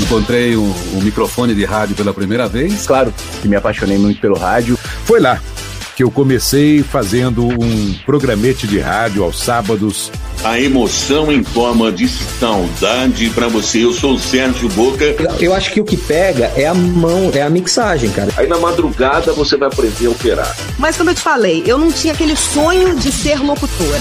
Encontrei o, o microfone de rádio pela primeira vez. Claro que me apaixonei muito pelo rádio. Foi lá que eu comecei fazendo um programete de rádio aos sábados. A emoção em forma de saudade para você. Eu sou o Sérgio Boca. Eu acho que o que pega é a mão, é a mixagem, cara. Aí na madrugada você vai aprender a operar. Mas como eu te falei, eu não tinha aquele sonho de ser locutora.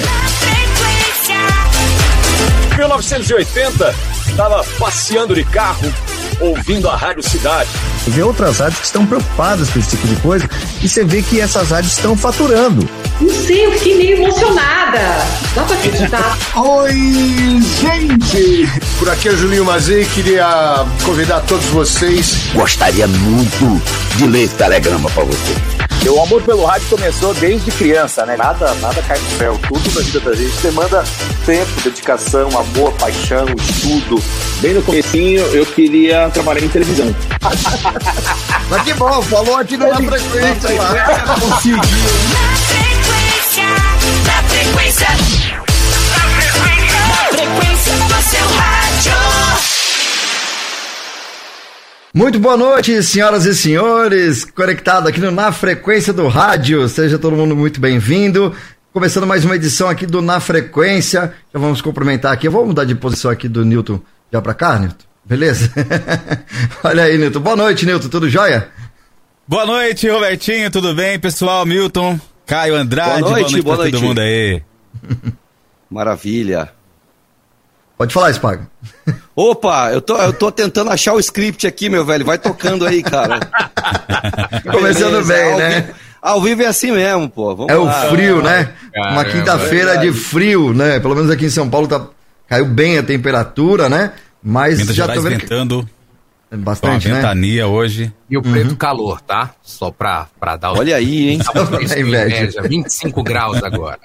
1980, estava passeando de carro, ouvindo a Rádio Cidade. Vê outras rádios que estão preocupadas com esse tipo de coisa e você vê que essas rádios estão faturando. Não sei, eu fiquei meio emocionada. Dá pra acreditar. Oi, gente! Por aqui é o Julinho Mazei, queria convidar todos vocês. Gostaria muito de ler esse telegrama pra você. O amor pelo rádio começou desde criança, né? Nada, nada cai no céu. Tudo na vida da gente demanda tempo, dedicação, amor, paixão, estudo. Bem no comecinho eu queria trabalhar em televisão. Mas que bom, falou aqui Na Frequência lá. Conseguiu. Na frequência, na frequência, na frequência do seu rádio. Muito boa noite, senhoras e senhores, conectado aqui no Na Frequência do Rádio. Seja todo mundo muito bem-vindo. Começando mais uma edição aqui do Na Frequência. Já vamos cumprimentar aqui. Eu vou mudar de posição aqui do Newton já pra cá, Newton. Beleza? Olha aí, Newton. Boa noite, Newton. Tudo jóia? Boa noite, Robertinho. Tudo bem, pessoal? Milton, Caio Andrade. Boa noite, boa noite, boa noite. todo mundo aí. Maravilha. Pode falar, Spaga. Opa, eu tô, eu tô tentando achar o script aqui, meu velho. Vai tocando aí, cara. Começando Beleza, bem, ao né? Ao vivo é assim mesmo, pô. Vamos É o lá. frio, né? Uma Caramba, quinta-feira é de frio, né? Pelo menos aqui em São Paulo tá, caiu bem a temperatura, né? Mas Minas já Gerais tô vendo que... É bastante, né? ventania hoje. E o preto calor, tá? Só pra, pra dar o. Olha aí, hein? Inveja. inveja. 25 graus agora.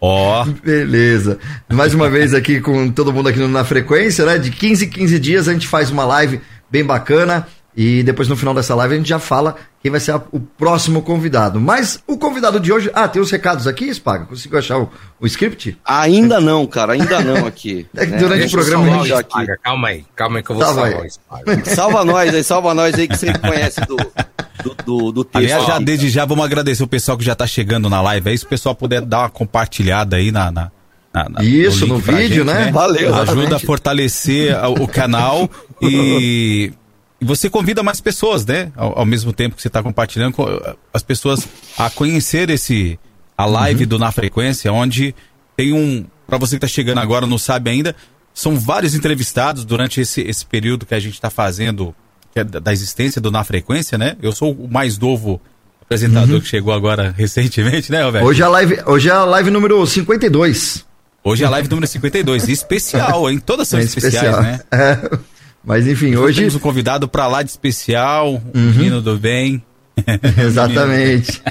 Ó, Beleza. Mais uma vez aqui com todo mundo aqui na frequência, né? De 15 em 15 dias a gente faz uma live bem bacana e depois no final dessa live a gente já fala quem vai ser a- o próximo convidado. Mas o convidado de hoje. Ah, tem os recados aqui, Spaga? Conseguiu achar o, o script? Ainda não, cara, ainda não aqui. É que né? durante o programa salvar a gente- já aqui. Calma aí, calma aí que eu vou Salva salvar aí. o Spaga. Salva nós aí, salva nós aí que você conhece do, do, do, do texto. aliás, já desde já vamos agradecer o pessoal que já tá chegando na live aí. Se o pessoal puder dar uma compartilhada aí na. na- na- na- Isso, no pra vídeo, né? Valeu, Ajuda exatamente. a fortalecer o canal e. e você convida mais pessoas, né? Ao, ao mesmo tempo que você está compartilhando, co- as pessoas a conhecer esse a live do Na Frequência, onde tem um. Para você que está chegando agora, não sabe ainda, são vários entrevistados durante esse, esse período que a gente está fazendo que é da existência do Na Frequência, né? Eu sou o mais novo apresentador que chegou agora recentemente, né, Roberto? Hoje é a live, hoje é a live número 52. Hoje é a live número 52, e especial, hein? Todas são É especiais, especial. né? É. Mas enfim, Hoje temos um convidado pra lá de especial, um menino do bem. Exatamente.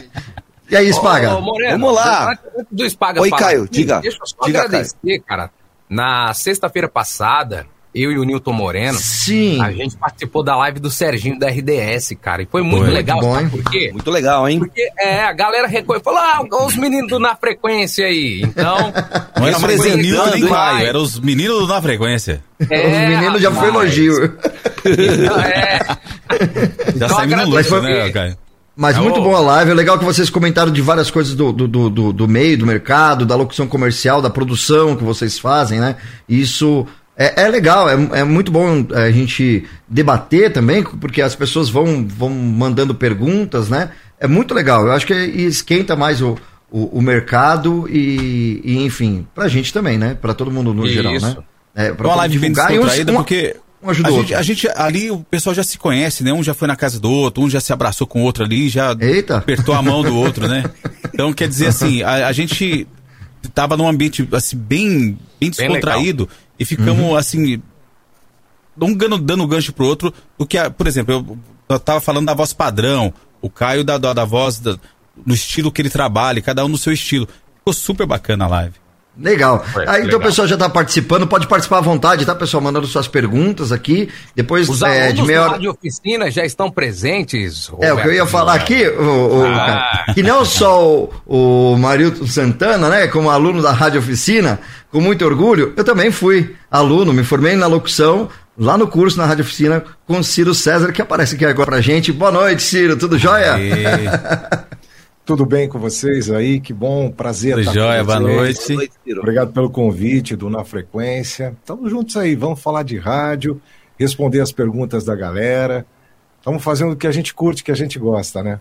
E aí, Spaga? Ô, ô, Moreno, Vamos lá. do Spaga Oi, falar Caio, diga. Deixa eu só Diga, agradecer, cara. Na sexta-feira passada, eu e o Nilton Moreno, Sim. a gente participou da live do Serginho da RDS, cara. E foi muito Foi. legal, Muito bom, sabe por quê? Muito legal, hein? Porque é, a galera reconheceu, falou, ah, os meninos do Na Frequência aí. Então, Não era mais Nilton nem? Caio, eram os meninos do Na Frequência. é, Os meninos já foi elogio. Então, é. Já Então, saímos no luxo, né, Caio? Mas muito boa a live. É legal que vocês comentaram de várias coisas do, do, do, do- do meio, do mercado, da locução comercial, da produção que vocês fazem, né? Isso é, é legal, é, é muito bom é, a gente debater também, porque as pessoas vão, vão mandando perguntas, né? É muito legal. Eu acho que esquenta mais o, o, o mercado e, e, enfim, pra gente também, né? Pra todo mundo no Isso. geral, né? É, pra Uma live divulgar e uns- um- porque um ajuda a o gente, a gente ali, o pessoal já se conhece, né? Um já foi na casa do outro, um já se abraçou com o outro ali, já Eita. apertou a mão do outro, né? Então, quer dizer assim, a, a gente tava num ambiente assim, bem, bem descontraído e ficamos assim. Um dando, dando gancho pro outro, do que, por exemplo, eu, eu tava falando da voz padrão, o Caio da, da, da voz da- no estilo que ele trabalha, cada um no seu estilo. Ficou super bacana a live. Legal. Foi, Aí, então o pessoal já está participando, pode participar à vontade, tá, pessoal? Mandando suas perguntas aqui. Depois Os é, alunos de meia da hora. Rádio Oficina já estão presentes. É, o que eu ia Roberto. falar aqui, o, o- Ah. cara, que não só o, o Marilton Santana, né, como aluno da Rádio Oficina, com muito orgulho, eu também fui aluno, me formei na locução, lá no curso na Rádio Oficina, com o Ciro César, que aparece aqui agora pra gente. Boa noite, Ciro, tudo jóia? Tudo bem com vocês aí? Que bom, prazer Tudo estar jóia, com boa vocês. noite. Obrigado pelo convite do Na Frequência. Estamos juntos aí, vamos falar de rádio, responder as perguntas da galera. Estamos fazendo o que a gente curte, que a gente gosta, né?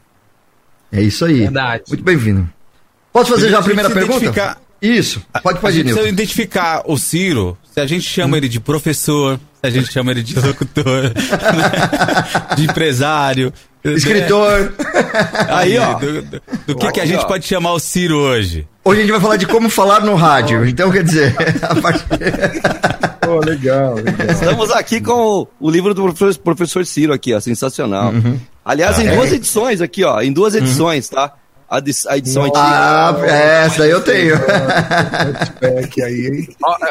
É isso aí. Verdade. Muito bem-vindo. Posso fazer já a gente primeira pergunta? identificar- Isso, pode A fazer, gente precisa Nilton. identificar o Ciro, se a gente chama ele de professor, a gente chama ele de locutor, né? de empresário. né? Escritor. Aí, ó, do, do- do que, que a gente pode chamar o Ciro hoje? Hoje a gente vai falar de como falar no rádio. Então, quer dizer, a partir... Pô, legal, legal. Estamos aqui com o, o livro do professor, professor Ciro aqui, ó, sensacional. Uhum. Aliás, em Ah, duas é. edições aqui, ó, em duas edições, tá? A, de- a edição Ah, antiga. essa aí eu tenho.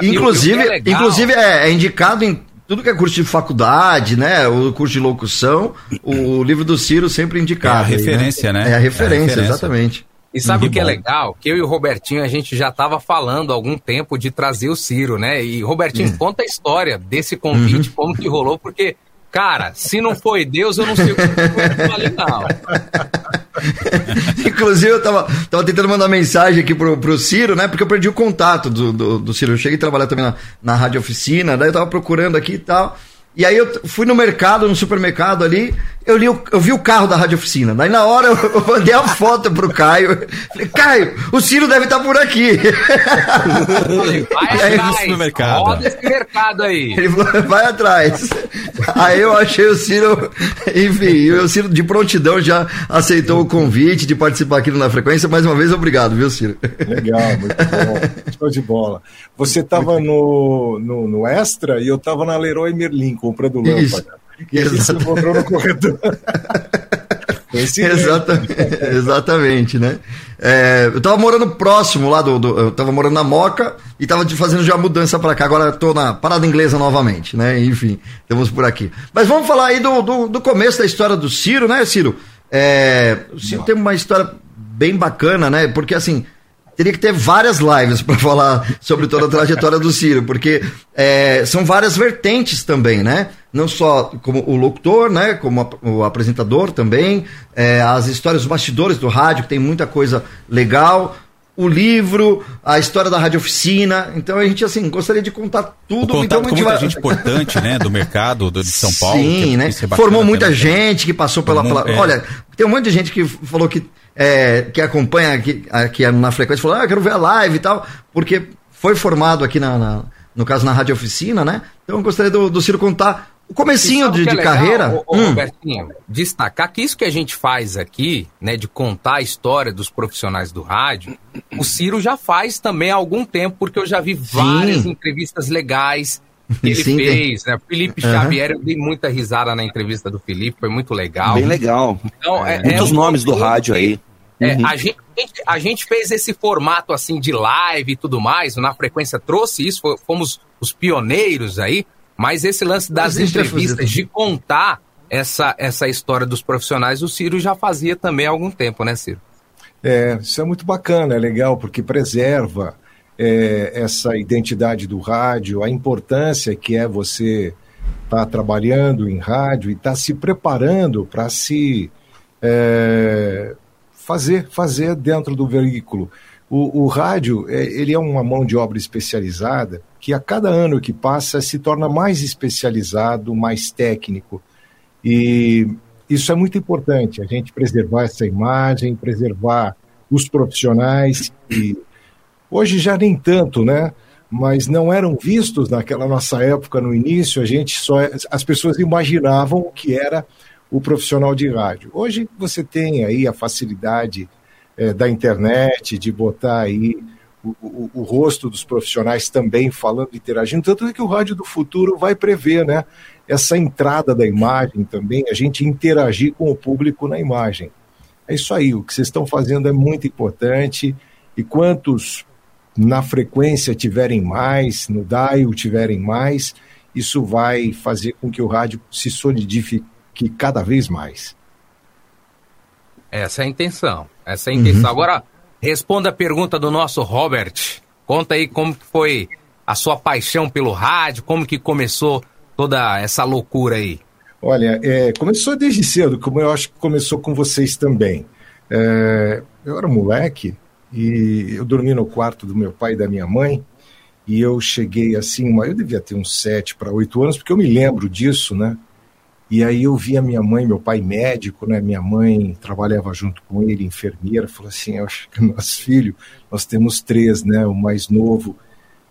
Inclusive, é inclusive é, é indicado em tudo que é curso de faculdade, né? O curso de locução, o livro do Ciro sempre indicado. É a aí, referência, né? É a referência, É a referência. exatamente. E sabe Que o que é bom. legal? Que eu e o Robertinho, a gente já estava falando há algum tempo de trazer o Ciro, né? E, Robertinho, conta a história desse convite, como que rolou, porque, cara, se não foi Deus, eu não sei o que foi ali, não. Inclusive, eu tava, tava tentando mandar mensagem aqui pro, pro Ciro, né? Porque eu perdi o contato do, do, do Ciro. Eu cheguei a trabalhar também na, na rádio oficina, daí eu tava procurando aqui e tal. E aí eu fui no mercado, no supermercado ali, eu, li o- eu vi o carro da rádio oficina. Daí na hora eu, eu mandei a foto pro Caio. Falei, Caio, o Ciro deve estar por aqui. Falei, vai aí, no atrás, supermercado. roda esse mercado aí. Ele falou, vai atrás. Aí eu achei o Ciro, enfim, o Ciro de prontidão já aceitou o convite de participar aqui no Na Frequência. Mais uma vez, obrigado, viu, Ciro? Legal, muito bom. Show de bola. Você estava no, no, no Extra e eu estava na Leroy Merlin comprando lâmpada. Isso. E a gente se encontrou no corredor. Exatamente, exatamente, né? É, eu tava morando próximo lá do, do- Eu tava morando na Moca e tava fazendo já mudança pra cá. Agora eu tô na parada inglesa novamente, né? Enfim, estamos por aqui. Mas vamos falar aí do, do, do começo da história do Ciro, né, Ciro? É, o Ciro tem uma história bem bacana, né? Porque assim. Teria que ter várias lives para falar sobre toda a trajetória do Ciro, porque é, são várias vertentes também, né? Não só como o locutor, né? Como a- o apresentador também, é, as histórias, os bastidores do rádio, que tem muita coisa legal, o livro, a história da rádio oficina. Então a gente assim gostaria de contar O tudo. contato então, com muita vai- gente importante, né, do mercado do, de São Paulo. Sim, que- né? é Formou muita gente que passou pela. Formou, pela- é. Olha, tem um monte de gente que falou que, é, que acompanha aqui, aqui na frequência, falou, ah, quero ver a live e tal, porque foi formado aqui na, na- no caso na Rádio Oficina, né? Então eu gostaria do, do Ciro contar o comecinho de, é de legal, carreira. ô- Hum. Robertinho, destacar que isso que a gente faz aqui, né, de contar a história dos profissionais do rádio, o Ciro já faz também há algum tempo, porque eu já vi várias entrevistas legais que ele Sim, tem. fez, né? Felipe Aham. Xavier, eu dei muita risada na entrevista do Felipe, foi muito legal. Bem legal. Então, é, Muitos é um nomes do rádio aí. É, Uhum. a, gente, a gente fez esse formato assim de live e tudo mais, na frequência trouxe isso, fo- fomos os pioneiros aí, mas esse lance das entrevistas, de contar essa, essa história dos profissionais, o Ciro já fazia também há algum tempo, né, Ciro? É, isso é muito bacana, é legal, porque preserva é, essa identidade do rádio, a importância que é você estar trabalhando em rádio e estar se preparando para se é, fazer, fazer dentro do veículo. O, o rádio, é, ele é uma mão de obra especializada que a cada ano que passa se torna mais especializado, mais técnico. E isso é muito importante, a gente preservar essa imagem, preservar os profissionais que hoje já nem tanto, né? Mas não eram vistos naquela nossa época no início, a gente só as pessoas imaginavam o que era o profissional de rádio. Hoje você tem aí a facilidade eh, da internet de botar aí o, o- o rosto dos profissionais também falando, interagindo, tanto é que o rádio do futuro vai prever, né? Essa entrada da imagem também, a gente interagir com o público na imagem. É isso aí, o que vocês estão fazendo é muito importante. E quantos na frequência tiverem mais, no dial tiverem mais, isso vai fazer com que o rádio se solidifique cada vez mais. Essa é a intenção. Essa é a intenção. Uhum. Agora, responda a pergunta do nosso Robert. Conta aí como que foi a sua paixão pelo rádio, como que começou toda essa loucura aí. Olha, é, começou desde cedo, como eu acho que começou com vocês também. É, eu era moleque e eu dormi no quarto do meu pai e da minha mãe e eu cheguei assim, uma, eu devia ter uns sete para oito anos, porque eu me lembro disso, né? E aí eu vi a minha mãe, meu pai médico, né? Minha mãe trabalhava junto com ele, enfermeira, falou assim, eu acho que nosso filho, nós temos três, né? O mais novo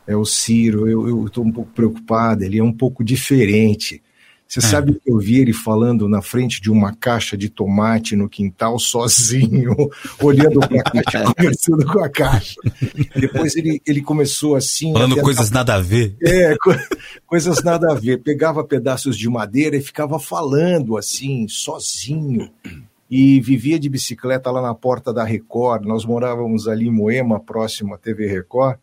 é o Ciro, eu estou um pouco preocupado, ele é um pouco diferente. Você sabe que eu vi ele falando na frente de uma caixa de tomate no quintal, sozinho, olhando para a caixa, conversando com a caixa. Depois ele, ele começou assim. Falando coisas nada a ver. É, co- coisas nada a ver. Pegava pedaços de madeira e ficava falando assim, sozinho. E vivia de bicicleta lá na porta da Record. Nós morávamos ali em Moema, próximo à TV Record.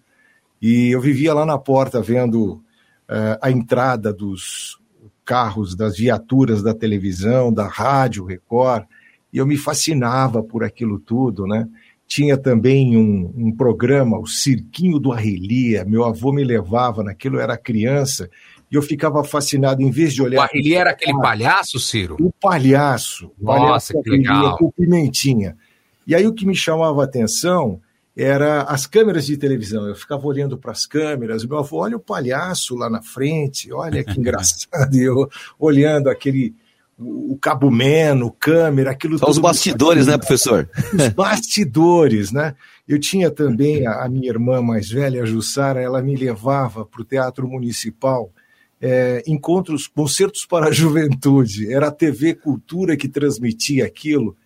E eu vivia lá na porta vendo eh, a entrada dos carros, das viaturas da televisão, da rádio Record, e eu me fascinava por aquilo tudo, né? Tinha também um, um programa, o Cirquinho do Arrelia, meu avô me levava naquilo, eu era criança, e eu ficava fascinado, em vez de olhar... O Arrelia era aquele palhaço, Ciro? O palhaço. Nossa, palhaço que legal. Com pimentinha. E aí o que me chamava a atenção era as câmeras de televisão. Eu ficava olhando para as câmeras, meu avô, olha o palhaço lá na frente, olha que engraçado. E eu olhando aquele, o o cabo meno, câmera, aquilo São os bastidores, né, professor? Os bastidores, né? Eu tinha também a, a minha irmã mais velha, a Jussara, ela me levava para o Teatro Municipal, é, encontros, concertos para a juventude. Era a TV Cultura que transmitia aquilo.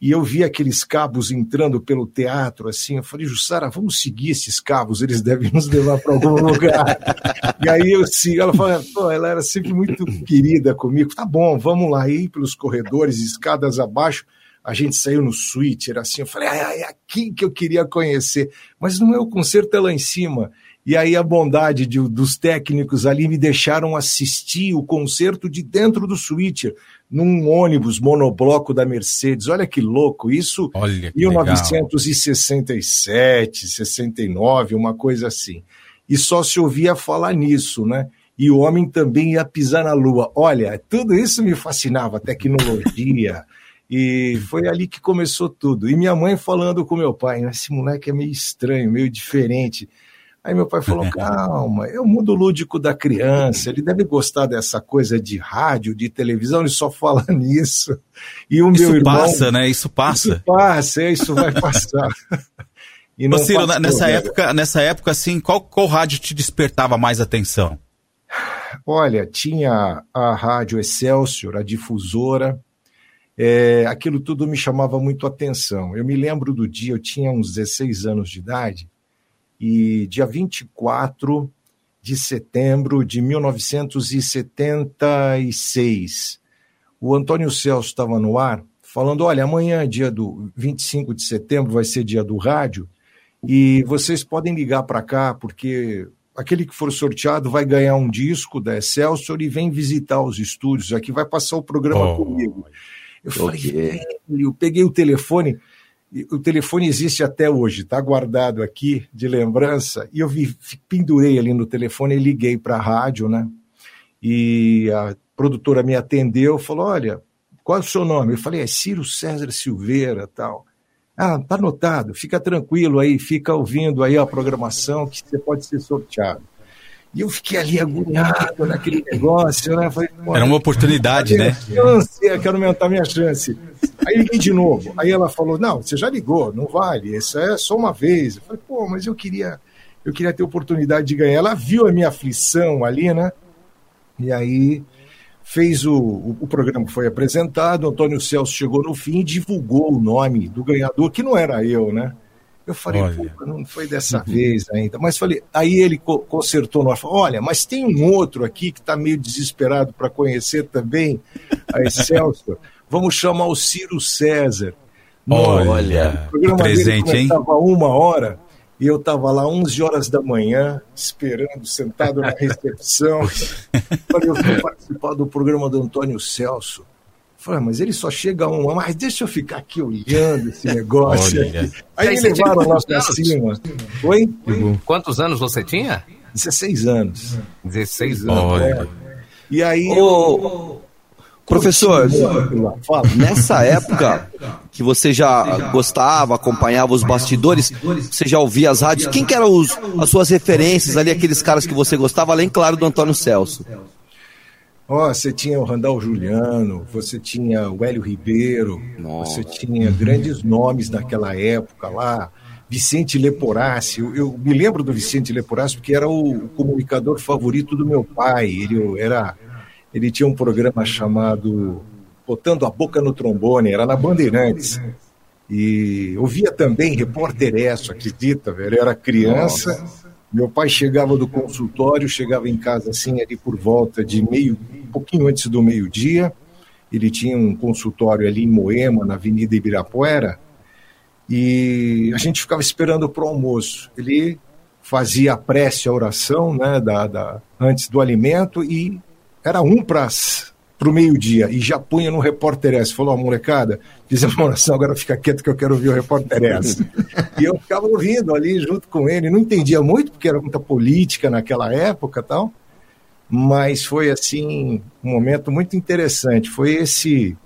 E eu vi aqueles cabos entrando pelo teatro, assim, eu falei, Jussara, vamos seguir esses cabos, eles devem nos levar para algum lugar. e aí eu sigo, ela fala, pô, ela era sempre muito querida comigo, tá bom, vamos lá, ir pelos corredores, escadas abaixo, a gente saiu no suíte, era assim, eu falei, ah, é aqui que eu queria conhecer, mas não é o concerto, é lá em cima. E aí a bondade de- dos técnicos ali me deixaram assistir o concerto de dentro do suíte, num ônibus monobloco da Mercedes. Olha que louco, isso Olha que em legal. 1967, 69, uma coisa assim. E só se ouvia falar nisso, né? E o homem também ia pisar na lua. Olha, tudo isso me fascinava, tecnologia. E foi ali que começou tudo. E minha mãe falando com meu pai, esse moleque é meio estranho, meio diferente. Aí meu pai falou: calma, é o mundo lúdico da criança, ele deve gostar dessa coisa de rádio, de televisão, ele só fala nisso. E o Isso meu irmão. passa, né? Isso passa. Isso passa, é, isso vai passar. E Ô, Ciro, passou, nessa velho. época, nessa época, assim, qual, qual rádio te despertava mais atenção? Olha, tinha a Rádio Excelsior, a difusora, é, aquilo tudo me chamava muito atenção. Eu me lembro do dia, eu tinha uns 16 anos de idade, e dia 24 de setembro de 1976, o Antônio Celso estava no ar, falando: olha, amanhã, dia do 25 de setembro, vai ser dia do rádio, e vocês podem ligar para cá, porque aquele que for sorteado vai ganhar um disco da Excelsior e vem visitar os estúdios aqui, vai passar o programa Oh. comigo. Eu falei, velho, eu peguei o telefone, o telefone existe até hoje, está guardado aqui de lembrança, e eu vi, pendurei ali no telefone e liguei para a rádio, né? E a produtora me atendeu, falou: Olha, qual é o seu nome? Eu falei: É Ciro César Silveira, tal. Ah, tá anotado, fica tranquilo aí, fica ouvindo aí a programação que você pode ser sorteado. E eu fiquei ali agoniado naquele negócio, né? Falei, "Pô, Era uma oportunidade, né? chance, eu quero aumentar minha chance. Aí liguei de novo. Aí ela falou: Não, você já ligou, não vale, isso é só uma vez. Eu falei, pô, mas eu queria, eu queria ter oportunidade de ganhar. Ela viu a minha aflição ali, né? E aí fez o, o, o programa que foi apresentado, Antônio Celso chegou no fim e divulgou o nome do ganhador, que não era eu, né? Eu falei, Olha. pô, não foi dessa vez ainda. Mas falei, aí ele co- consertou no ar, falou, olha, mas tem um outro aqui que está meio desesperado para conhecer também a Excelsior. Vamos chamar o Ciro César. Olha, o programa presente, dele hein? começava uma hora E eu estava lá 11 horas da manhã, esperando, sentado na recepção. Falei, eu vou participar do programa do Antônio Celso. Falei, mas ele só chega a uma, mas deixa eu ficar aqui olhando esse negócio. Aí me você tinha levaram lá quantos pra anos? cima. Oi? Quantos anos você tinha? 16 anos. 16 anos. Olha. é. E aí. Ô, Professor, nessa época que você já gostava, acompanhava os bastidores, você já ouvia as rádios, quem que eram os, as suas referências ali, aqueles caras que você gostava, além, claro, do Antônio Celso? Ó, você tinha o Randall Juliano, você tinha o Hélio Ribeiro, você tinha grandes nomes naquela época lá, Vicente Leporassi. Eu, eu me lembro do Vicente Leporassi porque era o comunicador favorito do meu pai. Ele era, ele tinha um programa chamado Botando a Boca no Trombone, era na Bandeirantes. E ouvia também Repórter Esso, acredita, velho? Eu era criança. Meu pai chegava do consultório, chegava em casa assim, ali por volta de meio, um pouquinho antes do meio-dia. Ele tinha um consultório ali em Moema, na Avenida Ibirapuera, e a gente ficava esperando para o almoço. Ele fazia a prece, a oração, né, da, da, antes do alimento, e era um para o meio-dia, e já punha no repórter S. Falou, ó, molecada, fiz a oração, agora fica quieto que eu quero ouvir o repórter S. e eu ficava ouvindo ali junto com ele, não entendia muito, porque era muita política naquela época tal, mas foi assim um momento muito interessante. Foi esse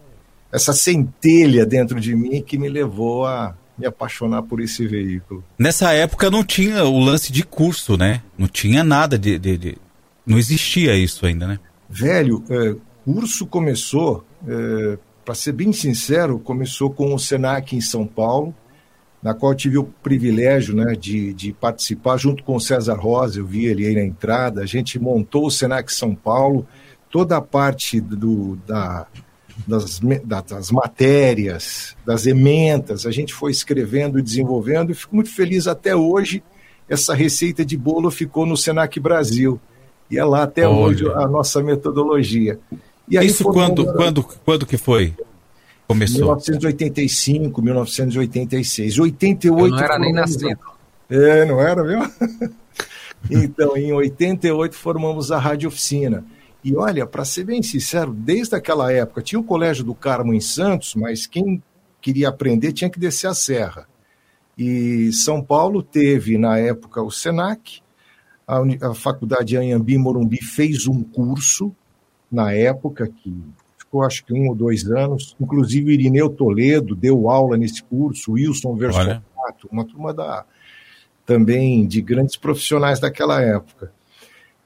essa centelha dentro de mim que me levou a me apaixonar por esse veículo. Nessa época não tinha o lance de curso, né? Não tinha nada de. de- de- Não existia isso ainda, né? Velho, é, curso começou, para ser bem sincero, começou com o Senac em São Paulo, na qual eu tive o privilégio né, de, de participar junto com o César Rosa, eu vi ele aí na entrada, a gente montou o Senac São Paulo, toda a parte do, da, das, da- das matérias, das ementas, a gente foi escrevendo e desenvolvendo, e fico muito feliz até hoje, essa receita de bolo ficou no Senac Brasil, e é lá até Olha. hoje a nossa metodologia. E aí isso quando, quando, quando que foi? Começou. 1985, 1986. 88. Eu não era nem nascido. É, não era, viu? então, em 88 formamos a Rádio Oficina. E olha, para ser bem sincero, desde aquela época tinha o Colégio do Carmo em Santos, mas quem queria aprender tinha que descer a serra. E São Paulo teve, na época, o SENAC, a, a Faculdade Anhembi Morumbi fez um curso, na época, que ficou acho que um ou dois anos. Inclusive, o Irineu Toledo deu aula nesse curso, Wilson. Versonato, uma turma da, também de grandes profissionais daquela época.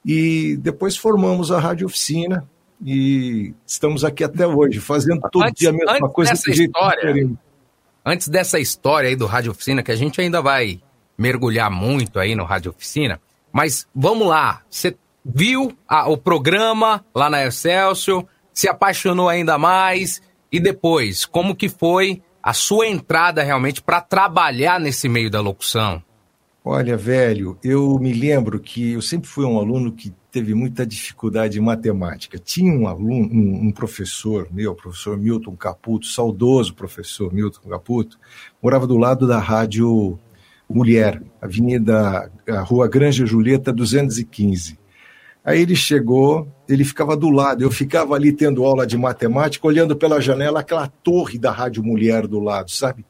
E depois formamos a Rádio Oficina e estamos aqui até hoje, fazendo todo Antes- dia a mesma coisa dessa de história, diferente. Antes dessa história aí do Rádio Oficina, que a gente ainda vai mergulhar muito aí no Rádio Oficina, mas vamos lá. Você viu a- o programa lá na Excelsior, se apaixonou ainda mais e depois, como que foi a sua entrada realmente para trabalhar nesse meio da locução? Olha, velho, eu me lembro que eu sempre fui um aluno que teve muita dificuldade em matemática. Tinha um aluno, um, um professor meu, professor Milton Caputo, saudoso professor Milton Caputo, morava do lado da rádio Mulher, Avenida, Rua Granja Julieta 215. Aí ele chegou, ele ficava do lado, eu ficava ali tendo aula de matemática, olhando pela janela aquela torre da Rádio Mulher do lado, sabe?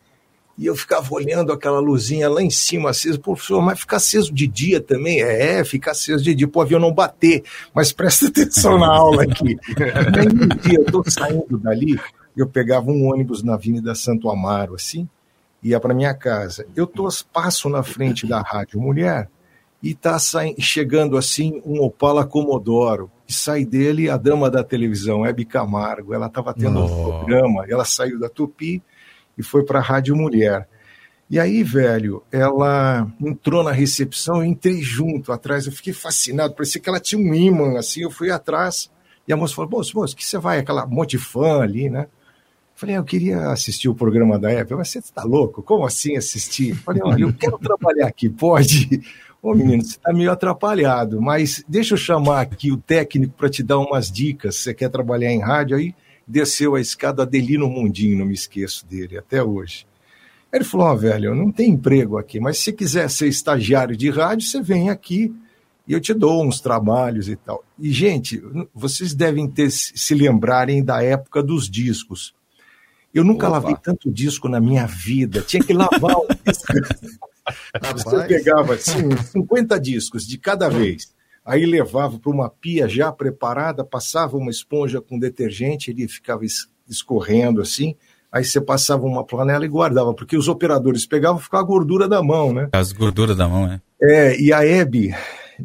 E eu ficava olhando aquela luzinha lá em cima acesa. Pô, professor, mas fica aceso de dia também? É, fica aceso de dia, pro avião não bater. Mas presta atenção na aula aqui. Aí um dia eu tô saindo dali, eu pegava um ônibus na Avenida Santo Amaro, assim, ia para minha casa. Eu tô, passo na frente da Rádio Mulher e tá sain- chegando assim um Opala Comodoro. E sai dele a dama da televisão, Hebe Camargo. Ela estava tendo um Nossa. programa, ela saiu da Tupi e foi para a Rádio Mulher. E aí, velho, ela entrou na recepção, eu entrei junto atrás, eu fiquei fascinado, parecia que ela tinha um imã, assim, eu fui atrás, e a moça falou, moço, moço, que você vai? Aquela monte de fã ali, né? Falei, "Ah, eu queria assistir o programa da época, mas você está louco? Como assim assistir? Falei, olha, eu quero trabalhar aqui, pode? Ô menino, você está meio atrapalhado, mas deixa eu chamar aqui o técnico para te dar umas dicas. Você quer trabalhar em rádio? Aí desceu a escada Adelino Mundinho, não me esqueço dele, até hoje. Ele falou: Ó, velho, não tem emprego aqui, mas se quiser ser estagiário de rádio, você vem aqui e eu te dou uns trabalhos e tal. E, gente, vocês devem ter se lembrarem da época dos discos. Eu nunca Opa. lavei tanto disco na minha vida. Tinha que lavar o disco. Você pegava assim, 50 discos de cada vez. Aí levava para uma pia já preparada, passava uma esponja com detergente, ele ficava es- escorrendo assim. Aí você passava uma panela e guardava, porque os operadores pegavam e ficava a gordura da mão, né? As gorduras da mão, né? É, e a Hebe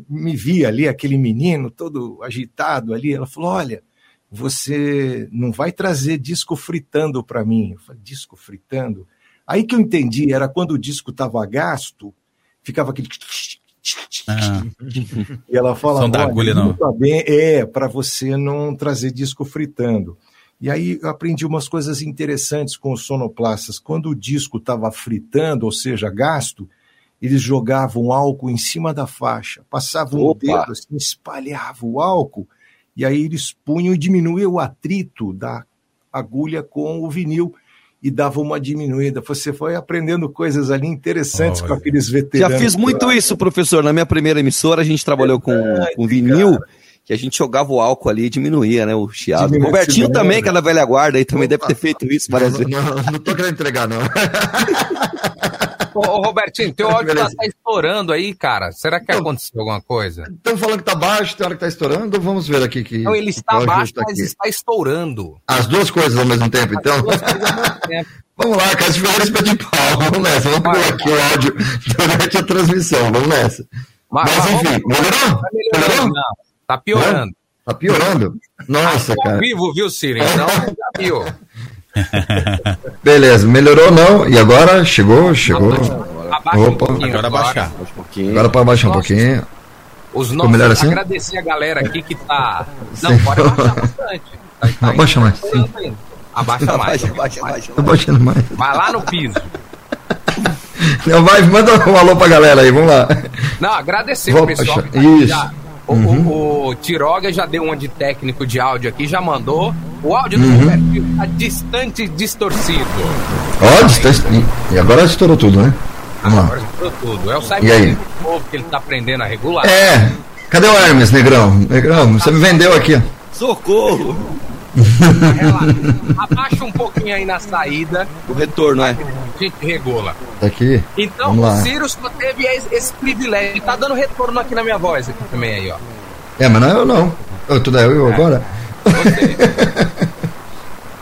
me via ali, aquele menino todo agitado ali, ela falou: Olha, você não vai trazer disco fritando para mim. Eu falei: Disco fritando? Aí que eu entendi, era quando o disco estava gasto, ficava aquele. Ah. E ela fala: Som da "Olha, agulha, não." tá bem, é, para você não trazer disco fritando. E aí eu aprendi umas coisas interessantes com os sonoplastas. Quando o disco estava fritando, ou seja, gasto, eles jogavam álcool em cima da faixa, passavam o Opa. dedo assim, espalhavam o álcool, e aí eles punham e diminuíam o atrito da agulha com o vinil e dava uma diminuída. Você foi aprendendo coisas ali interessantes com aqueles Já veteranos. fiz muito isso, professor. Na minha primeira emissora, a gente trabalhou com, com vinil, que a gente jogava o álcool ali e diminuía, né? O chiado. Diminuía, Robertinho também, que é da velha guarda, aí também deve ter feito isso várias vezes. Não, não tô querendo entregar, não. Ô, ô, Robertinho, teu áudio tá, tá estourando aí, cara. Será que aconteceu alguma coisa? Estão falando que tá baixo, tem hora que tá estourando. Vamos ver aqui que. Não, ele está baixo, tá mas aqui. está estourando. As duas coisas ao mesmo tempo, então? Vamos lá, Cássio Ferreira de pau. Vamos nessa. Vamos pular aqui o áudio durante a transmissão. Vamos nessa. Mas, Mas, enfim, melhorou? Tá melhorando, não. Tá piorando. Tá piorando? Nossa, Ao cara. vivo, viu, Ciro? Então, já viu. Beleza, melhorou ou não? E agora? Chegou? Chegou? Abaixa um Opa. pouquinho Agora baixar. Agora pode baixar um pouquinho. Os Ficou melhor nossos, assim? agradecer a galera aqui que tá. Não, Sim. pode abaixar bastante. Tá, tá Abaixa mais. ainda. Abaixa mais. Abaixa, abaixa, Tô baixando mais. Vai lá no piso. Não, vai, manda um alô pra galera aí, vamos lá. Não, agradecer Vou o pessoal. tá aqui Isso. já. O, Uhum. o, o Tiroga já deu uma de técnico de áudio aqui, já mandou. O áudio do Uhum. Robertinho tá distante e distorcido. Ó, distância. E agora estourou tudo, né? Vamos lá. Agora estourou tudo. É o E aí? Cyber novo que ele tá aprendendo a regular. É. Cadê o Hermes, Negrão? Negrão, você me vendeu aqui, ó. Abaixa um pouquinho aí na saída, O retorno, é. a gente regula. Tá aqui. Então, Vamos o. Ciro só teve esse, privilégio. Ele tá dando retorno aqui na minha voz aqui também aí, ó. É, mas não é eu não. Eu, tudo é eu, eu agora?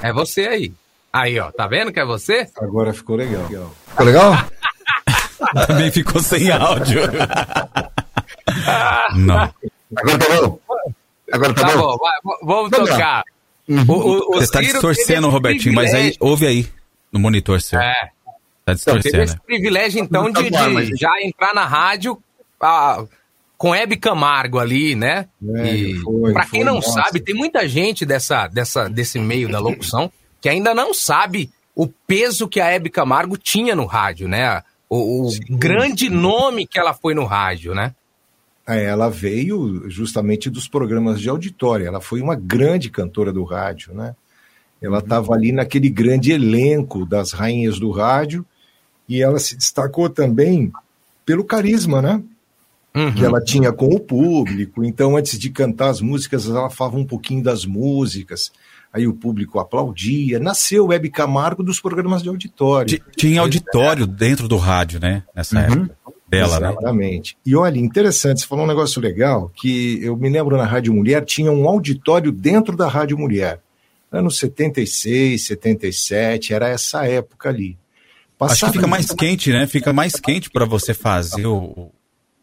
É você aí. Aí, ó, tá vendo que é você? Agora ficou legal. Ficou legal? Também ficou sem áudio. Não. Agora tá bom? Agora tá, Tá bom? bom, vamos tocar. Uhum. O, o, Você tá Ciro distorcendo, Robertinho, mas aí, ouve aí, no monitor seu. É. Tá Então, teve distorcendo. esse privilégio, então, Tá de, bom, de mas- já entrar na rádio ah, com Hebe Camargo ali, né? É, e foi, pra quem foi, não nossa. sabe, tem muita gente dessa, dessa, desse meio da locução que ainda não sabe o peso que a Hebe Camargo tinha no rádio, né? O, o grande nome que ela foi no rádio, né? É, ela veio justamente dos programas de auditório. Ela foi uma grande cantora do rádio, né? Ela estava ali naquele grande elenco das rainhas do rádio e ela se destacou também pelo carisma, né? Uhum. Que ela tinha com o público. Então, antes de cantar as músicas, ela falava um pouquinho das músicas. Aí o público aplaudia. Nasceu o Web Camargo dos programas de auditório. Ti- Tinha auditório dentro do rádio, né? Nessa Uhum. época dela, né? Exatamente. E olha, interessante, você falou um negócio legal, que eu me lembro na Rádio Mulher, tinha um auditório dentro da Rádio Mulher. Anos 76, 77, era essa época ali. Acho que Passava- fica mais quente, né? Fica mais quente pra você fazer o,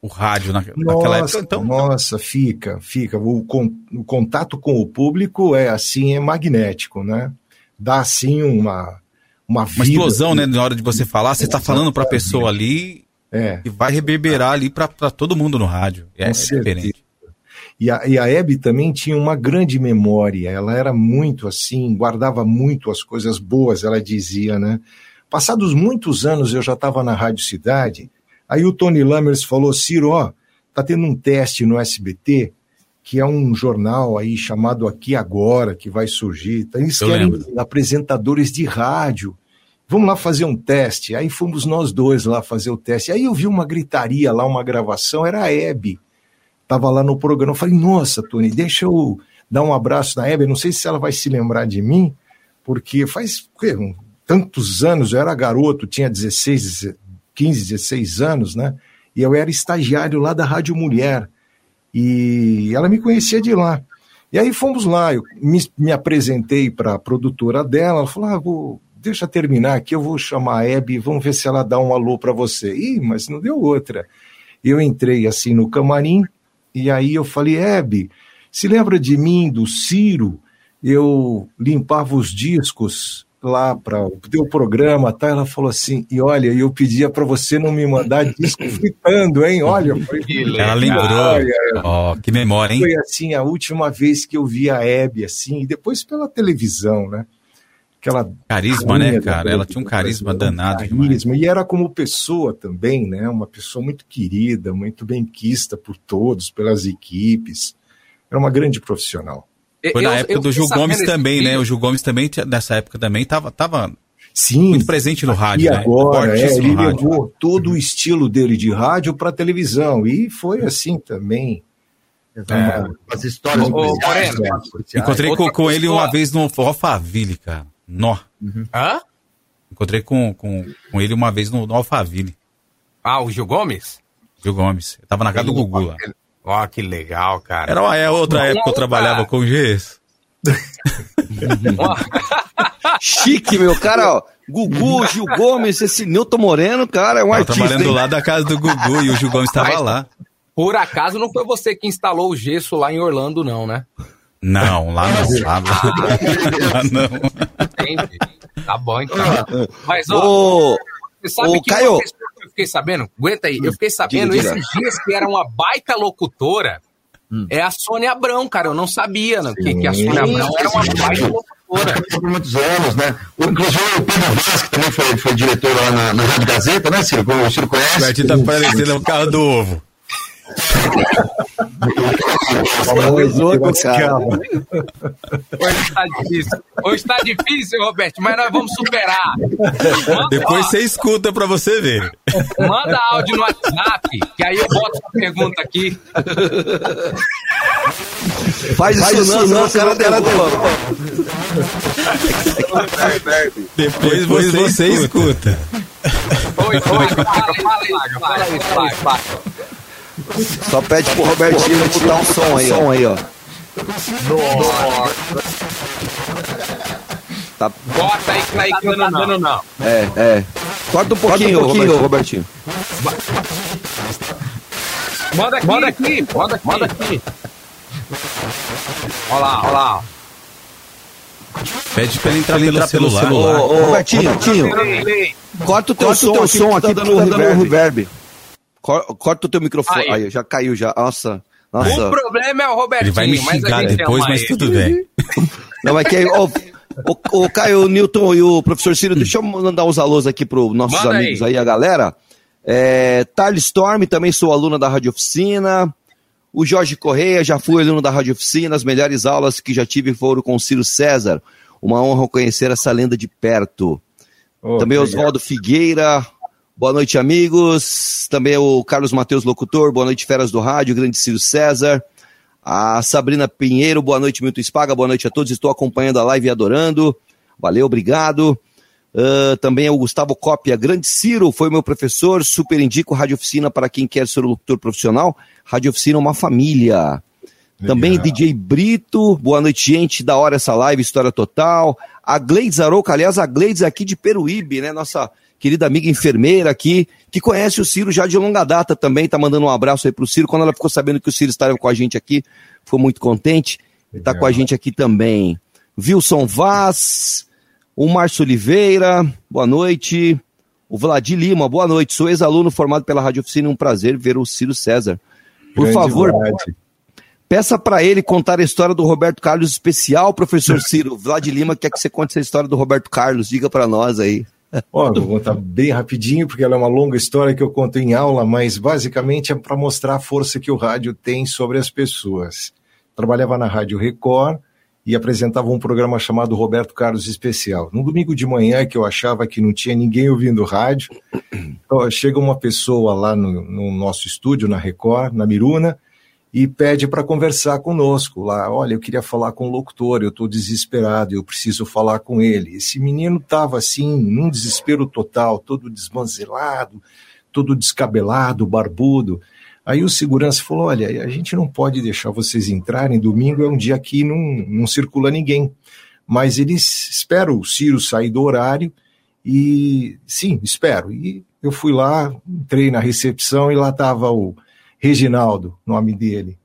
o, rádio na, naquela Nossa, época. Então, nossa, fica, fica. O, con- o contato com o público é assim, é magnético, né? Dá assim uma uma, uma vida, explosão, assim. né? Na hora de você falar, você tá falando pra pessoa ali É. e vai reverberar ali pra todo mundo no rádio. É, Com é diferente. E a, e a Hebe também tinha uma grande memória, ela era muito assim, guardava muito as coisas boas, ela dizia, né? Passados muitos anos eu já estava na Rádio Cidade, aí o Tony Lammers falou, Ciro, ó, tá tendo um teste no SBT, que é um jornal aí chamado Aqui Agora, que vai surgir, então eles Eu querem lembro. apresentadores de rádio, vamos lá fazer um teste. Aí fomos nós dois lá fazer o teste. Aí eu vi uma gritaria lá, uma gravação, era a Hebe. Tava lá no programa. Eu falei, nossa, Tony, deixa eu dar um abraço na Hebe. Não sei se ela vai se lembrar de mim, porque faz quê, um- tantos anos, eu era garoto, tinha 16, 15, 16 anos, né? E eu era estagiário lá da Rádio Mulher. E ela me conhecia de lá. E aí fomos lá, eu me, me apresentei para a produtora dela, ela falou, ah, vou, deixa eu terminar aqui, eu vou chamar a Hebe, e vamos ver se ela dá um alô para você. Ih, mas não deu outra. Eu entrei assim no camarim, e aí eu falei, Hebe, se lembra de mim, do Ciro? Eu limpava os discos lá para o teu programa, tá? Ela falou assim, e olha, eu pedia para você não me mandar disco fritando, hein? Olha, falei, Ela lembrou. Ó, que memória, hein? foi assim a última vez que eu vi a Hebe assim, e depois pela televisão, né? Aquela Carisma, né, cara? Ela tinha um carisma danado demais. carisma e era como pessoa também, né? Uma pessoa muito querida, muito bem quista por todos, pelas equipes. Era uma grande profissional. Foi na época do Gil Gomes também, né? O Gil Gomes também, nessa época também, tava, tava Sim, muito presente no rádio, E né? agora, é, ele rádio. levou todo o estilo dele de rádio para televisão e foi assim também. É, as histórias Ô, Moreno, né. Encontrei com, com ele uma vez no Alphaville, cara. Nó. Hã? Encontrei com, com, com ele uma vez no, no Alphaville, Ah, o Gil Gomes? Gil Gomes. Eu tava na casa do Gugu lá. Ó, que legal, cara. Era uma é outra época que eu trabalhava com gesso. Chique, meu cara, ó. Gugu, Gil Gomes, esse Newton Moreno, cara, é um Tava artista. trabalhando hein? lá da casa do Gugu e o Gil Gomes tava Mas- lá. Por acaso não foi você que instalou o gesso lá em Orlando, não, né? Não, lá não. Lá, lá não. Tá bom, então. Mas, ó, Ô, você sabe ô, que Caio. uma pessoa que eu fiquei sabendo? Aguenta aí. Eu fiquei sabendo Diga, diga. esses dias que era uma baita locutora. É a Sônia Abrão, cara. Eu não sabia né, que, que a Sônia Abrão era uma baita locutora. por muitos anos, né? O, inclusive o Pedro Vaz, que também foi, foi diretor lá na, na Rádio Gazeta, né, Ciro? O Ciro O conhece. Bertinho tá parecendo um carro do ovo. Famoso. Hoje tá difícil. Hoje tá difícil, Roberto, mas nós vamos superar. Manda, Depois ó, você escuta pra você ver. manda áudio no WhatsApp, que aí eu boto a pergunta aqui. Faz isso não, senão o cara derruba. Depois você, escuta. Oi, oi, fala aí, fala aí, fala aí, Só pede pro Robertinho botar um som aí, ó. aí, ó. Tá, Bota aí que tá aí que não tá dando, não. é, é. Corta um pouquinho, pouquinho, Robertinho. Manda aqui, manda aqui, manda aqui. Manda aqui. Olha lá, olha lá. Pede pra ele entrar pelo celular. Ô, ô, Robertinho, Robertinho, corta o teu Corta som, o teu aqui, que tá dando que tá dando reverb. Corta o teu microfone. Aí. Aí, já caiu já. Nossa. O Nossa. problema é o Robertinho, Ele vai me mas xingar gente depois, mas ele. tudo bem. Não, mas que aí, ó, o, o Caio, o Newton e o professor Ciro, deixa eu mandar uns alôs aqui para nossos Manda amigos aí. aí, a galera. É, Tarly Storm, também sou aluna da Rádio Oficina. O Jorge Correia, já fui aluno da Rádio Oficina. As melhores aulas que já tive foram com o Ciro César. Uma honra conhecer essa lenda de perto. Oh, Também. Oswaldo Figueira. Boa noite, amigos. Também o Carlos Matheus Locutor. Boa noite, Feras do Rádio. Grande Ciro César. A Sabrina Pinheiro. Boa noite, Milton Spaga. Boa noite a todos. Estou acompanhando a live e adorando. Valeu, obrigado. Ah, também é o Gustavo Cópia. Grande Ciro foi meu professor. Super indico Rádio Oficina para quem quer ser locutor profissional. Rádio Oficina é uma família. Também DJ Brito, boa noite, gente. Da hora essa live, história total. A Gleides Arouca, aliás, a Gleides aqui de Peruíbe, né? Nossa querida amiga enfermeira aqui, que conhece o Ciro já de longa data também, tá mandando um abraço aí pro Ciro. Quando ela ficou sabendo que o Ciro estava com a gente aqui, ficou muito contente. Tá com a gente aqui também. Wilson Vaz, o Márcio Oliveira, boa noite. O Vladir Lima, boa noite. Sou ex-aluno formado pela Rádio Oficina, um prazer ver o Ciro César. Por Grande favor, Vlad. Peça para ele contar a história do Roberto Carlos especial, professor Ciro. Vlad Lima quer que você conte essa história do Roberto Carlos. Diga para nós aí. Ó, vou contar bem rapidinho, porque ela é uma longa história que eu conto em aula, mas basicamente é para mostrar a força que o rádio tem sobre as pessoas. Trabalhava na Rádio Record e apresentava um programa chamado Roberto Carlos Especial. No domingo de manhã, que eu achava que não tinha ninguém ouvindo rádio, chega uma pessoa lá no, no nosso estúdio, na Record, na Miruna, e pede para conversar conosco lá. Olha, eu queria falar com o locutor, eu estou desesperado, eu preciso falar com ele. Esse menino estava assim, num desespero total, todo desmanzelado, todo descabelado, barbudo. Aí o segurança falou: Olha, a gente não pode deixar vocês entrarem. Domingo é um dia que não, não circula ninguém. Mas eles esperam o Ciro sair do horário e sim, espero. E eu fui lá, entrei na recepção e lá estava o Reginaldo, nome dele.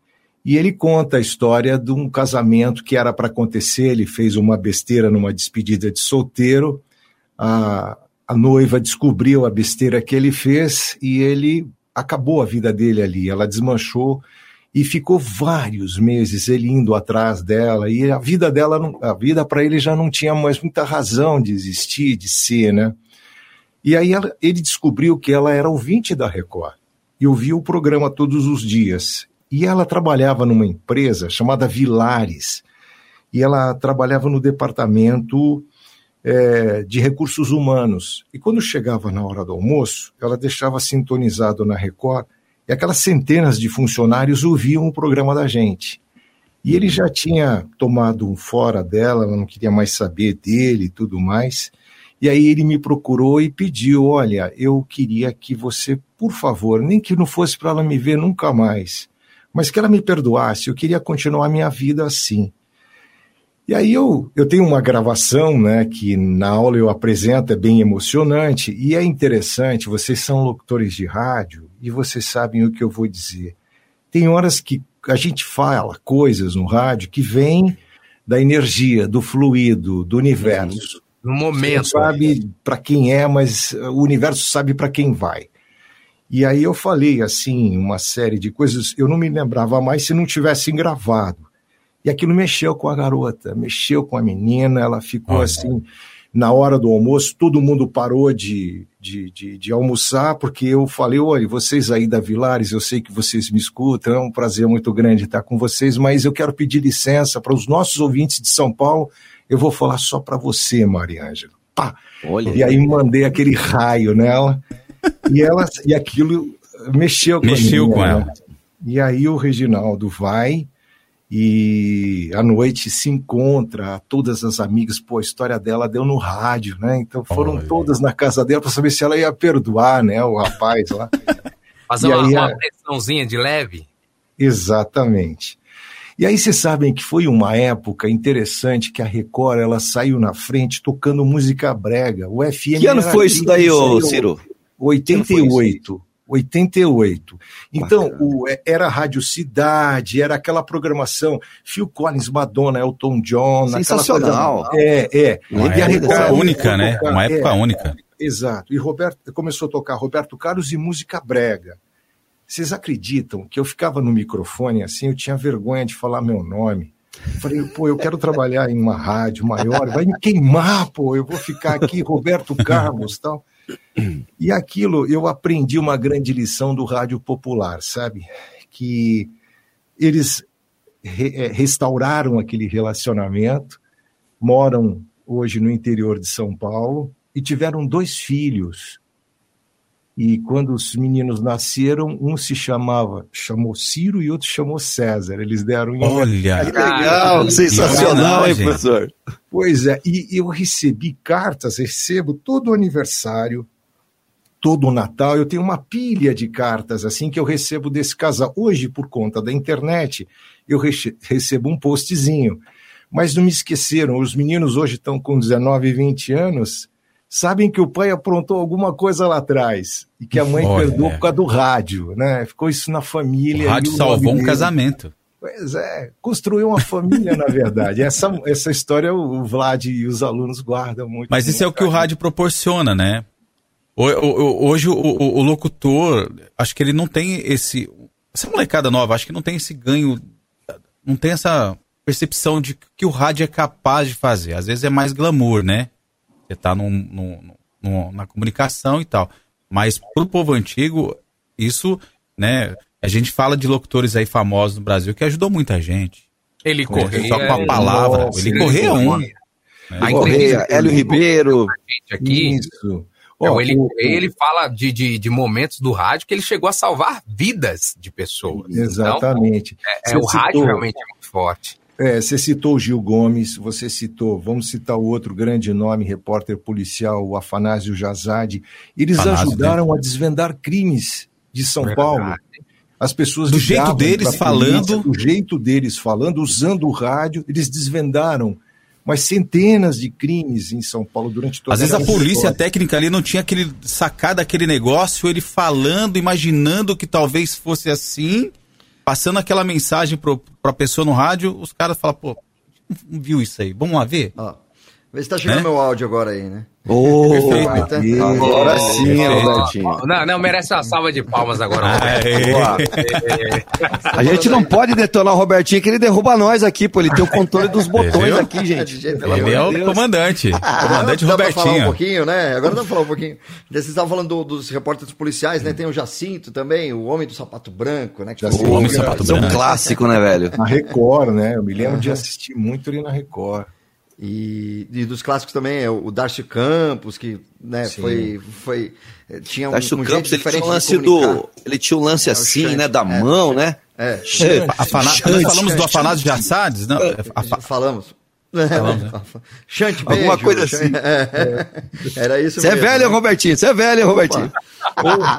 E ele conta a história de um casamento que era para acontecer. Ele fez uma besteira numa despedida de solteiro. A, a noiva descobriu a besteira que ele fez e ele acabou a vida dele ali. Ela desmanchou e ficou vários meses ele indo atrás dela e a vida dela, não, a vida para ele já não tinha mais muita razão de existir, de ser, né? E aí ela, ele descobriu que ela era ouvinte da Record e ouvia o programa todos os dias. E ela trabalhava numa empresa chamada Vilares e ela trabalhava no departamento é, de recursos humanos. E quando chegava na hora do almoço, ela deixava sintonizado na Record e aquelas centenas de funcionários ouviam o programa da gente. E ele já tinha tomado um fora dela, ela não queria mais saber dele e tudo mais. E aí ele me procurou e pediu: Olha, eu queria que você, por favor, nem que não fosse para ela me ver nunca mais, mas que ela me perdoasse, eu queria continuar minha vida assim. E aí eu, eu tenho uma gravação, né, que na aula eu apresento, é bem emocionante, e é interessante, vocês são locutores de rádio, e vocês sabem o que eu vou dizer. Tem horas que a gente fala coisas no rádio que vem da energia, do fluido, do universo. No momento. Você sabe para quem é, mas o universo sabe para quem vai. E aí eu falei assim, uma série de coisas, eu não me lembrava mais se não tivessem gravado. E aquilo mexeu com a garota, mexeu com a menina, ela ficou assim, na hora do almoço, todo mundo parou de, de, de, de, almoçar, porque eu falei, olha, vocês aí da Vilares, eu sei que vocês me escutam, é um prazer muito grande estar com vocês, mas eu quero pedir licença para os nossos ouvintes de São Paulo, eu vou falar só para você, Maria Ângela. Pá! Olha. E aí mandei aquele raio nela, e, ela, e aquilo mexeu com, mexeu com ela. Né? E aí o Reginaldo vai e à noite se encontra, todas as amigas, pô, a história dela deu no rádio, né? Então foram Olha. todas na casa dela para saber se ela ia perdoar, né, o rapaz lá. Fazer uma, aí, uma pressãozinha de leve? Exatamente. E aí vocês sabem que foi uma época interessante que a Record ela saiu na frente tocando música brega. O FM Que ano foi isso daí, ô Ciro? 88. 88. Então, o, era Rádio Cidade, era aquela programação, Phil Collins, Madonna, Elton John. Sensacional. Coisa, é, é. Uma e a época Record, única, né? Tocar, Uma época é, única. Exato. E Roberto começou a tocar Roberto Carlos e música brega. Vocês acreditam que eu ficava no microfone assim, eu tinha vergonha de falar meu nome. Falei, pô, eu quero trabalhar em uma rádio maior, vai me queimar, pô, eu vou ficar aqui, Roberto Carlos tal. E aquilo eu aprendi uma grande lição do rádio popular, sabe? Que eles re restauraram aquele relacionamento, moram hoje no interior de São Paulo e tiveram dois filhos. E quando os meninos nasceram, um se chamava, chamou Ciro e outro chamou César. Eles deram. Olha, que legal, sensacional, hein, professor? Pois é, e eu recebi cartas, recebo todo o aniversário, todo o Natal, eu tenho uma pilha de cartas assim que eu recebo desse casal. Hoje, por conta da internet, eu recebo um postzinho. Mas não me esqueceram, os meninos hoje estão com 19 e 20 anos sabem que o pai aprontou alguma coisa lá atrás e que a mãe Olha, perdoou por causa do rádio, né? Ficou isso na família. O rádio salvou um casamento. Pois é, construiu uma família, na verdade. Essa, essa história o Vlad e os alunos guardam muito. Mas isso é o que o rádio proporciona, né? Hoje o, o, o, locutor, acho que ele não tem esse. Essa molecada nova, acho que não tem esse ganho, não tem essa percepção de que o rádio é capaz de fazer. Às vezes é mais glamour, né? Você está na comunicação e tal. Mas pro povo antigo, isso, né? A gente fala de locutores aí famosos no Brasil que ajudou muita gente. Ele corria. Só com a palavra. Nossa, ele ele corria um. Correia, entrevista Hélio Ribeiro. aqui, Isso. é, Ó, o ele, o- ele fala de, de, de momentos do rádio que ele chegou a salvar vidas de pessoas. Exatamente. Então, é, é, o rádio realmente é muito forte. É, você citou o Gil Gomes, você citou, vamos citar o outro grande nome, repórter policial, o Afanásio Jazade. Eles Afanásio, ajudaram a desvendar crimes de São Verdade. Paulo. As pessoas Do jeito deles polícia, falando. do jeito deles falando, usando o rádio, eles desvendaram mas centenas de crimes em São Paulo durante toda Às vezes a polícia história. técnica ali não tinha aquele sacado aquele negócio, ele falando, imaginando que talvez fosse assim, passando aquela mensagem pro, pra pessoa no rádio, os caras falam, pô, não viu isso aí, vamos lá ver? Ó, vê se tá chegando Né? meu áudio agora aí, né? Perfeito. agora sim. Robertinho. Não, não, merece uma salva de palmas agora. Aê. A gente não pode detonar o Robertinho, que ele derruba nós aqui, pô. Ele tem o controle dos botões viu? aqui, gente. Pelo Ele é amor o comandante, comandante pra falar um Robertinho. pouquinho, né? Agora pra falar um pouquinho. Vocês estavam falando do- dos repórteres policiais, né? Tem o Jacinto também, o Homem do Sapato Branco, né? O homem do sapato Isso é um branco. clássico, né, velho? Na Record, né? Eu me lembro de assistir muito ali na Record. E, e dos clássicos também, é o Darcy Campos, que né, Sim. foi, foi. eh, Tinha um, Darcy um jeito Campos, ele tinha diferente um de lance do. Ele tinha um lance É, assim, chante, né? Da é. mão, né? É, Afana- Nós falamos do Afanásio de Assades? Não, é, afa- falamos. Falamos, né? Chante Alguma beijo, coisa chante- assim. é. Era isso Você é velho, né? Robertinho? Você é velho, Robertinho?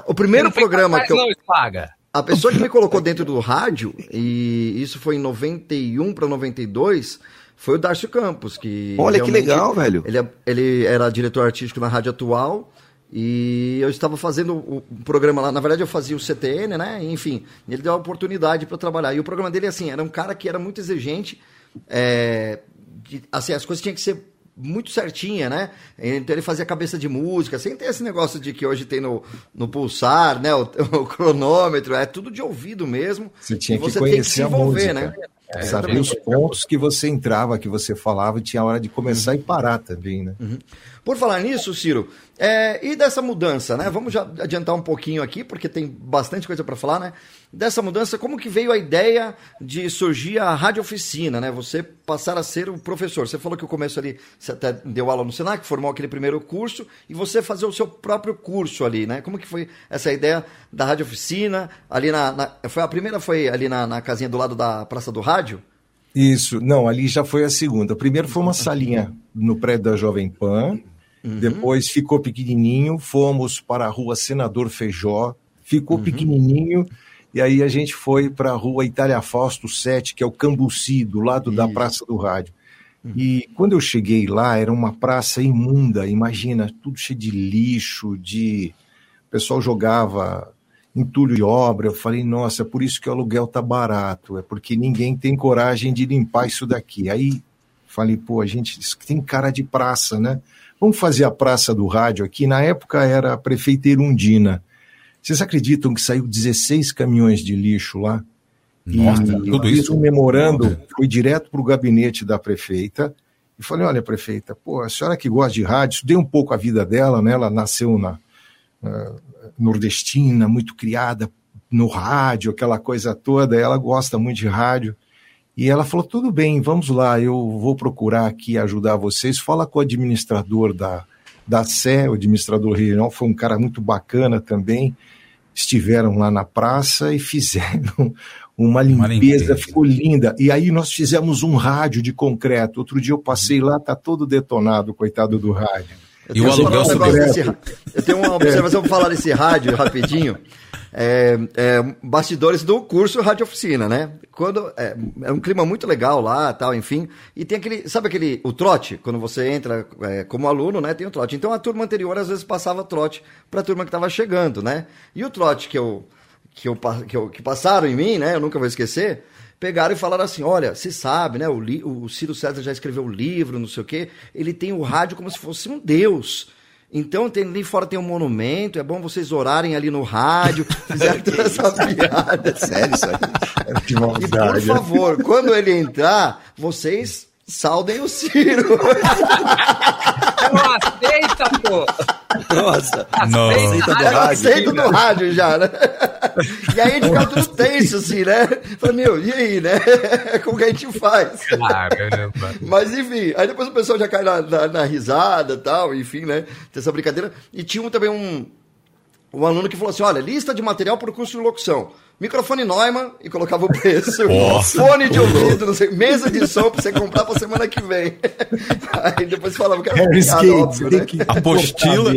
O, o primeiro programa que eu, não, Espaga. A pessoa que me colocou dentro do rádio, e isso foi em 91 para 92, foi o Darcio Campos, que. Olha que legal, velho. Ele, é- ele era diretor artístico na Rádio Atual. E eu estava fazendo o programa lá, na verdade eu fazia o CTN, né? Enfim, ele deu a oportunidade para trabalhar. E o programa dele, assim, era um cara que era muito exigente. é, de- assim, as coisas tinham que ser muito certinha, né? Então ele fazia cabeça de música, sem ter esse negócio de que hoje tem no, no pulsar, né? O, o cronômetro, é tudo de ouvido mesmo. Você tinha E que você tem que conhecer se a envolver, música. né? É, Saber os pontos que você entrava, que você falava, e tinha a hora de começar e parar também, né? Por falar nisso, Ciro, é, e dessa mudança, né? Vamos já adiantar um pouquinho aqui, porque tem bastante coisa para falar, né? Dessa mudança, como que veio a ideia de surgir a rádio oficina, né? Você passar a ser o professor. Você falou que o começo ali, você até deu aula no Senac, formou aquele primeiro curso, e você fazer o seu próprio curso ali, né? Como que foi essa ideia da rádio oficina, ali na... na- foi a primeira foi ali na, na casinha do lado da Praça do Rádio? Isso, não, ali já foi a segunda. Primeiro foi uma salinha no prédio da Jovem Pan, depois ficou pequenininho, fomos para a rua Senador Feijó, ficou pequenininho, e aí a gente foi para a rua Itália Fausto 7, que é o Cambuci, do lado da Praça do Rádio. E quando eu cheguei lá, era uma praça imunda, imagina, tudo cheio de lixo, de... O pessoal jogava entulho de obra. Eu falei, nossa, é por isso que o aluguel tá barato, é porque ninguém tem coragem de limpar isso daqui. Aí falei, pô, a gente isso tem cara de praça, né? Vamos fazer a praça do rádio aqui. Na época era a prefeita Erundina. Vocês acreditam que saiu 16 caminhões de lixo lá? Nossa, e tudo isso? um memorando, fui direto para o gabinete da prefeita e falei, olha, prefeita, pô, a senhora que gosta de rádio, estudei um pouco a vida dela, né? Ela nasceu na ah, nordestina, muito criada no rádio, aquela coisa toda, ela gosta muito de rádio. E ela falou: tudo bem, vamos lá, eu vou procurar aqui ajudar vocês. Fala com o administrador da, da Sé, o administrador regional, foi um cara muito bacana também. Estiveram lá na praça e fizeram uma limpeza, limpeza. ficou linda. E aí nós fizemos um rádio de concreto. Outro dia eu passei lá, tá todo detonado, coitado do rádio. Eu E o aluguel um subiu. desse Eu tenho uma observação para falar desse rádio rapidinho. É, é, bastidores do curso Rádio Oficina, né? Quando é, é um clima muito legal lá, tal, enfim. E tem aquele, sabe aquele o trote quando você entra é, como aluno, né? Tem o trote. Então a turma anterior às vezes passava trote para a turma que estava chegando, né? E o trote que eu que eu, que eu que passaram em mim, né? Eu nunca vou esquecer. Pegaram e falaram assim: olha, você sabe, né? O, o Ciro César já escreveu um livro, não sei o quê. Ele tem o rádio como se fosse um deus. Então, tem, ali fora tem um monumento, é bom vocês orarem ali no rádio. Fizeram toda essa piada. Sério isso aí? Que E por maldade. favor, quando ele entrar, vocês saudem o Ciro. Não aceita, pô. Nossa. Não. Aceita do Eu rádio. aceito do rádio já, né? E aí a gente ficava tudo tenso, assim, né? Falei, meu, e aí, né? Como que a gente faz? Caramba. Mas enfim, aí depois o pessoal já cai na, na, na risada e tal, enfim, né? Tem essa brincadeira. E tinha um, também um, um aluno que falou assim: olha, lista de material para o curso de locução. Microfone Neumann e colocava o preço. Nossa. Fone de ouvido, não sei, mesa de som pra você comprar pra semana que vem. Aí depois falava que era Gates, óbvio, né? que Apostila.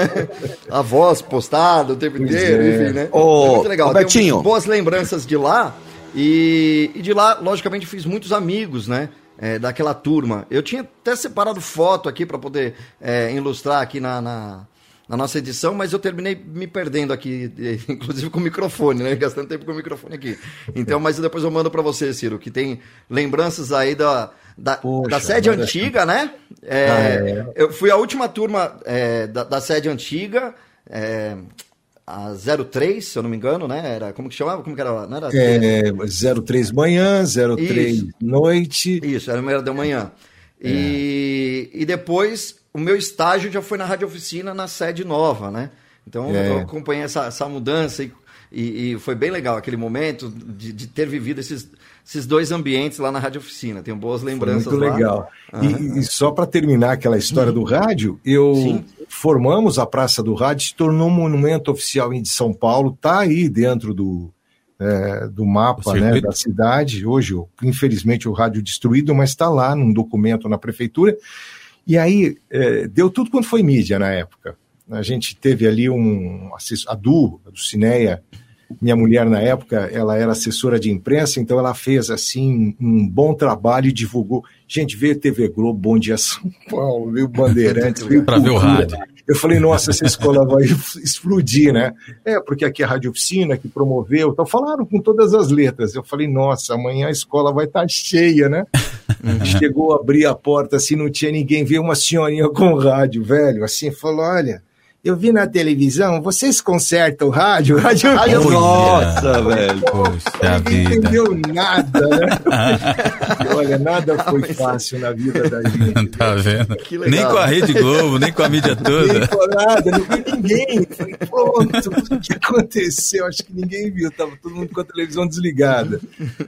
A voz postada o tempo Pois inteiro, é. enfim, né? É muito legal. Robertinho. Tenho boas lembranças de lá. E, e de lá, logicamente, fiz muitos amigos, né? é, daquela turma. Eu tinha até separado foto aqui para poder é, ilustrar aqui na, na, na nossa edição, mas eu terminei me perdendo aqui, inclusive com o microfone, né? Gastando tempo com o microfone aqui. Então, mas depois eu mando para você, Ciro, que tem lembranças aí da, da, Poxa, da sede antiga, né? É, Ah, é. Eu fui a última turma é, da, da sede antiga. É, a 03, se eu não me engano, né? Era, como que chamava? Como que era? Não era É, 03 manhã, 03 Isso. noite. Isso, era uma era da manhã. E, e depois, o meu estágio já foi na Rádio Oficina, na sede nova, né? Então, É. eu acompanhei essa, essa mudança e, e- e foi bem legal aquele momento de, de ter vivido esses, esses dois ambientes lá na Rádio Oficina. Tenho boas Foi lembranças muito lá. legal. E, e só para terminar aquela história do rádio, eu Sim. formamos a Praça do Rádio, se tornou um monumento oficial de São Paulo, tá aí dentro do, é, do mapa né, da cidade. Hoje, infelizmente, o rádio destruído, mas está lá num documento na prefeitura. E aí é, deu tudo quanto foi mídia na época. A gente teve ali um a Du, a do Cineia, minha mulher na época, ela era assessora de imprensa, então ela fez assim um bom trabalho e divulgou. Gente, veio TV Globo, Bom Dia São Paulo, veio Bandeirantes, veio Pra ver o rádio. Eu falei, nossa, essa escola vai explodir, né? É, porque aqui é a Rádio Oficina que promoveu, então falaram com todas as letras. Eu falei, nossa, amanhã a escola vai estar cheia, né? Chegou a abrir a porta assim, não tinha ninguém, veio uma senhorinha com rádio, velho, assim, falou, olha, eu vi na televisão, vocês consertam o rádio? Rádio, rádio Nossa, velho. Poxa Ninguém vida. entendeu nada, né? Olha, nada foi fácil na vida da gente. Tá vendo? Que legal. Nem com a Rede Globo, nem com a mídia Nem toda. por nada, não vi ninguém. Falei, pronto, o que aconteceu? Acho que ninguém viu, tava todo mundo com a televisão desligada.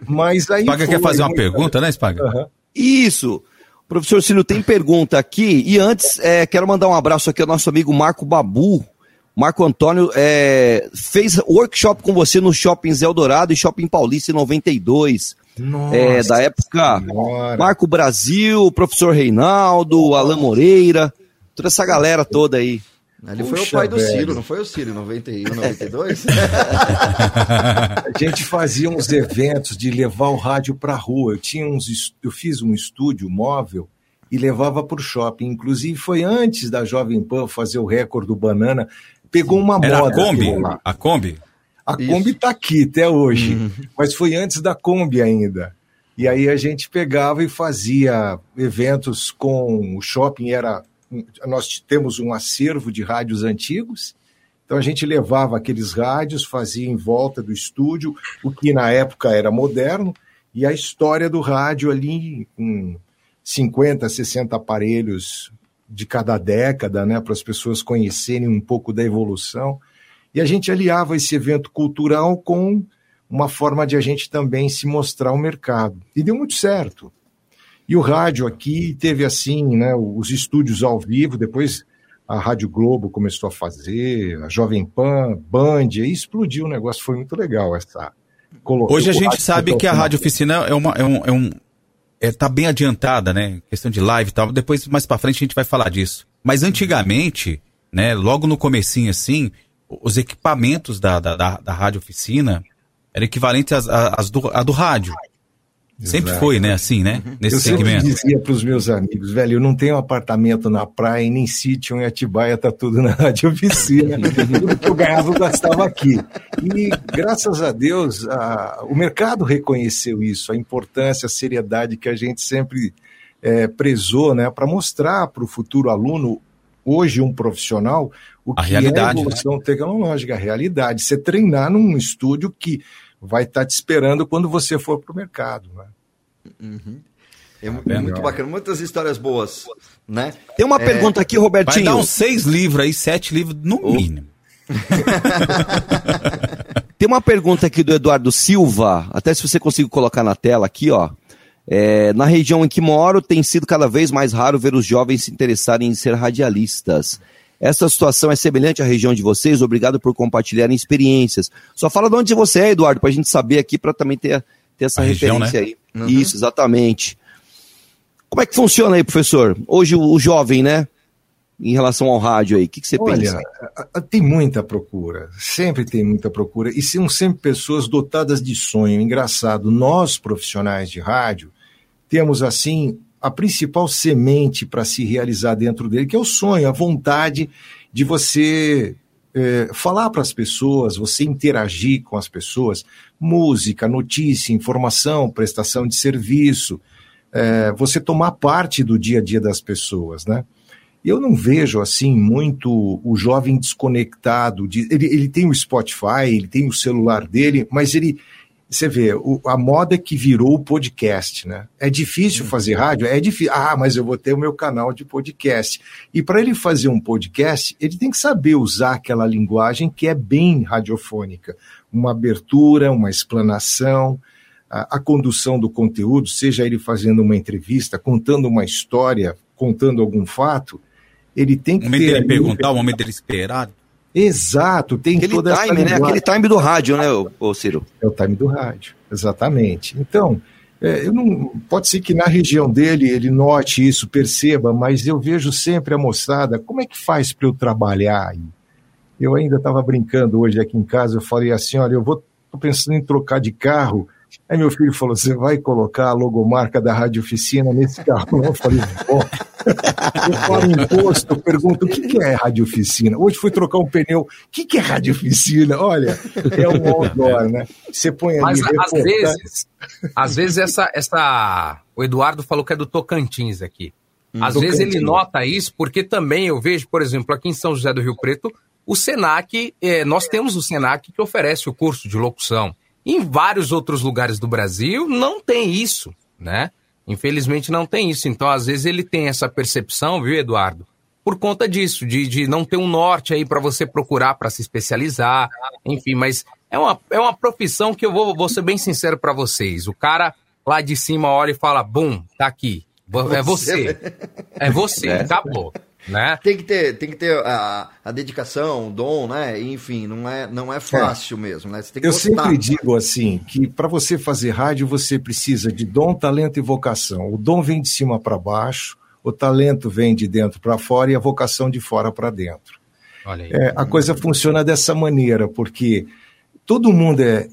Mas aí. Spaga foi, quer fazer uma né? pergunta, né, Spaga? Aham. Isso. Professor Cílio, tem pergunta aqui. E antes, é, quero mandar um abraço aqui ao nosso amigo Marco Babu. Marco Antônio é, fez workshop com você no Shopping Zé Eldorado e Shopping Paulista em 92. Nossa, É, da época senhora. Marco Brasil, professor Reinaldo, Alan Moreira, toda essa galera toda aí. Ele foi o Puxa, pai do velho. Ciro, não foi o Ciro, em 91, 92? A gente fazia uns eventos de levar o rádio para rua. Eu tinha uns, eu fiz um estúdio móvel e levava para o shopping. Inclusive foi antes da Jovem Pan fazer o recorde do banana. Pegou uma Era moda. a Kombi? A Kombi? A Isso. Kombi está aqui até hoje, mas foi antes da Kombi ainda. E aí a gente pegava e fazia eventos com o shopping era nós temos um acervo de rádios antigos. Então a gente levava aqueles rádios, fazia em volta do estúdio, o que na época era moderno, e a história do rádio ali com 50, 60 aparelhos de cada década, né, para as pessoas conhecerem um pouco da evolução. E a gente aliava esse evento cultural com uma forma de a gente também se mostrar ao mercado. E deu muito certo. E o rádio aqui teve assim, né, os estúdios ao vivo, depois a Rádio Globo começou a fazer, a Jovem Pan, Band, aí explodiu o negócio, foi muito legal essa. Hoje a gente sabe que a Rádio Oficina é uma. É um, é um- é, tá bem adiantada, né? Questão de live e tal. Depois, mais pra frente, a gente vai falar disso. Mas antigamente, né, logo no comecinho assim, os equipamentos da, da, da, da Rádio Oficina eram equivalentes às, às do, à do rádio. Sempre Exato. foi, né? Assim, né? Nesse eu sempre segmento. dizia para os meus amigos, velho, eu não tenho apartamento na praia nem sítio em Atibaia, tá tudo na rádio oficina. tudo que eu ganhava eu gastava aqui. E graças a Deus, a- o mercado reconheceu isso, a importância, a seriedade que a gente sempre é, prezou, né, para mostrar para o futuro aluno, hoje um profissional, o A que realidade, é né? a evolução tecnológica, a realidade. Você treinar num estúdio que vai estar te esperando quando você for para o mercado. Né? É mu- vendo? muito bacana, muitas histórias boas, né? Tem uma É, pergunta aqui, Vai Robertinho. dar uns seis livros aí, sete livros no mínimo. Tem Tem uma pergunta aqui do Eduardo Silva, até se você conseguir colocar na tela aqui, ó. É, na região em que moro, tem sido cada vez mais raro ver os jovens se interessarem em ser radialistas. Essa situação é semelhante à região de vocês? Obrigado por compartilharem experiências. Só fala de onde você é, Eduardo, para a gente saber aqui, para também ter, ter essa A região, referência né? aí. Uhum. Isso, exatamente. Como é que funciona aí, professor? Hoje o, jovem, né? Em relação ao rádio aí, o que, que você Olha, pensa? tem muita procura, sempre tem muita procura, e são sempre pessoas dotadas de sonho. Engraçado, nós profissionais de rádio temos assim a principal semente para se realizar dentro dele, que é o sonho, a vontade de você eh, falar para as pessoas, você interagir com as pessoas, música, notícia, informação, prestação de serviço, eh, você tomar parte do dia a dia das pessoas, né? Eu não vejo assim muito o jovem desconectado. De, ele, ele tem o Spotify, ele tem o celular dele, mas ele. Você vê, o- a moda que virou o podcast, né? É difícil fazer rádio? É difícil. Ah, mas eu vou ter o meu canal de podcast. E para ele fazer um podcast, ele tem que saber usar aquela linguagem que é bem radiofônica. Uma abertura, uma explanação, a, a condução do conteúdo, seja ele fazendo uma entrevista, contando uma história, contando algum fato, ele tem que O momento ter dele perguntar, o momento dele esperar. Exato, tem Aquele toda essa time, né? linguagem. Aquele time do rádio, né, ô, Ciro? É o time do rádio, exatamente. Então, é, eu não, pode ser que na região dele ele note isso, perceba, mas eu vejo sempre a moçada, como é que faz para eu trabalhar? Eu ainda estava brincando hoje aqui em casa, eu falei assim, olha, eu vou tô pensando em trocar de carro. Aí meu filho falou, você vai colocar a logomarca da Rádio Oficina nesse carro? Eu falei, ó, eu falo imposto, eu pergunto, o que, que é Rádio Oficina? Hoje fui trocar um pneu, o que, que é Rádio Oficina? Olha, é um outdoor, né? Você põe ali... Mas às vezes, às vezes essa, essa. O Eduardo falou que é do Tocantins aqui. Às vezes ele Tocantins. nota isso porque também eu vejo, por exemplo, aqui em São José do Rio Preto, o Senac, eh, nós temos o Senac que oferece o curso de locução. Em vários outros lugares do Brasil não tem isso, né? Infelizmente não tem isso. Então, às vezes, ele tem essa percepção, viu, Eduardo? Por conta disso, de, de não ter um norte aí para você procurar para se especializar, enfim, mas é uma, é uma profissão que eu vou, vou ser bem sincero para vocês. O cara lá de cima olha e fala: bum, tá aqui. É você. É você, É. acabou. Né? Tem que ter, tem que ter a, a dedicação, o dom, né? Enfim, não é, não é fácil mesmo, né? Você tem que Eu gostar. sempre digo assim, que para você fazer rádio você precisa de dom, talento e vocação. O dom vem de cima para baixo, o talento vem de dentro para fora e a vocação de fora para dentro. Olha aí. É, a coisa funciona dessa maneira, porque todo mundo é.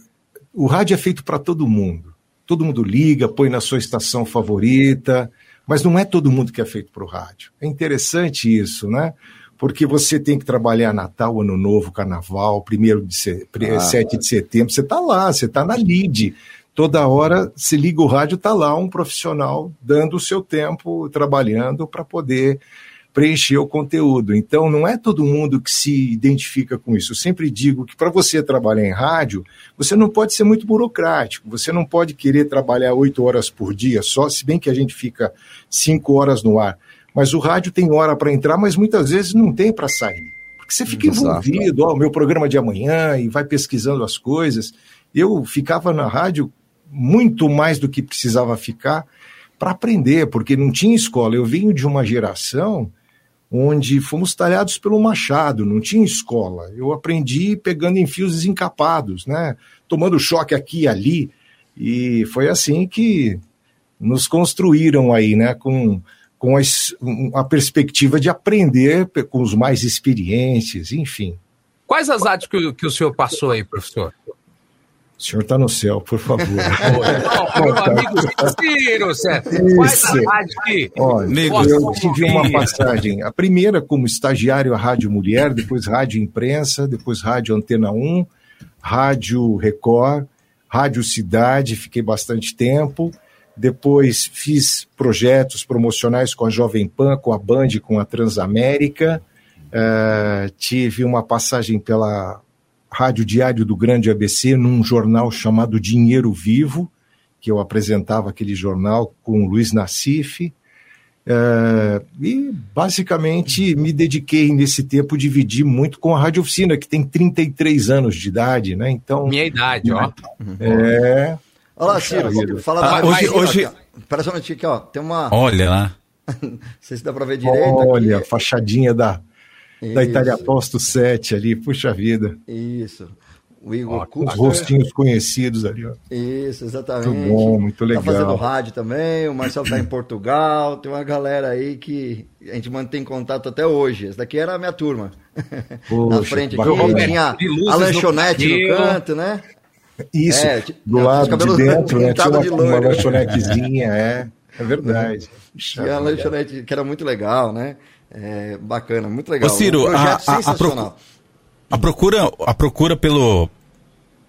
O rádio é feito para todo mundo. Todo mundo liga, põe na sua estação favorita, mas não é todo mundo que é feito para o rádio. É interessante isso, né? Porque você tem que trabalhar Natal, Ano Novo, Carnaval, 1 de se... Ah. 7 de setembro, você está lá, você está na lead. Toda hora, se liga o rádio, está lá um profissional dando o seu tempo, trabalhando para poder preencher o conteúdo. Então, não é todo mundo que se identifica com isso. Eu sempre digo que para você trabalhar em rádio, você não pode ser muito burocrático, você não pode querer trabalhar oito horas por dia só, se bem que a gente fica cinco horas no ar. Mas o rádio tem hora para entrar, mas muitas vezes não tem para sair. Porque você fica envolvido, ó, o meu programa de amanhã, e vai pesquisando as coisas. Eu ficava na rádio muito mais do que precisava ficar para aprender, porque não tinha escola. Eu venho de uma geração onde fomos talhados pelo machado, não tinha escola. Eu aprendi pegando em fios desencapados, né? Tomando choque aqui e ali. E foi assim que nos construíram aí, né? Com, com um- a perspectiva de aprender com os mais experientes, enfim. Quais as áreas que, que o senhor passou aí, professor? O senhor está no céu, por favor. Não, meu amigo Ciro, certo? Quais as rádios que... Olha, eu tive uma passagem. A primeira como estagiário a Rádio Mulher, depois Rádio Imprensa, depois Rádio Antena 1, Rádio Record, Rádio Cidade, fiquei bastante tempo. Depois fiz projetos promocionais com a Jovem Pan, com a Band, com a Transamérica. Eh, tive uma passagem pela Rádio Diário do Grande ABC, num jornal chamado Dinheiro Vivo, que eu apresentava aquele jornal com o Luiz Nassif. É, e basicamente me dediquei nesse tempo, dividi muito com a Rádio Oficina, que tem 33 anos de idade, né? Então. Minha idade, ó. É. Olha lá, Ciro, vida. fala Ah, hoje- Oficina hoje-. Espera só um minutinho aqui, ó. Tem uma. Olha lá. Não sei se dá pra ver direito. Olha, a aqui. fachadinha da, da Isso. Itália Posto 7 ali, puxa vida. Isso. O Igor Ó, com os rostinhos conhecidos ali, ó. Isso, exatamente. Muito bom, muito legal. Tá fazendo rádio também, o Marcelo tá em Portugal, tem uma galera aí que a gente mantém contato até hoje. Essa daqui era a minha turma. Na Poxa, frente que aqui bacana. tinha a lanchonete no canto, né? Isso, É, do lado de dentro, né? Tinha uma, de uma lanchonetezinha, é. É verdade. Puxa Tinha a lanchonete que era muito legal, né? É, bacana, muito legal. Ô, Ciro, um projeto a- a- a sensacional. A procura, a procura pelo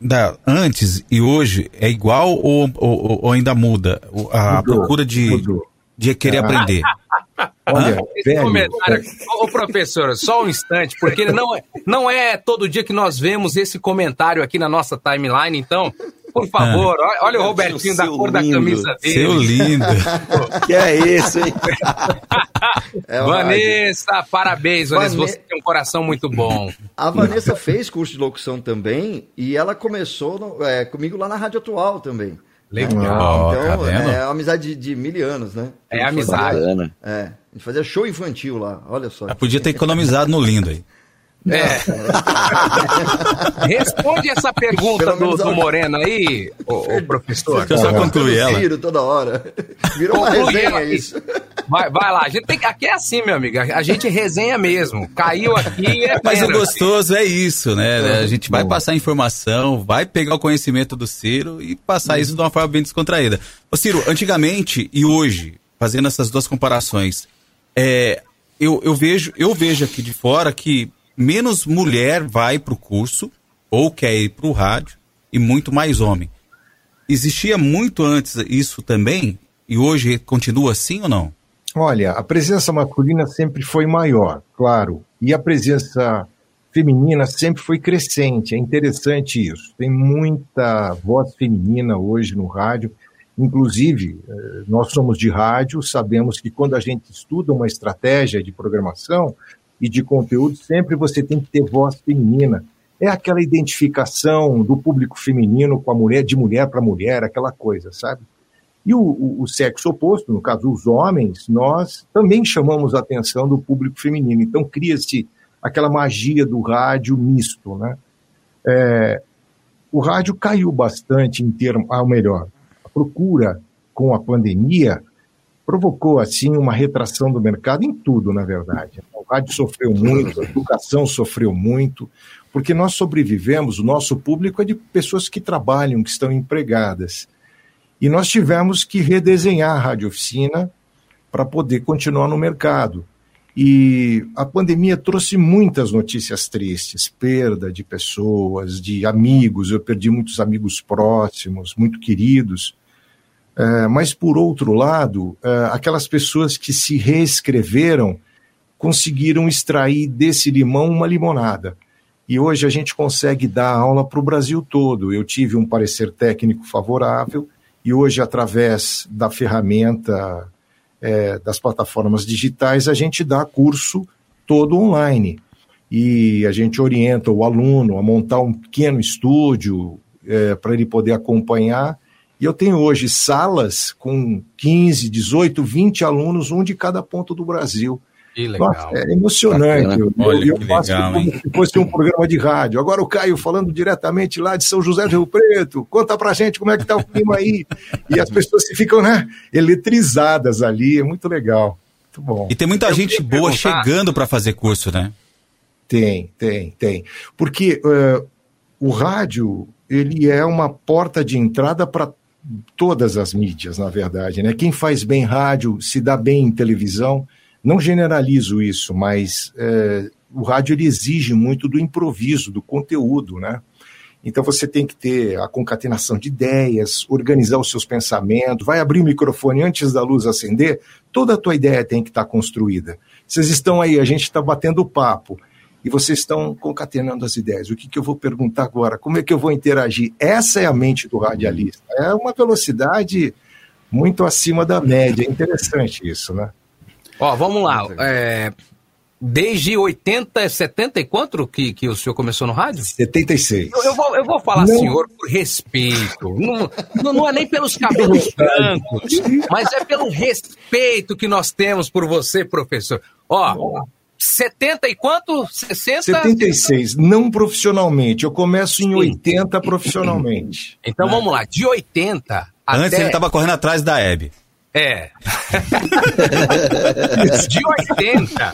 da antes e hoje é igual ou, ou- ou ainda muda? O- A Mudou, procura de, mudou. de querer Ah. aprender. Olha, Esse velho, comentário, ô professor, só um instante, porque não é, não é todo dia que nós vemos esse comentário aqui na nossa timeline, então, por favor, olha, olha o Robertinho da cor da lindo. camisa dele. Seu lindo. Que é isso, hein? É Vanessa, parabéns, Vanessa, Vane- você tem um coração muito bom. A Vanessa fez curso de locução também e ela começou no- é, comigo lá na Rádio Atual também. Legal, tá Então, vendo? é uma amizade de, de mil anos, né? É fazia- amizade. É, a gente fazia show infantil lá, olha só. Ah, Podia ter economizado no lindo aí. É. Responde essa pergunta do, do Moreno aí, ô, ô, professor. Deixa eu só concluir ela. Ciro toda hora. Virou uma Conclui resenha ela. isso. Vai, vai lá, a gente tem, que- aqui é assim, meu amigo, a gente resenha mesmo. Caiu aqui é Mas o pênalti. gostoso é isso, né? A gente vai passar informação, vai pegar o conhecimento do Ciro e passar isso de uma forma bem descontraída. Ô Ciro, antigamente e hoje, fazendo essas duas comparações, é, eu, eu, vejo, eu vejo aqui de fora que menos mulher vai para o curso ou quer ir para o rádio e muito mais homem. Existia muito antes isso também e hoje continua assim ou não? Olha, a presença masculina sempre foi maior, claro, e a presença feminina sempre foi crescente. É interessante isso. Tem muita voz feminina hoje no rádio. Inclusive, eh, nós somos de rádio, sabemos que quando a gente estuda uma estratégia de programação e de conteúdo, sempre você tem que ter voz feminina. É aquela identificação do público feminino com a mulher, de mulher para mulher, aquela coisa, sabe? E o, o, o sexo oposto, no caso os homens, nós também chamamos a atenção do público feminino. Então cria-se aquela magia do rádio misto, né? É, o rádio caiu bastante em termos, ao melhor, a procura com a pandemia provocou assim uma retração do mercado em tudo, na verdade. O rádio sofreu muito, a educação sofreu muito, porque nós sobrevivemos, o nosso público é de pessoas que trabalham, que estão empregadas. E nós tivemos que redesenhar a rádio oficina para poder continuar no mercado. E a pandemia trouxe muitas notícias tristes, perda de pessoas, de amigos. Eu perdi muitos amigos próximos, muito queridos. É, mas, por outro lado, é, aquelas pessoas que se reescreveram conseguiram extrair desse limão uma limonada. E hoje a gente consegue dar aula para o Brasil todo. Eu tive um parecer técnico favorável e hoje, através da ferramenta é, das plataformas digitais, a gente dá curso todo online. E a gente orienta o aluno a montar um pequeno estúdio é, para ele poder acompanhar. E eu tenho hoje salas com 15, 18, 20 alunos, um de cada ponto do Brasil. Que legal. Nossa, é emocionante. Bacana. Eu, Olha eu que faço legal, como hein? se fosse um programa de rádio. Agora o Caio falando diretamente lá de São José do Rio Preto. Conta pra gente como é que tá o clima aí. E as pessoas se ficam, né, eletrizadas ali. É muito legal. Muito bom. E tem muita Eu gente boa perguntar- chegando para fazer curso, né? Tem, tem, tem. Porque eh, o rádio, ele é uma porta de entrada para todas as mídias, na verdade. Né? Quem faz bem rádio se dá bem em televisão. Não generalizo isso, mas eh, o rádio ele exige muito do improviso, do conteúdo, né? Então você tem que ter a concatenação de ideias, organizar os seus pensamentos, vai abrir o microfone antes da luz acender, toda a tua ideia tem que estar construída. Vocês estão aí, a gente está batendo papo e vocês estão concatenando as ideias. O que, que eu vou perguntar agora? Como é que eu vou interagir? Essa é a mente do radialista. É uma velocidade muito acima da média. É interessante isso, né? Ó, vamos lá. É, desde 80, 70 e quanto que, que o senhor começou no rádio? 76. Eu, eu vou, eu vou falar Não. senhor por respeito. Não, não, não é nem pelos cabelos brancos, mas é pelo respeito que nós temos por você, professor. Ó, 70 e quanto? 60? 76, não profissionalmente. Eu começo em 80 profissionalmente. Então vamos lá, de 80 Antes até... ele tava correndo atrás da Hebe. É. De 80,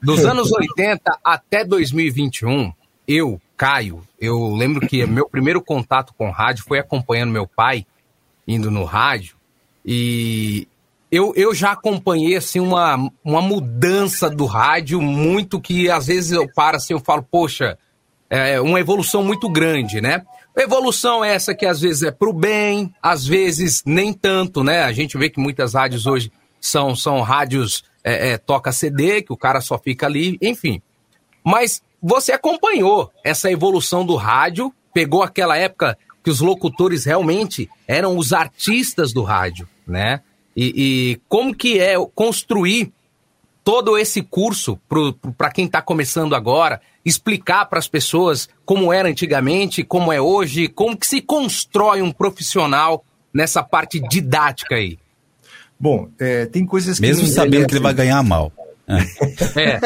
dos anos 80 até 2021, eu, Caio, eu lembro que meu primeiro contato com rádio foi acompanhando meu pai, indo no rádio, e eu, eu já acompanhei assim uma, uma mudança do rádio muito que às vezes eu paro assim, eu falo, poxa, é uma evolução muito grande, né? Evolução essa que às vezes é pro bem, às vezes nem tanto, né? A gente vê que muitas rádios hoje são, são rádios é, é, toca CD, que o cara só fica ali, enfim. Mas você acompanhou essa evolução do rádio, pegou aquela época que os locutores realmente eram os artistas do rádio, né? E, e como que é construir todo esse curso para quem está começando agora, explicar para as pessoas como era antigamente, como é hoje, como que se constrói um profissional nessa parte didática aí. Bom, é, tem coisas que. Mesmo sabendo que ele vai ganhar mal. É.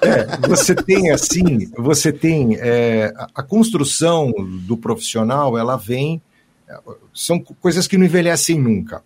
É, você tem assim, você tem é, a, a construção do profissional, ela vem, são co- coisas que não envelhecem nunca.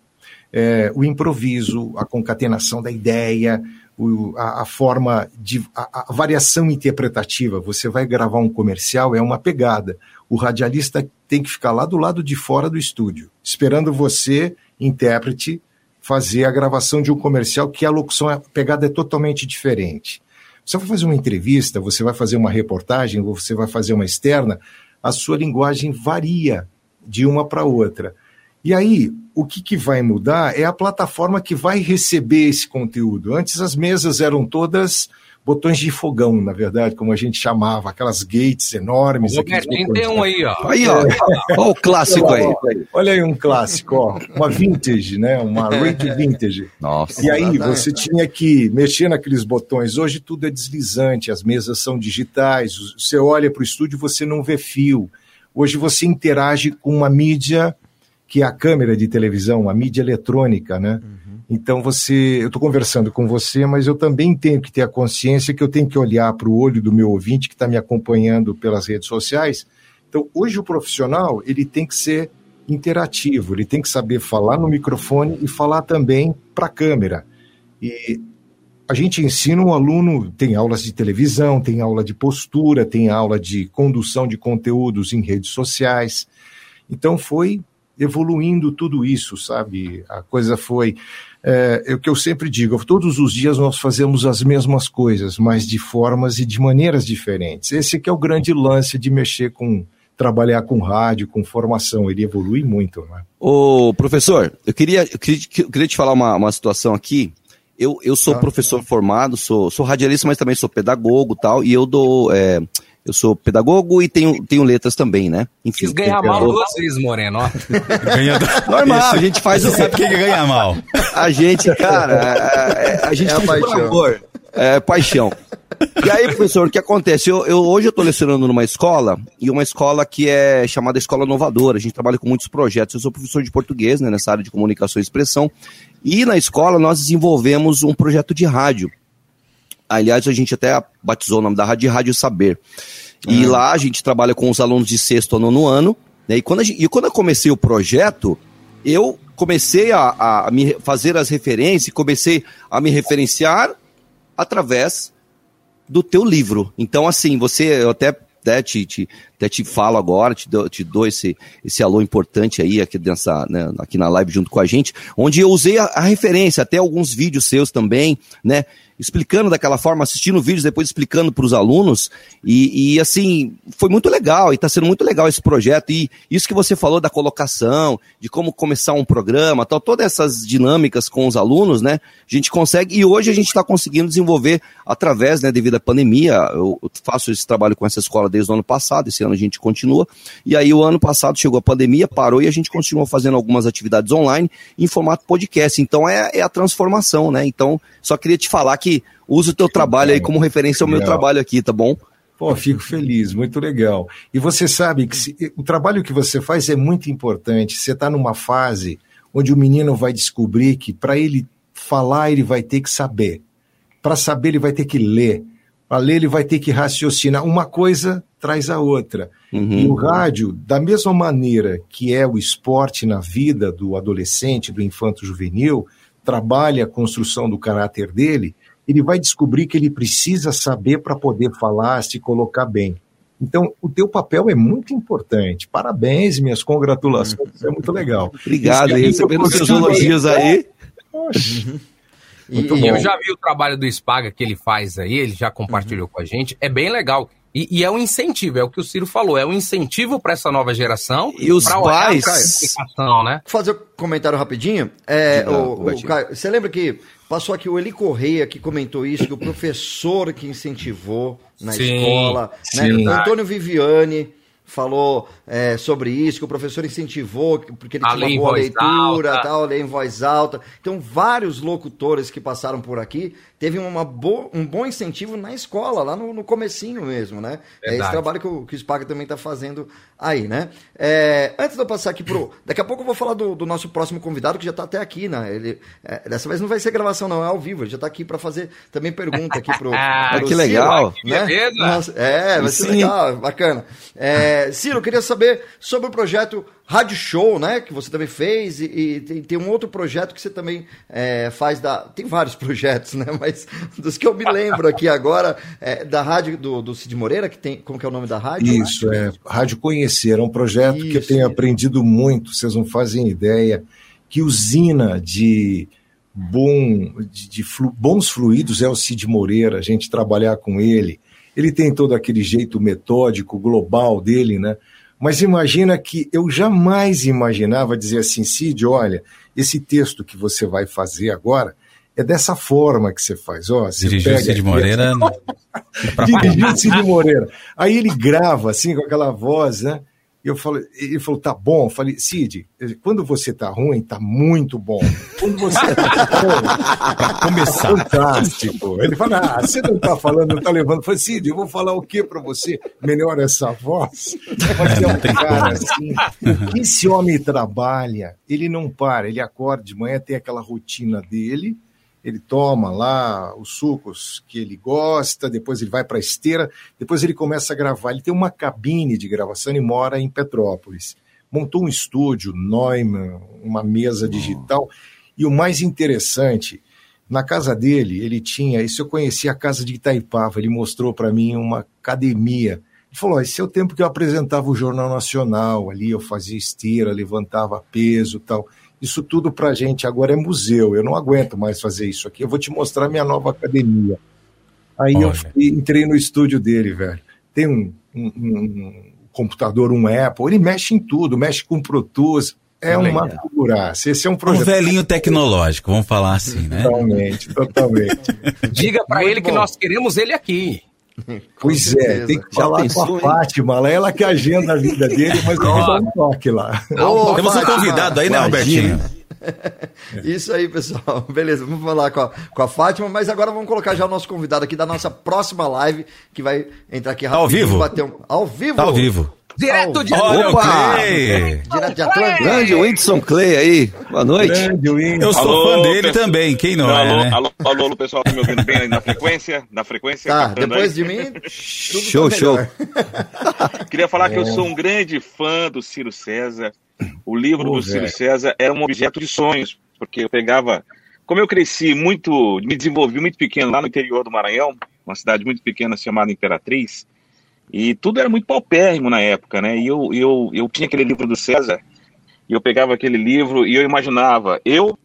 É, o improviso, a concatenação da ideia, o- a, a forma de a, a variação interpretativa. Você vai gravar um comercial é uma pegada. O radialista tem que ficar lá do lado de fora do estúdio, esperando você, intérprete, fazer a gravação de um comercial que a locução, a pegada é totalmente diferente. Você vai fazer uma entrevista, você vai fazer uma reportagem, você vai fazer uma externa, a sua linguagem varia de uma para outra. E aí, o que, que vai mudar é a plataforma que vai receber esse conteúdo. Antes as mesas eram todas botões de fogão, na verdade, como a gente chamava, aquelas gates enormes. Botões. tem um aí, ó. Aí, ó. Ó o clássico aí. Olha aí um clássico, ó. Uma vintage, né? Uma radio vintage. Nossa. E aí você tinha que mexer naqueles botões. Hoje tudo é deslizante, as mesas são digitais. Você olha para o estúdio, você não vê fio. Hoje você interage com uma mídia que é a câmera de televisão, uma mídia eletrônica, né? Então você, eu estou conversando com você, mas eu também tenho que ter a consciência que eu tenho que olhar para o olho do meu ouvinte que está me acompanhando pelas redes sociais. Então hoje o profissional ele tem que ser interativo, ele tem que saber falar no microfone e falar também para a câmera. E a gente ensina o aluno, tem aulas de televisão, tem aula de postura, tem aula de condução de conteúdos em redes sociais. Então foi evoluindo tudo isso, sabe? A coisa foi. É, é o que eu sempre digo: todos os dias nós fazemos as mesmas coisas, mas de formas e de maneiras diferentes. Esse que é o grande lance de mexer com. Trabalhar com rádio, com formação, ele evolui muito, né? Ô, professor, eu queria, eu queria, eu queria te falar uma, uma situação aqui. Eu, eu sou Tá. professor formado, sou, sou radialista, mas também sou pedagogo e tal, e eu dou. é, eu sou pedagogo e tenho, tenho letras também, né? Enfim. Quis ganhar eu- mal duas vezes, Moreno, ó. Ganha Normal, a gente faz Você o. sabe quem que ganha mal. A gente, cara, a, a- a gente É faz por paixão. amor. É paixão. E aí, professor, o que acontece? Eu, eu- hoje eu estou lecionando numa escola, e uma escola que é chamada Escola Inovadora. A gente trabalha com muitos projetos. Eu sou professor de português, né, nessa área de comunicação e expressão. E na escola nós desenvolvemos um projeto de rádio. Aliás, a gente até batizou o nome da rádio Rádio Saber. E lá a gente trabalha com os alunos de sexto a nono ano. Né? E, quando a gente- e quando eu comecei o projeto, eu comecei a, a me re- fazer as referências, comecei a me referenciar através do teu livro. Então, assim, você, eu até, né, te, te, até te falo agora, te dou, te dou esse, esse alô importante aí aqui, nessa, né, aqui na live junto com a gente, onde eu usei a, a referência, até alguns vídeos seus também, né? Explicando daquela forma, assistindo vídeos, depois explicando para os alunos, e, e assim, foi muito legal, e está sendo muito legal esse projeto, e isso que você falou da colocação, de como começar um programa, tal, todas essas dinâmicas com os alunos, né? A gente consegue, e hoje a gente está conseguindo desenvolver através, né, devido à pandemia, eu faço esse trabalho com essa escola desde o ano passado, esse ano a gente continua. E aí o ano passado chegou a pandemia, parou e a gente continuou fazendo algumas atividades online em formato podcast. Então é, é a transformação, né? Então, só queria te falar que usa o teu trabalho aí como referência ao meu trabalho aqui, tá bom? Pô, fico feliz, muito legal. E você sabe que se- o trabalho que você faz é muito importante. Você está numa fase onde o menino vai descobrir que para ele falar, ele vai ter que saber. Para saber, ele vai ter que ler. Para ler, ele vai ter que raciocinar. Uma coisa traz a outra. E o rádio, da mesma maneira que é o esporte na vida do adolescente, do infanto juvenil, trabalha a construção do caráter dele, ele vai descobrir que ele precisa saber para poder falar, se colocar bem. Então, o teu papel é muito importante. Parabéns, minhas congratulações, isso é muito legal. Obrigado, aí, aí recebendo eu seus elogios aí. Poxa. E, Muito e bom. eu já vi o trabalho do Spaga que ele faz aí, ele já compartilhou com a gente, é bem legal. E, e é um incentivo, é o que o Ciro falou, é um incentivo para essa nova geração E os pais- né? fazer um comentário rapidinho. É, Diga, o- o. Caio, você lembra que passou aqui o Eli Correia que comentou isso, que o professor que incentivou na Sim, escola, né? sim. O Antônio Viviane falou é, sobre isso, que o professor incentivou, que- porque ele A tinha uma boa leitura, alta. tal, ler em voz alta. Então, vários locutores que passaram por aqui teve uma bo um bom incentivo na escola, lá no, no comecinho mesmo, né? É esse Verdade. trabalho que o, que o Spaga também está fazendo aí, né? É, antes de eu passar aqui pro... Daqui a pouco eu vou falar do, do nosso próximo convidado, que já está até aqui, né? Ele, é, dessa vez não vai ser gravação, não, é ao vivo. Ele já está aqui para fazer também pergunta aqui pro, Ah, que Ciro, legal. Que né? beleza. Nossa, é, vai ser Sim. legal, bacana. É, Ciro, eu queria saber sobre o projeto Rádio Show, né? Que você também fez, e, e tem, tem um outro projeto que você também é, faz da. Tem vários projetos, né? Mas dos que eu me lembro aqui agora, é, da rádio do, do Cid Moreira, que tem. Como que é o nome da rádio? Isso, é. Rádio Conhecer, é um projeto que eu Isso, tenho isso. aprendido muito, vocês não fazem ideia. Que usina de, bom, de, de flu- bons fluidos é o Cid Moreira, a gente trabalhar com ele. Ele tem todo aquele jeito metódico, global dele, né? Mas imagina que eu jamais imaginava dizer assim, Cid, olha, esse texto que você vai fazer agora é dessa forma que você faz. Ó, você Dirigiu Cid Moreira. Dirigiu o Cid Moreira. Aí ele grava, assim, com aquela voz, né? E eu falo, ele falou, tá bom. Eu falei, Cid, quando você tá ruim, tá muito bom. Quando você tá bom, Pra começar. fantástico. Ele fala, ah, você não tá falando, não tá levando. Eu falei, Cid, eu vou falar o que pra você? Melhor essa voz. Mas é um cara assim, esse homem trabalha, ele não para, ele acorda de manhã, tem aquela rotina dele, ele toma lá os sucos que ele gosta, depois ele vai para a esteira, depois ele começa a gravar. Ele tem uma cabine de gravação e mora em Petrópolis. Montou um estúdio, Neumann, uma mesa digital. E o mais interessante, na casa dele, ele tinha, isso eu conheci a casa de Itaipava, ele mostrou para mim uma academia. Ele falou: esse é o tempo que eu apresentava o Jornal Nacional, ali eu fazia esteira, levantava peso tal. Isso tudo para gente agora é museu. Eu não aguento mais fazer isso aqui. Eu vou te mostrar minha nova academia. Aí eu Olha. fui- entrei no estúdio dele, velho. Tem um, um- um computador, um Apple. Ele mexe em tudo, mexe com Pro Tools. É uma figuraça. Esse é um Um projeto. velhinho tecnológico, vamos falar assim, né? Totalmente, totalmente. Diga pra Muito ele que bom. nós queremos ele aqui. Pois é, tem que Já falar pensou, com a hein? Fátima lá, ela que agenda a vida dele, mas eu vou dar um toque lá. Ô, Temos um Fátima, convidado aí, né, imagina. Robertinho? Isso aí, pessoal. Beleza, vamos falar com a, com a Fátima, mas agora vamos colocar já o nosso convidado aqui da nossa próxima live, que vai entrar aqui Tá ao rapidinho, vivo? bater um- ao vivo? Tá ao vivo. Direto de Olha Opa! Clay! Direto de Atlanta. Grande Whindersson Clay aí. Boa noite. Grande. Eu sou Alô, fã dele pessoal. também, quem não alô, é, né? alô, alô, alô, pessoal, tá me ouvindo bem aí na frequência? Na frequência? Tá, depois aí? de mim, tudo Show, tá show. Queria falar que eu sou um grande fã do Ciro César. O livro do Ciro. César era um objeto de sonhos, porque eu pegava. Como eu cresci muito, me desenvolvi muito pequeno lá no interior do Maranhão, uma cidade muito pequena chamada Imperatriz, e tudo era muito paupérrimo na época, né? E eu, eu, eu tinha aquele livro do César, e eu pegava aquele livro e eu imaginava eu,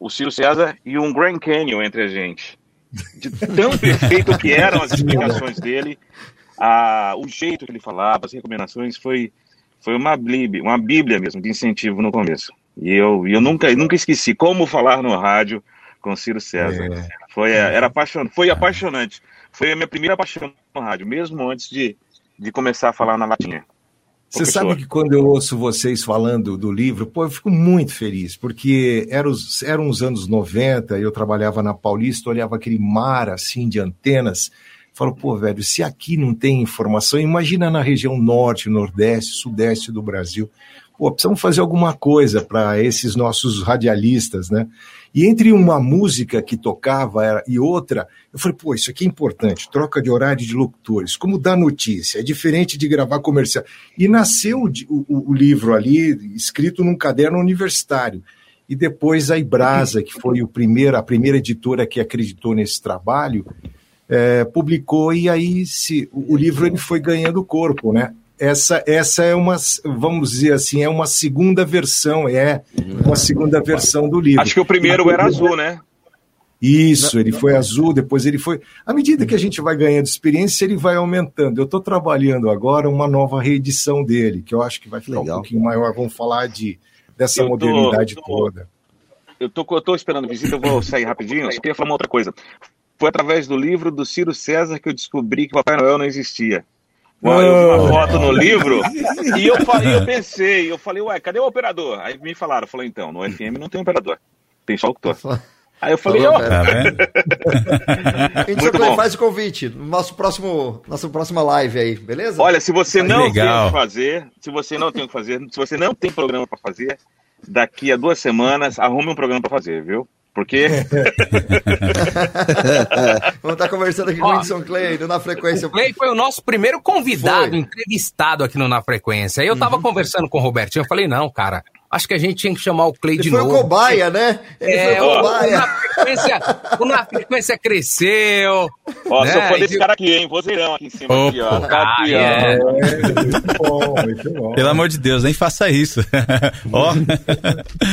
o Ciro César e um Grand Canyon entre a gente. De tão perfeito que eram as explicações dele, a, o jeito que ele falava, as recomendações, foi, foi uma, bíblia, uma bíblia mesmo, de incentivo no começo. E eu, eu nunca, nunca esqueci como falar no rádio com Ciro César. É. Foi, eh, era apaixon, foi apaixonante. Foi a minha primeira paixão no rádio, mesmo antes de, de começar a falar na latinha. Você sabe que quando eu ouço vocês falando do livro, pô, eu fico muito feliz, porque eram os, eram os anos 90, eu trabalhava na Paulista, olhava aquele mar assim de antenas, falo, pô, velho, se aqui não tem informação, imagina na região norte, nordeste, sudeste do Brasil. Pô, precisamos fazer alguma coisa para esses nossos radialistas, né? E entre uma música que tocava e outra, eu falei, pô, isso aqui é importante, troca de horário de locutores, como dar notícia, é diferente de gravar comercial. E nasceu o, o- o livro ali, escrito num caderno universitário. E depois a Ibrasa, que foi o primeiro, a primeira editora que acreditou nesse trabalho, eh, publicou e aí se, o, o livro ele foi ganhando corpo, né? Essa, essa é uma, vamos dizer assim, é uma segunda versão, é uma segunda versão do livro. Acho que o primeiro era azul, né? Isso, ele foi azul, depois ele foi. À medida que a gente vai ganhando experiência, ele vai aumentando. Eu estou trabalhando agora uma nova reedição dele, que eu acho que vai ficar um pouquinho maior. Vamos falar de, dessa Eu tô- modernidade tô- toda. Eu tô, eu tô esperando visita, eu vou sair rapidinho. Só queria falar uma outra coisa. Foi através do livro do Ciro César que eu descobri que o Papai Noel não existia. Uma foto no livro e eu, falei, eu pensei, eu falei, ué, cadê o operador? Aí me falaram, eu falei, então, no FM não tem operador, tem só locutor. Aí eu falei, Falou, ó, cara. tá Então, Muito Clay, bom. faz o convite. no Nosso próximo, nossa próxima live aí, beleza? Olha, se você não Legal. tem o que fazer, se você não tem o que fazer, se você não tem programa para fazer, daqui a duas semanas arrume um programa para fazer, viu? Porque Vamos estar conversando aqui com o Whindersson Clay, do na frequência. O Clay foi o nosso primeiro convidado, Foi. entrevistado aqui no Na Frequência. Aí eu tava conversando com o Robertinho, eu falei, não, cara, acho que a gente tinha que chamar o Clay Ele de foi novo. o cobaia, né? Ele É, foi cobaia. na frequência, o Na Frequência cresceu. Ó, né? sou fã E desse cara aqui, hein? Vozeirão aqui em cima, aqui, ó. Opa. Tá aqui, ó. Ah, é. Pelo amor de Deus, nem faça isso. Ó,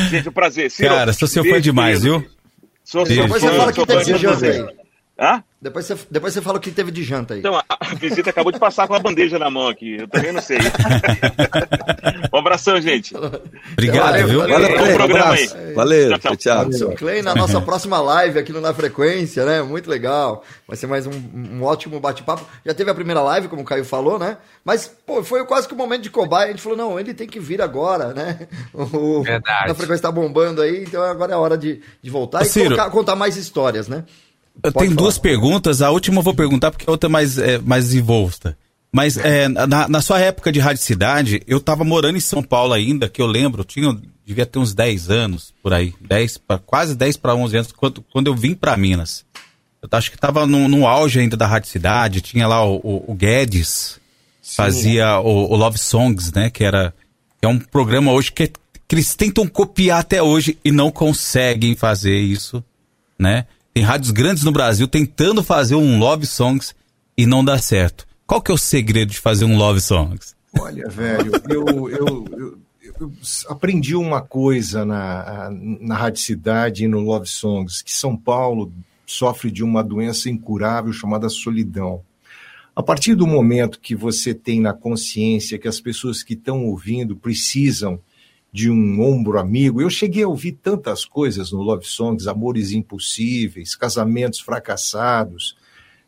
Gente, um prazer. Ciro, cara, sou seu fã demais, viu? Sou Beijo. Depois você fala que fã teve de de janta você. aí. Hã? Depois você, depois você fala o que teve de janta aí. Então, a a visita acabou de passar com a bandeja na mão aqui. Eu também não sei. um abração, gente. Obrigado, Valeu, viu? valeu. Valeu, um programa aí. Valeu, Tchau, tchau. Whindersson Clay na nossa próxima live aqui no Na Frequência, né? Muito legal. Vai ser mais um, um ótimo bate-papo. Já teve a primeira live, como o Caio falou, né? Mas, pô, foi quase que o momento de cobaia. A gente falou, não, ele tem que vir agora, né? O, Verdade. Na Frequência tá bombando aí, então agora é a hora de, de voltar Ô, e Ciro. colocar- contar mais histórias, né? Eu Pode tenho falar. duas perguntas. A última eu vou perguntar porque a outra é mais, é, mais desenvolta. Mas é, na, na sua época de Rádio Cidade, eu tava morando em São Paulo ainda, que eu lembro, eu tinha, devia ter uns 10 anos por aí, 10 pra, quase 10 para 11 anos, quando, quando eu vim para Minas. Eu acho que tava no, no auge ainda da Rádio Cidade, tinha lá o, o- o Guedes, fazia o, o Love Songs, né, que era é um programa hoje que, que eles tentam copiar até hoje e não conseguem fazer isso, né? Tem rádios grandes no Brasil tentando fazer um Love Songs e não dá certo. Qual que é o segredo de fazer um Love Songs? Olha, velho, eu, eu, eu- eu aprendi uma coisa na, na Rádio Cidade e no Love Songs, que São Paulo sofre de uma doença incurável chamada solidão. A partir do momento que você tem na consciência que as pessoas que estão ouvindo precisam de um ombro amigo, eu cheguei a ouvir tantas coisas no Love Songs, amores impossíveis, casamentos fracassados,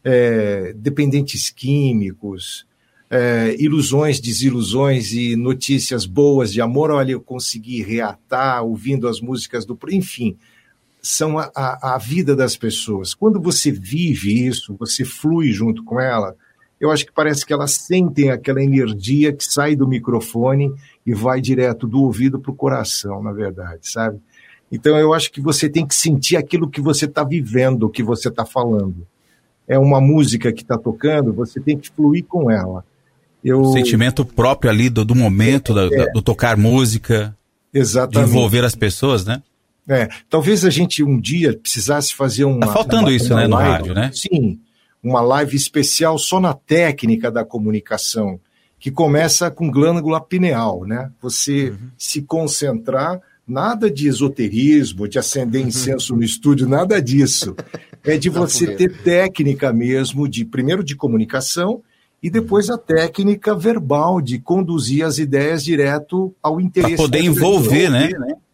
é, dependentes químicos, é, ilusões, desilusões e notícias boas de amor. Olha, eu consegui reatar ouvindo as músicas do. Enfim, são a, a, a vida das pessoas. Quando você vive isso, você flui junto com ela, eu acho que parece que elas sentem aquela energia que sai do microfone e vai direto do ouvido para o coração, na verdade, sabe? Então eu acho que você tem que sentir aquilo que você está vivendo, o que você está falando. É uma música que está tocando, você tem que fluir com ela. Eu... O sentimento próprio ali do, do momento, da- da- do tocar música, de Exatamente. envolver as pessoas, né? É, talvez a gente um dia precisasse fazer uma. Tá faltando uma- isso, uma né, no rádio, né? Sim, uma live especial só na técnica da comunicação, que começa com glândula pineal, né? Você Uhum. se concentrar, nada de esoterismo, de acender Uhum. incenso no estúdio, nada disso. É de você ter técnica mesmo, de primeiro de comunicação e depois a técnica verbal de conduzir as ideias direto ao interesse. Pra poder envolver, né?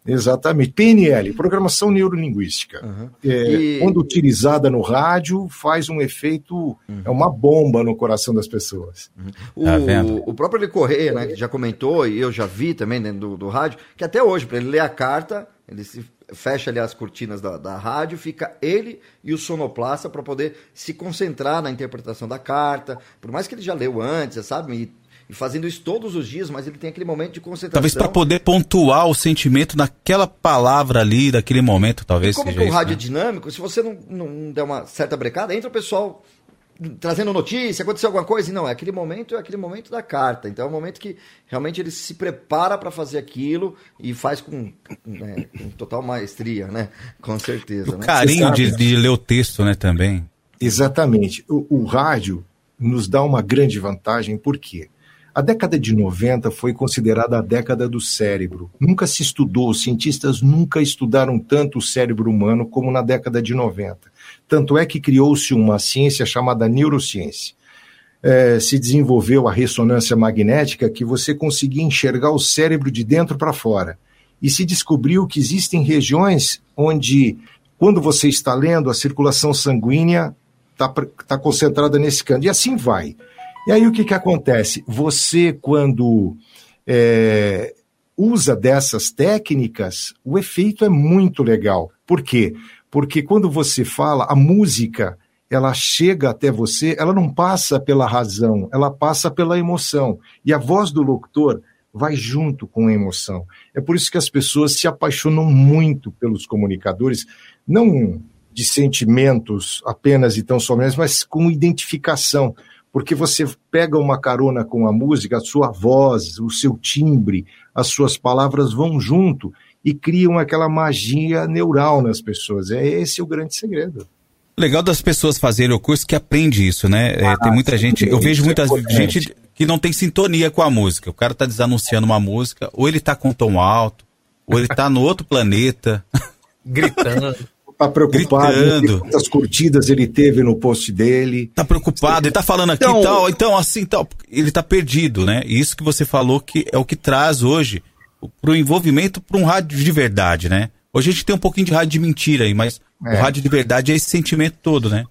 Exatamente. PNL, Programação Neurolinguística. É, E- Quando utilizada no rádio, faz um efeito, é uma bomba no coração das pessoas. O, Tá vendo? o próprio Eli Correia, né, que já comentou, e eu já vi também dentro do, do rádio, que até hoje, para ele ler a carta, ele se fecha ali as cortinas da, da rádio, fica ele e o sonoplasta para poder se concentrar na interpretação da carta. Por mais que ele já leu antes, sabe? E, e fazendo isso todos os dias, mas ele tem aquele momento de concentração. Talvez para poder pontuar o sentimento naquela palavra ali, daquele momento, talvez Como seja que o rádio é né? dinâmico, se você não, não der uma certa brecada, entra o pessoal trazendo notícia, aconteceu alguma coisa, e não, é aquele momento, é aquele momento da carta. Então é um momento que realmente ele se prepara para fazer aquilo e faz com, né, com total maestria, né? Com certeza. O né? carinho de, de ler o texto, né, também. Exatamente. O, o rádio nos dá uma grande vantagem, por quê? A década de 90 foi considerada a década do cérebro. Nunca se estudou, os cientistas nunca estudaram tanto o cérebro humano como na década de 90. Tanto é que criou-se uma ciência chamada neurociência. É, se desenvolveu a ressonância magnética que você conseguia enxergar o cérebro de dentro para fora. E se descobriu que existem regiões onde, quando você está lendo, a circulação sanguínea está tá concentrada nesse canto. E assim vai. E aí o que, que acontece? Você, quando é, usa dessas técnicas, o efeito é muito legal. Por quê? Porque quando você fala, a música ela chega até você, ela não passa pela razão, ela passa pela emoção. E a voz do locutor vai junto com a emoção. É por isso que as pessoas se apaixonam muito pelos comunicadores, não de sentimentos apenas e tão somente, mas com identificação. Porque você pega uma carona com a música, a sua voz, o seu timbre, as suas palavras vão junto e criam aquela magia neural nas pessoas. É esse o grande segredo. Legal das pessoas fazerem o curso que aprende isso, né? É, tem muita gente, eu vejo muita gente que não tem sintonia com a música. O cara tá desanunciando uma música, ou ele tá com tom alto, ou ele tá no outro planeta. Gritando. Tá preocupado Gritando. quantas curtidas ele teve no post dele. Tá preocupado, ele tá falando aqui Então- tal, então assim tal. Ele tá perdido, né? E isso que você falou que é o que traz hoje o- pro envolvimento para um rádio de verdade, né? Hoje a gente tem um pouquinho de rádio de mentira aí, mas É. o rádio de verdade é esse sentimento todo, né?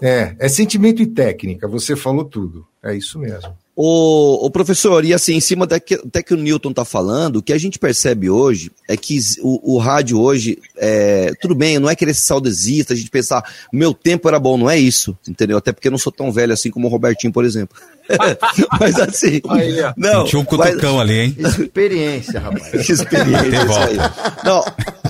É, é sentimento e técnica, você falou tudo. É isso mesmo. O, o professor, e assim, em cima até que, até que o Newton tá falando, o que a gente percebe hoje é que o, o rádio hoje, é, tudo bem, não é querer ser saudosista, a gente pensar, meu tempo era bom, não é isso, entendeu? Até porque eu não sou tão velho assim como o Robertinho, por exemplo. mas assim, não. Tinha um mas- cutucão ali, hein? Experiência, rapaz. experiência. Isso aí. Não,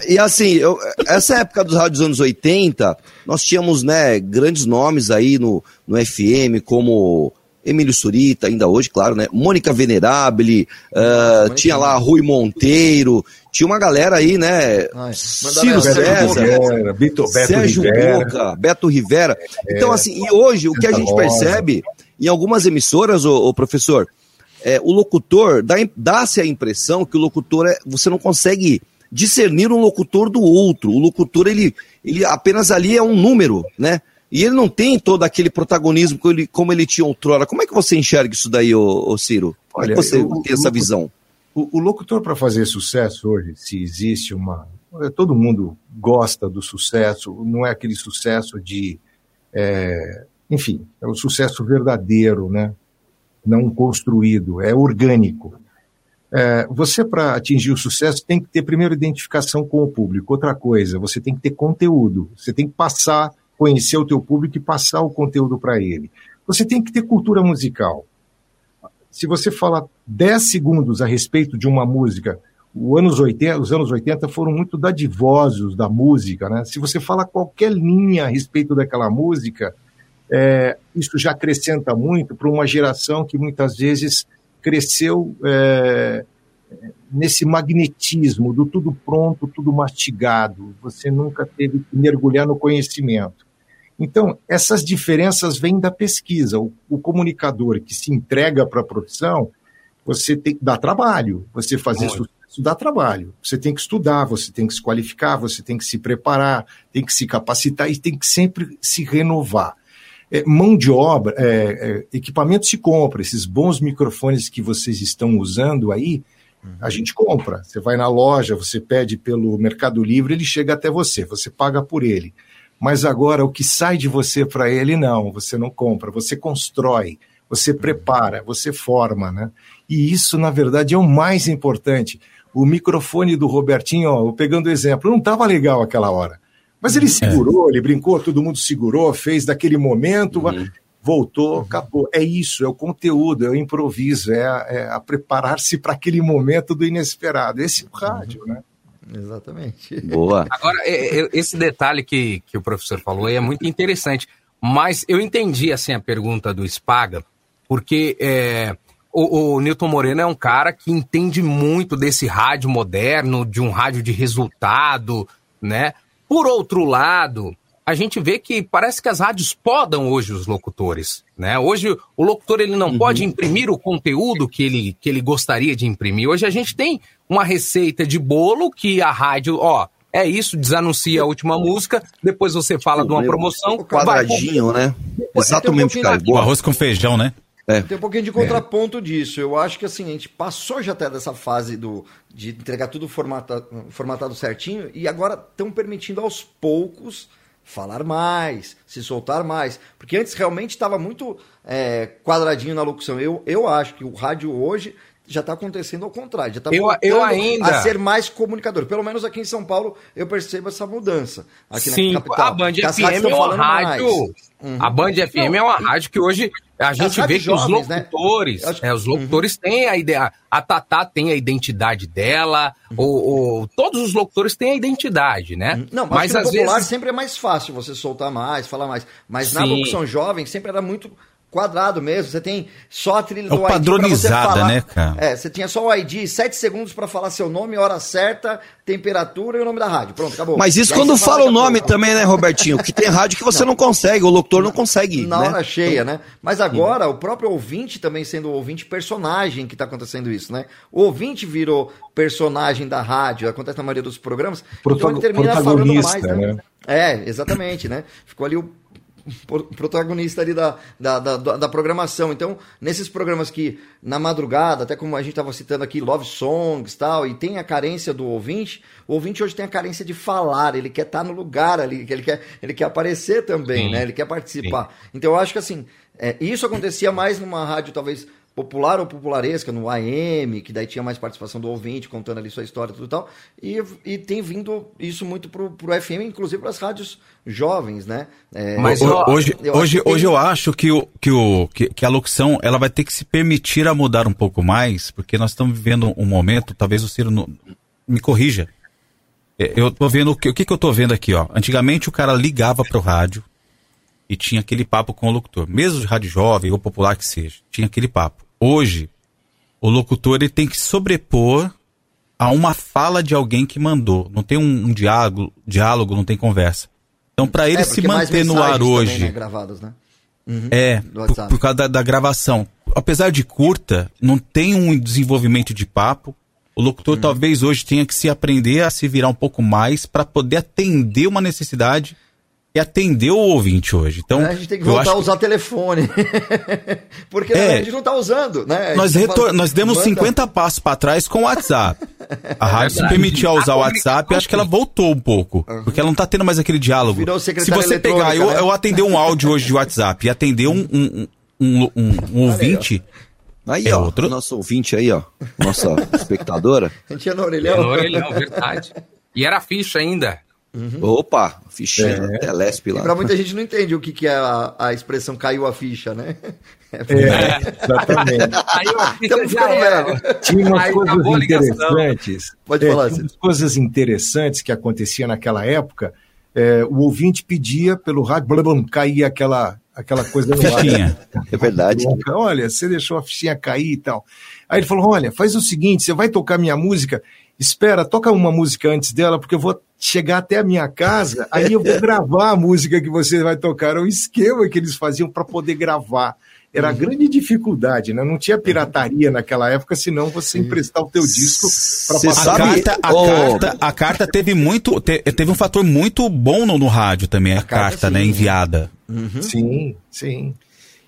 e assim, eu- essa época dos rádios dos anos 80, nós tínhamos, né, grandes nomes aí no, no FM, como Emílio Surita, ainda hoje, claro, né? Mônica Venerabile, ah, tinha lá Rui Monteiro, tinha uma galera aí, né? Ciro Beto César, Rivera, Beto- Beto Sérgio Rivera. Boca, Beto Rivera. Então, assim, e hoje, o que a gente percebe em algumas emissoras, ô, professor, é, o locutor, dá- dá-se a impressão que o locutor, é, você não consegue discernir um locutor do outro. O locutor, ele, ele apenas ali é um número, né? E ele não tem todo aquele protagonismo como ele, como ele tinha outrora. Como é que você enxerga isso daí, ô, ô Ciro? Como é que Olha, você eu- tem essa eu- visão? O, o locutor, para fazer sucesso hoje, se existe uma. Todo mundo gosta do sucesso, não é aquele sucesso de. é, enfim, é o sucesso verdadeiro, né? não construído, é orgânico. É, você, para atingir o sucesso, tem que ter primeiro identificação com o público. Outra coisa, você tem que ter conteúdo. Você tem que passar, conhecer o teu público e passar o conteúdo para ele. Você tem que ter cultura musical se você falar 10 segundos a respeito de uma música, os anos 80, os anos 80 foram muito dadivosos da música, né? Se você fala qualquer linha a respeito daquela música, é, isso já acrescenta muito para uma geração que muitas vezes cresceu é, nesse magnetismo do tudo pronto, tudo mastigado. Você nunca teve que mergulhar no conhecimento. Então, essas diferenças vêm da pesquisa. O, o comunicador que se entrega para a profissão, você tem dá trabalho. Você fazer Muito. sucesso dá trabalho. Você tem que estudar, você tem que se qualificar, você tem que se preparar, tem que se capacitar e tem que sempre se renovar. É, mão de obra, é, é, equipamento se compra, esses bons microfones que vocês estão usando aí, A gente compra. Você vai na loja, você pede pelo Mercado Livre, ele chega até você, você paga por ele. Mas agora o que sai de você para ele, não, você não compra, você constrói, você prepara, você forma, né? E isso, na verdade, é o mais importante. O microfone do Robertinho, ó, pegando o exemplo, não estava legal aquela hora. Mas ele segurou, ele brincou, todo mundo segurou, fez daquele momento, voltou, acabou. É isso, é o conteúdo, é o improviso, é a, é a preparar-se para aquele momento do inesperado. Esse é o rádio, né? Exatamente. Boa. Agora, é, é, esse detalhe que, que o professor falou aí é muito interessante. Mas eu entendi assim a pergunta do Spaga, porque é, o, o Newton Moreno é um cara que entende muito desse rádio moderno, de um rádio de resultado, né? Por outro lado, a gente vê que parece que as rádios podam hoje os locutores, né? Hoje o locutor ele não pode imprimir o conteúdo que ele, que ele gostaria de imprimir. Hoje a gente tem uma receita de bolo que a rádio, ó, é isso, desanuncia a última música, depois você fala de uma promoção, Quadradinho, né? Exatamente, cara. O arroz com feijão, né? É. Tem um pouquinho de contraponto disso. Eu acho que assim, a gente passou já até dessa fase do, de entregar tudo formata, formatado certinho e agora estão permitindo aos poucos falar mais, se soltar mais. Porque antes realmente estava muito é, quadradinho na locução. Eu, eu acho que o rádio hoje já está acontecendo ao contrário. Já está Eu- eu ainda- a ser mais comunicador. Pelo menos aqui em São Paulo eu percebo essa mudança. Aqui Sim, na capital. a Band FM é uma rádio. A Band FM é uma rádio que hoje a gente vê que os jovens, né? locutores, é, os locutores têm a ideia. A Tatá tem a identidade dela, o, o- todos os locutores têm a identidade, né? Não, mas, mas no às popular vezes. sempre é mais fácil você soltar mais, falar mais. Mas na Sim. locução jovem sempre era muito quadrado mesmo. Você tem só a trilha É do ID padronizada, falar. né, cara? É, você tinha só o ID, 7 segundos pra falar seu nome, hora certa, temperatura e o nome da rádio. Pronto, acabou. Mas isso quando você fala o nome pouco. também, né, Robertinho? Que tem rádio que você não, consegue, o locutor não consegue. Na né? hora cheia, né? Mas agora, o próprio ouvinte também sendo o ouvinte personagem que tá acontecendo isso, né? O ouvinte virou personagem da rádio, acontece na maioria dos programas. Protago- então ele termina falando mais, né? né? É, exatamente, né? Ficou ali o protagonista ali da, da, da, da- programação. Então, nesses programas que na madrugada, até como a gente estava citando aqui, Love Songs e tal, e tem a carência do ouvinte, o ouvinte hoje tem a carência de falar, ele quer estar no lugar ali, ele quer, ele quer aparecer também, Sim. né? Ele quer participar. Então, eu acho que assim, é, isso acontecia mais numa rádio talvez popular ou popularesca, no AM, que daí tinha mais participação do ouvinte, contando ali sua história e tudo e tal, e, e tem vindo isso muito pro, pro FM, inclusive para as rádios jovens, né? É, Mas eu- hoje, eu hoje, acho que hoje tem- eu acho que, o, que, o, que, que a locução ela vai ter que se permitir a mudar um pouco mais, porque nós estamos vivendo um momento, talvez o Ciro não- me corrija. É, Eu tô vendo o que, o que, que eu tô vendo aqui, ó. Antigamente o cara ligava pro rádio e tinha aquele papo com o locutor, mesmo de rádio jovem ou popular que seja, tinha aquele papo. Hoje, o locutor ele tem que sobrepor a uma fala de alguém que mandou. Não tem um, um diálogo, diálogo, não tem conversa. Então, para ele É, se manter no ar também, hoje, né, gravadas, né? Uhum. é, por, por causa da, da gravação. Apesar de curta, não tem um desenvolvimento de papo. O Uhum. locutor talvez hoje tenha que se aprender a se virar um pouco mais para poder atender uma necessidade e atender o ouvinte hoje. Então, É, a gente tem que voltar a usar telefone. Porque É. a gente não tá usando, né? Nós, gente retor- fala- nós demos manda- 50 passos para trás com o WhatsApp. A rádio se verdade. permitiu A usar o WhatsApp, eu acho que ela voltou um pouco. Porque ela não tá tendo mais aquele diálogo. Virou Se você pegar, eu, né? eu atender um áudio hoje de WhatsApp e atender um, um, um, um, um ouvinte. Aí, É ó, outro- nosso ouvinte aí, ó, nossa espectadora. A gente ia no É orelhão. no orelhão, verdade. E era ficha ainda. Opa, fichinha da Telesp lá. pra muita gente não entende o que, que é a, a expressão caiu a ficha, né? É, exatamente. Aí a ficha Estamos já ficando era. velho. Tinha umas Aí coisas interessantes. Pode É, falar, tinha umas coisas interessantes que acontecia naquela época. É, o ouvinte pedia pelo rádio, blá, blá, blá, caía aquela, aquela coisa no ar. Fichinha. É verdade. Olha, você deixou a fichinha cair e tal. Aí ele falou: olha, faz o seguinte: você vai tocar minha música, espera, toca uma música antes dela, porque eu vou chegar até a minha casa, aí eu vou gravar a música que você vai tocar. Era o esquema que eles faziam para poder gravar. Era a grande dificuldade, né? Não tinha pirataria naquela época, senão você emprestar o teu disco para A passar. sabe- carta, a, Ô. carta, a carta teve muito. te- teve um fator muito bom no, no rádio também, a, carta, carta, sim. né, enviada. Sim, sim.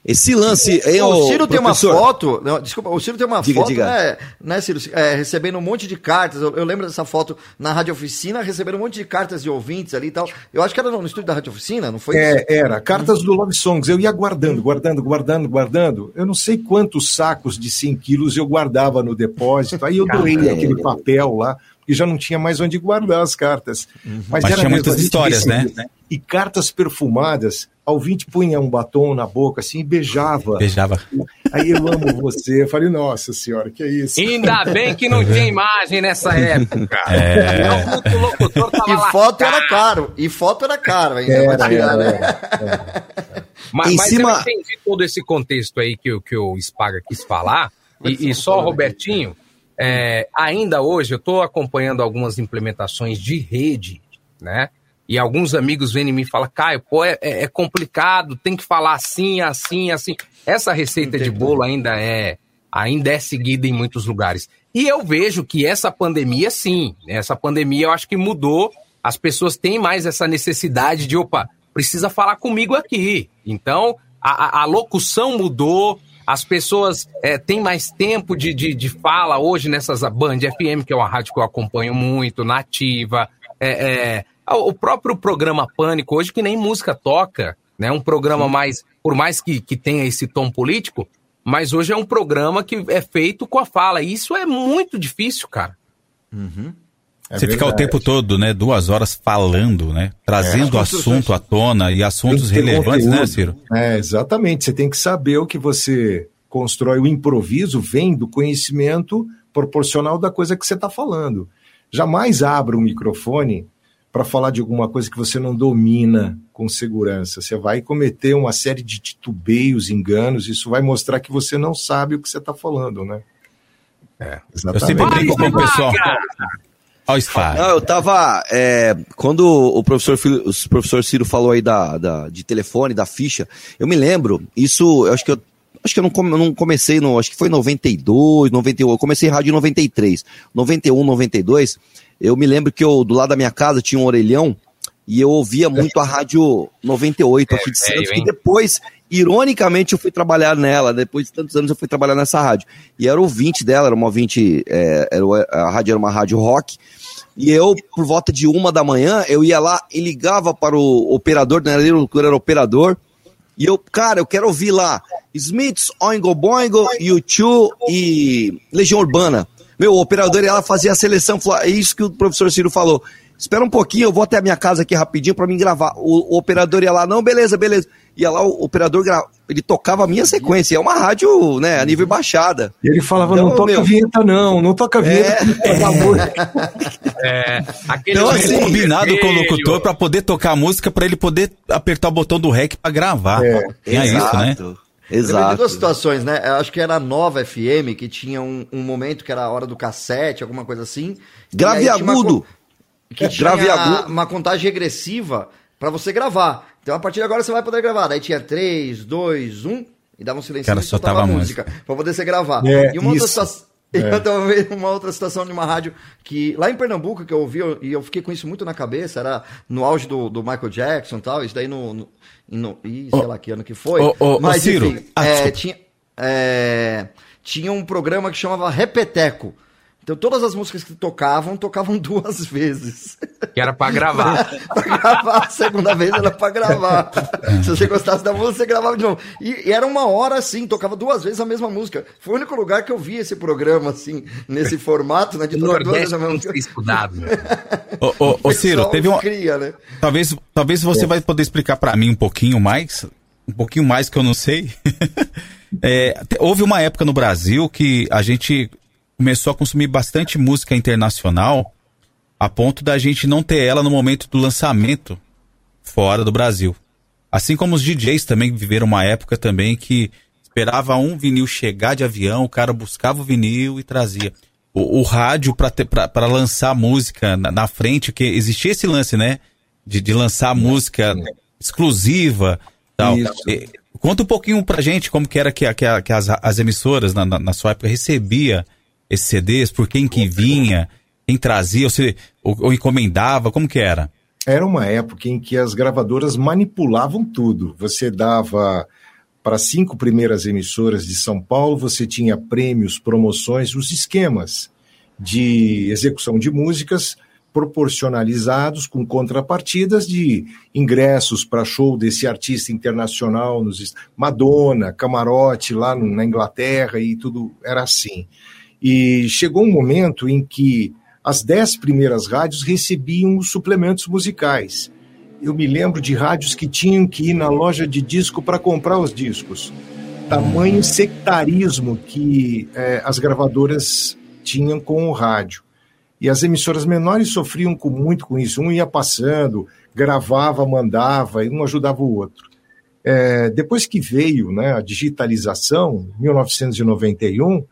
Esse lance. Hein, o ô, Ciro tem uma professor? foto. não, desculpa, o Ciro tem uma Diga, foto, diga. Né, né, Ciro? É, recebendo um monte de cartas. Eu, eu lembro dessa foto na Rádio Oficina, recebendo um monte de cartas de ouvintes ali e tal. Eu acho que era no estúdio da Rádio Oficina, não foi? É, era. Cartas do Love Songs. Eu ia guardando, guardando, guardando, guardando. Eu não sei quantos sacos de 100 quilos eu guardava no depósito. Aí eu doei aquele papel lá, porque já não tinha mais onde guardar as cartas. Mas tinha mesmo, muitas a gente histórias, né? E cartas perfumadas. A ouvinte punha um batom na boca assim e beijava. Beijava. Aí eu amo você. Eu falei, nossa senhora, que é isso? Ainda bem que não tinha imagem nessa época. É. Senão o locutor tava E lá. foto era caro. E foto era caro ainda. Era, tirar, era, né? Mas, Em mas cima- eu entendi todo esse contexto aí que, o- que o Spaga quis falar. E, e só, Robertinho, é, ainda hoje eu estou acompanhando algumas implementações de rede, né? E alguns amigos vêm em mim e falam, Caio, pô, é, é- é complicado, tem que falar assim, assim, assim. Essa receita de bolo ainda é, ainda é seguida em muitos lugares. E eu vejo que essa pandemia, sim, essa pandemia eu acho que mudou. As pessoas têm mais essa necessidade de, opa, precisa falar comigo aqui. Então, a, a- locução mudou, as pessoas é, têm mais tempo de, de, de fala hoje nessas Band FM, que é uma rádio que eu acompanho muito, nativa. É, é, o próprio programa Pânico, hoje que nem música toca, né? Um programa mais, por mais que, que tenha esse tom político, mas hoje é um programa que é feito com a fala. E isso é muito difícil, cara. É Você ficar o verdade. tempo todo, né? Duas horas falando, né? Trazendo É. assunto à tona e assuntos relevantes, né, conteúdo. Ciro? É, exatamente. Você tem que saber o que você constrói. O improviso vem do conhecimento proporcional da coisa que você está falando. Jamais abra um microfone para falar de alguma coisa que você não domina com segurança. Você vai cometer uma série de titubeios, enganos. Isso vai mostrar que você não sabe o que você está falando, né? É, Eu sempre brinco com o pessoal. Olha o Spaga. Não, eu tava. é, quando o professor, o professor Ciro falou aí da, da- de telefone, da ficha, eu me lembro, isso, eu acho que eu. Acho que eu não, come- não comecei no. Acho que foi em 92, 91. Eu comecei rádio em 93. 91, 92. Eu me lembro que eu, do lado da minha casa, tinha um orelhão e eu ouvia muito a rádio 98 aqui de Santos. E depois, ironicamente, eu fui trabalhar nela. Depois de tantos anos, eu fui trabalhar nessa rádio. E era ouvinte dela, era uma ouvinte. é, era, o- a rádio era uma rádio rock. E eu, por volta de uma da manhã, eu ia lá e ligava para o operador, né? Ele era o operador. E eu, cara, eu quero ouvir lá Smiths, Oingo Boingo, U2 e Legião Urbana. Meu, o operador ia lá fazia a seleção, falou, é isso que o professor Ciro falou. Espera um pouquinho, eu vou até a minha casa aqui rapidinho para mim gravar. O, o operador ia lá, não, beleza, beleza. Ia lá, o operador gra... ele tocava a minha sequência. É uma rádio, né, a nível baixada. E ele falava, Então, não toca meu, vinheta não, não toca vinheta. pelo amor É, aquele Então, assim, combinado com o locutor pra poder tocar a música, pra ele poder apertar o botão do REC pra gravar. É, Tinha isso, né? Exato. Teve duas situações, né? Eu acho que era a nova FM, que tinha um, um momento que era a hora do cassete, alguma coisa assim. Grave E uma agudo. co- Que tinha Grave agudo. uma contagem regressiva pra você gravar. Então, a partir de agora, você vai poder gravar. Daí tinha 3, 2, 1, e dava um silêncio Cara, e só tava a a música. Pra poder ser gravar. É, e uma outra situação... É. Eu tava vendo uma outra situação de uma rádio que lá em Pernambuco que eu ouvi eu- e eu fiquei com isso muito na cabeça, era no auge do, do Michael Jackson e tal, isso daí no, no, no ih, sei lá que ano que foi. ô, ô, Mas Ciro. enfim, Ah, é, tinha, é, tinha um programa que chamava Repeteco. Então todas as músicas que tocavam, tocavam duas vezes. Que era pra gravar. pra gravar, a segunda vez era pra gravar. Se você gostasse da música, você gravava de novo. E, e era uma hora assim, tocava duas vezes a mesma música. Foi o único lugar que eu vi esse programa, assim, nesse formato, né? De tocar duas vezes a mesma não música. estudado. né? Ô, ô, ô, Ciro, teve um. cria, né? Talvez, talvez você vai poder explicar pra mim um pouquinho mais, um pouquinho mais que eu não sei. É, houve uma época no Brasil que a gente começou a consumir bastante música internacional, a ponto da gente não ter ela no momento do lançamento fora do Brasil. Assim como os DJs também viveram uma época também que esperava um vinil chegar de avião, o cara buscava o vinil e trazia. O, o rádio para lançar música na, na frente, que existia esse lance, né? De, de lançar música exclusiva tal. E, conta um pouquinho pra gente como que era que, que, que as, as emissoras na, na, na sua época recebia esses CDs, por quem que vinha, quem trazia, ou, se, ou, ou encomendava, como que era? Era uma época em que as gravadoras manipulavam tudo. Você dava para cinco primeiras emissoras de São Paulo, você tinha prêmios, promoções, os esquemas de execução de músicas proporcionalizados com contrapartidas de ingressos para show desse artista internacional, nos Madonna, camarote lá na Inglaterra e tudo era assim. E chegou um momento em que as dez primeiras rádios recebiam os suplementos musicais. Eu me lembro de rádios que tinham que ir na loja de disco para comprar os discos. Tamanho sectarismo que eh, as gravadoras tinham com o rádio. E as emissoras menores sofriam com, muito com isso. Um ia passando, gravava, mandava, e um ajudava o outro. É, depois que veio né, a digitalização, 1991,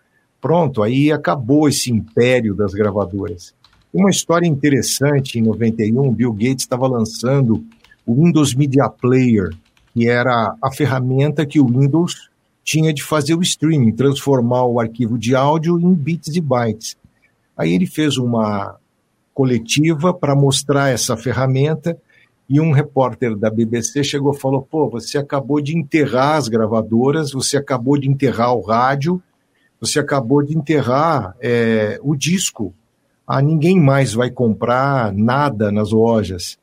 pronto, aí acabou esse império das gravadoras. Uma história interessante, em 91, Bill Gates estava lançando o Windows Media Player, que era a ferramenta que o Windows tinha de fazer o streaming, transformar o arquivo de áudio em bits e bytes. Aí ele fez uma coletiva para mostrar essa ferramenta e um repórter da BBC chegou e falou: pô, você acabou de enterrar as gravadoras, você acabou de enterrar o rádio, você acabou de enterrar é, o disco. Ah, ninguém mais vai comprar nada nas lojas.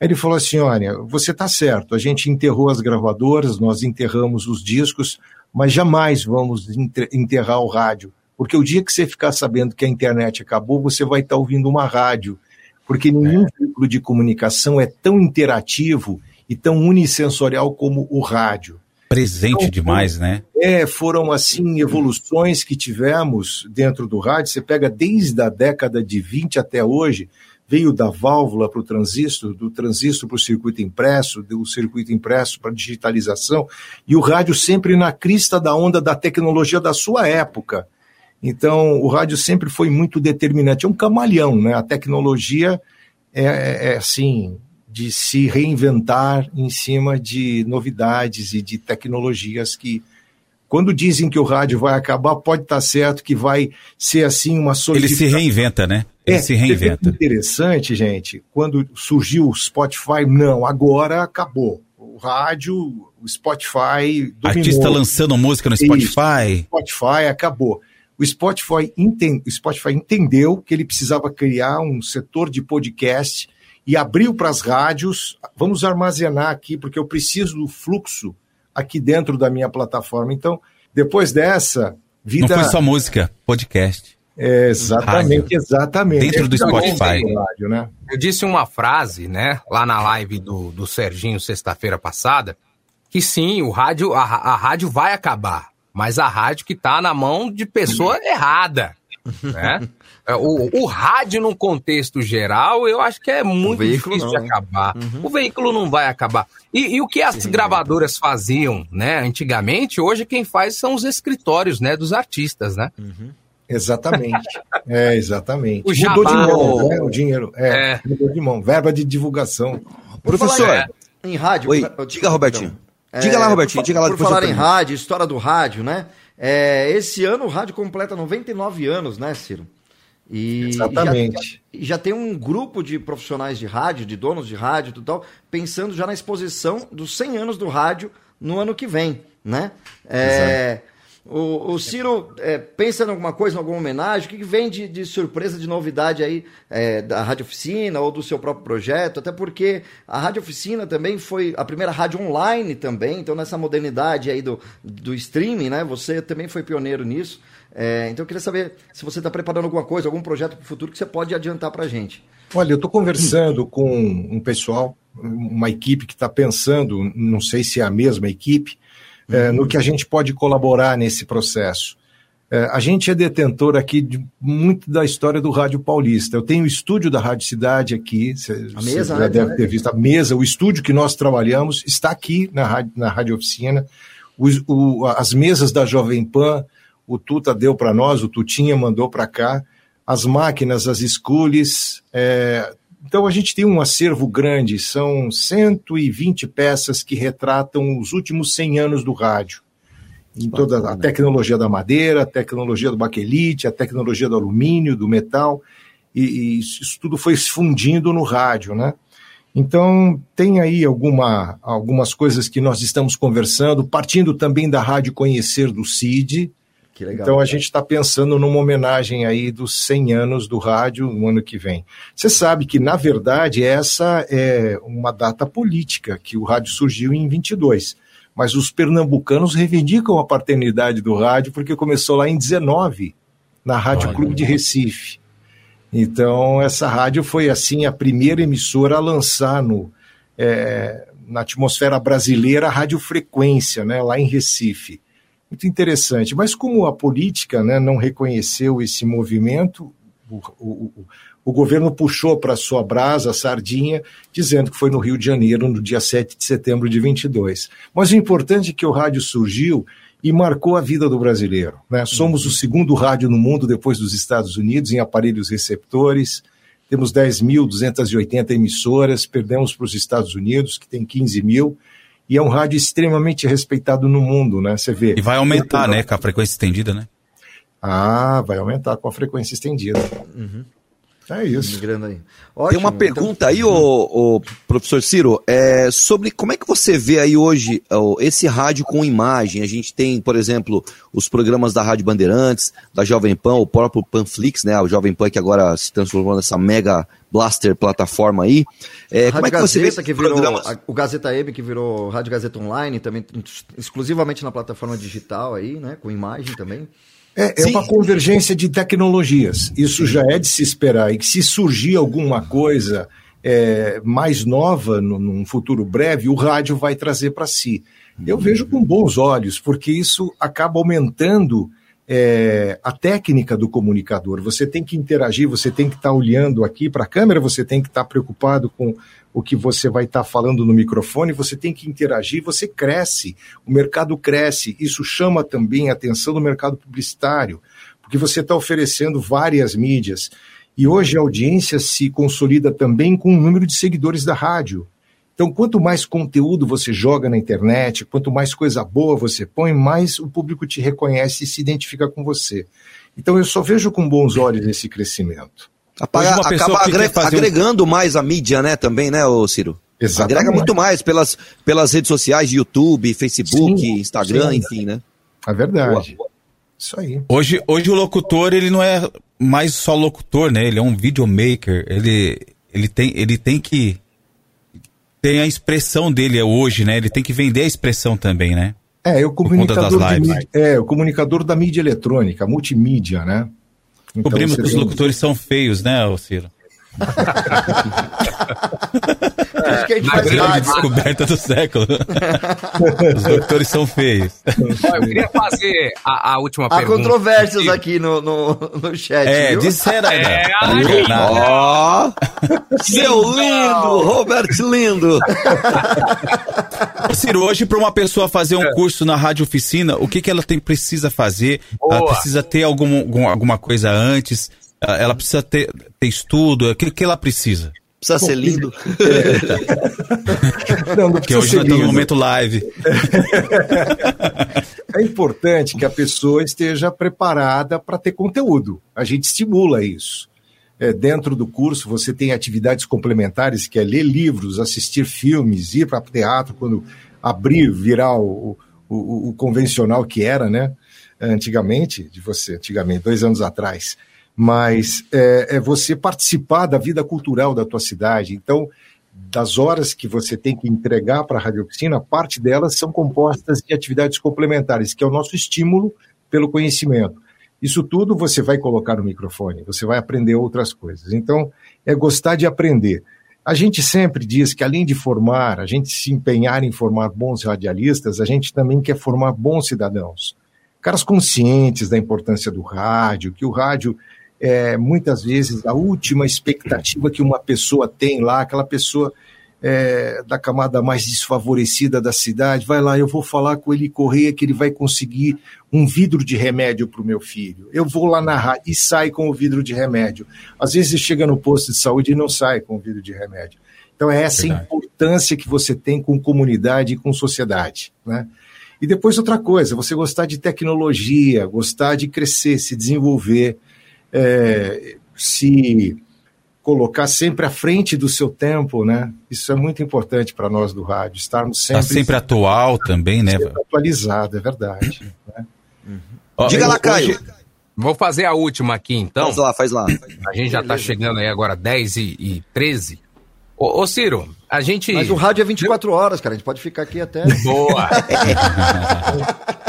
Aí ele falou assim: olha, você está certo, a gente enterrou as gravadoras, nós enterramos os discos, mas jamais vamos enterrar o rádio. Porque o dia que você ficar sabendo que a internet acabou, você vai estar ouvindo uma rádio. Porque nenhum é. veículo de comunicação é tão interativo e tão unissensorial como o rádio. Presente então, demais, né? É, foram assim evoluções que tivemos dentro do rádio. Você pega desde a década de 20 até hoje, veio da válvula para o transistor, do transistor para o circuito impresso, do circuito impresso para a digitalização, e o rádio sempre na crista da onda da tecnologia da sua época. Então, o rádio sempre foi muito determinante. É um camaleão, né? A tecnologia é, é, é assim, de se reinventar em cima de novidades e de tecnologias que, quando dizem que o rádio vai acabar, pode estar certo que vai ser assim uma Ele se reinventa, né? Ele é, se reinventa. interessante, gente, quando surgiu o Spotify, não, agora acabou. O rádio, o Spotify dominou. Artista lançando música no Spotify. Isso, Spotify acabou. O Spotify, enten, o Spotify entendeu que ele precisava criar um setor de podcast e abriu para as rádios. Vamos armazenar aqui, porque eu preciso do fluxo aqui dentro da minha plataforma. Então, depois dessa vida. Não foi só música, podcast. É, exatamente, rádio. exatamente. Dentro do é Spotify. Rádio, né? Eu disse uma frase, né, lá na live do, do Serginho, sexta-feira passada, que sim, o rádio, a, a rádio vai acabar mas a rádio que está na mão de pessoa errada. Né? É, o, o rádio, num contexto geral, eu acho que é muito difícil não, de acabar. Uhum. O veículo não vai acabar. E, e o que as Sim, gravadoras é. faziam, né, antigamente, hoje quem faz são os escritórios, né, dos artistas, né? Uhum. Exatamente. É, exatamente. O mudou de mão, né? O dinheiro. É, é, mudou de mão. Verba de divulgação. Professor, é. em rádio. Oi, diga, Robertinho. Diga lá, é, Robertinho, diga lá. Por falar em rádio, história do rádio, né? É, esse ano o rádio completa 99 anos, né, Ciro? E Exatamente. E já, já, tem um grupo de profissionais de rádio, de donos de rádio e tal, pensando já na exposição dos 100 anos do rádio no ano que vem, né? É, o, o Ciro é, pensa em alguma coisa, em alguma homenagem? O que, vem de, de, surpresa, de novidade aí é, da Rádio Oficina ou do seu próprio projeto? Até porque a Rádio Oficina também foi a primeira rádio online também, então nessa modernidade aí do, do streaming, né? Você também foi pioneiro nisso. É, então eu queria saber se você está preparando alguma coisa, algum projeto para o futuro que você pode adiantar para a gente. Olha, eu estou conversando com um pessoal, uma equipe que está pensando, não sei se é a mesma equipe, é, no que a gente pode colaborar nesse processo. É, a gente é detentor aqui de muito da história do Rádio Paulista. Eu tenho o estúdio da Rádio Cidade aqui, você já né? deve ter visto a mesa, o estúdio que nós trabalhamos está aqui na Rádio, na rádio Oficina. O, o, as mesas da Jovem Pan, o Tuta deu para nós, o Tutinha mandou para cá. As máquinas, as schools, é, então a gente tem um acervo grande, são 120 peças que retratam os últimos 100 anos do rádio. Em toda a tecnologia da madeira, a tecnologia do baquelite, a tecnologia do alumínio, do metal, e, e isso tudo foi se fundindo no rádio, né? Então, tem aí alguma, algumas coisas que nós estamos conversando, partindo também da Rádio Conhecer do CID. Que legal. Então, a gente está pensando numa homenagem aí dos 100 anos do rádio no ano que vem. Você sabe que, na verdade, essa é uma data política, que o rádio surgiu em 22. Mas os pernambucanos reivindicam a paternidade do rádio, porque começou lá em 19, na Rádio Olha. Clube de Recife. Então, essa rádio foi, assim, a primeira emissora a lançar no, é, na atmosfera brasileira a radiofrequência, né, lá em Recife. Muito interessante. Mas como a política né, não reconheceu esse movimento, o, o, o, governo puxou para sua brasa a sardinha, dizendo que foi no Rio de Janeiro, no dia 7 de setembro de 22. Mas o importante é que o rádio surgiu e marcou a vida do brasileiro. Né? Somos o segundo rádio no mundo depois dos Estados Unidos em aparelhos receptores. Temos 10.280 emissoras, perdemos para os Estados Unidos, que tem 15 mil, e é um rádio extremamente respeitado no mundo, né? Você vê. E vai aumentar, né, com a frequência estendida, né? Ah, vai aumentar com a frequência estendida. Uhum. É isso. Migrando aí. Tem Ótimo, uma então- pergunta aí, ô, ô, professor Ciro, é, sobre como é que você vê aí hoje ó, esse rádio com imagem. A gente tem, por exemplo, os programas da Rádio Bandeirantes, da Jovem Pan, o próprio Panflix, né? O Jovem Pan que agora se transformou nessa mega blaster plataforma aí. É, Rádio como é que você vê Gazeta, que virou, programas? a- o Gazeta M, que virou Rádio Gazeta Online, também exclusivamente na plataforma digital aí, né? Com imagem também. É, é uma convergência de tecnologias. Isso já é de se esperar. E que se surgir alguma coisa é, mais nova no- num futuro breve, o rádio vai trazer para si. Eu vejo com bons olhos, porque isso acaba aumentando é, a técnica do comunicador. Você tem que interagir, você tem que estar olhando aqui para a câmera, você tem que estar preocupado com o que você vai estar falando no microfone, você tem que interagir, você cresce, o mercado cresce, isso chama também a atenção do mercado publicitário, porque você está oferecendo várias mídias. E hoje a audiência se consolida também com o número de seguidores da rádio. Então, quanto mais conteúdo você joga na internet, quanto mais coisa boa você põe, mais o público te reconhece e se identifica com você. Então, eu só vejo com bons olhos esse crescimento. Apaga- Hoje uma pessoa acaba agre- fazer um- agregando mais a mídia, né, também, né, ô Ciro? Exatamente. Agrega muito mais pelas, pelas redes sociais, YouTube, Facebook, Sim, Instagram, sim. enfim, né? É verdade. Isso aí. Hoje, hoje o locutor, ele não é mais só locutor, né? Ele é um videomaker. Ele, ele, tem, ele tem que. Tem a expressão dele hoje, né? Ele tem que vender a expressão também, né? É, o conta das comunicador, mídia, é, o comunicador da mídia eletrônica, multimídia, né? Então, Cobrimos você que os locutores são feios, né, Ciro? Acho que a gente faz grande rádio. descoberta do século. os locutores são feios. Eu queria fazer a, a última Há pergunta. controvérsias aqui no, no, no chat. É, viu? disseram. É, Ó, seu lindo, Robert Lindo. Ciro, hoje para uma pessoa fazer um curso na rádio oficina, o que, que ela tem, precisa fazer? Ela Boa. precisa ter algum, algum- alguma coisa antes? Ela ela precisa ter, ter estudo? O que, que ela precisa? Precisa ser lindo. Não, não Porque precisa hoje ser nós estamos no momento live. É importante que a pessoa esteja preparada para ter conteúdo. A gente estimula isso. É, dentro do curso, você tem atividades complementares, que é ler livros, assistir filmes, ir para teatro quando abrir, virar o, o, o convencional que era, né? Antigamente, de você, antigamente, dois anos atrás. Mas é, é você participar da vida cultural da tua cidade. Então, das horas que você tem que entregar para a Rádio Oficina, parte delas são compostas de atividades complementares, que é o nosso estímulo pelo conhecimento. Isso tudo você vai colocar no microfone, você vai aprender outras coisas. Então, é gostar de aprender. A gente sempre diz que, além de formar, a gente se empenhar em formar bons radialistas, a gente também quer formar bons cidadãos. Caras conscientes da importância do rádio, que o rádio é muitas vezes a última expectativa que uma pessoa tem lá, aquela pessoa é, da camada mais desfavorecida da cidade, vai lá, eu vou falar com ele Correia que ele vai conseguir um vidro de remédio para o meu filho. Eu vou lá na rádio e sai com o vidro de remédio. Às vezes chega no posto de saúde e não sai com o vidro de remédio. Então é essa Verdade. importância que você tem com comunidade e com sociedade, né? E depois outra coisa, você gostar de tecnologia, gostar de crescer, se desenvolver, é, se colocar sempre à frente do seu tempo, né? Isso é muito importante para nós do rádio, estarmos Tá sempre, sempre atual também, né? sempre atualizado, é verdade. né? Diga lá, Caio. Vou fazer a última aqui, então. Faz lá, faz lá. A gente já tá chegando aí agora 10 e, e 13. Ô, ô, Ciro, a gente... Mas o rádio é 24 horas, cara. A gente pode ficar aqui até. Boa!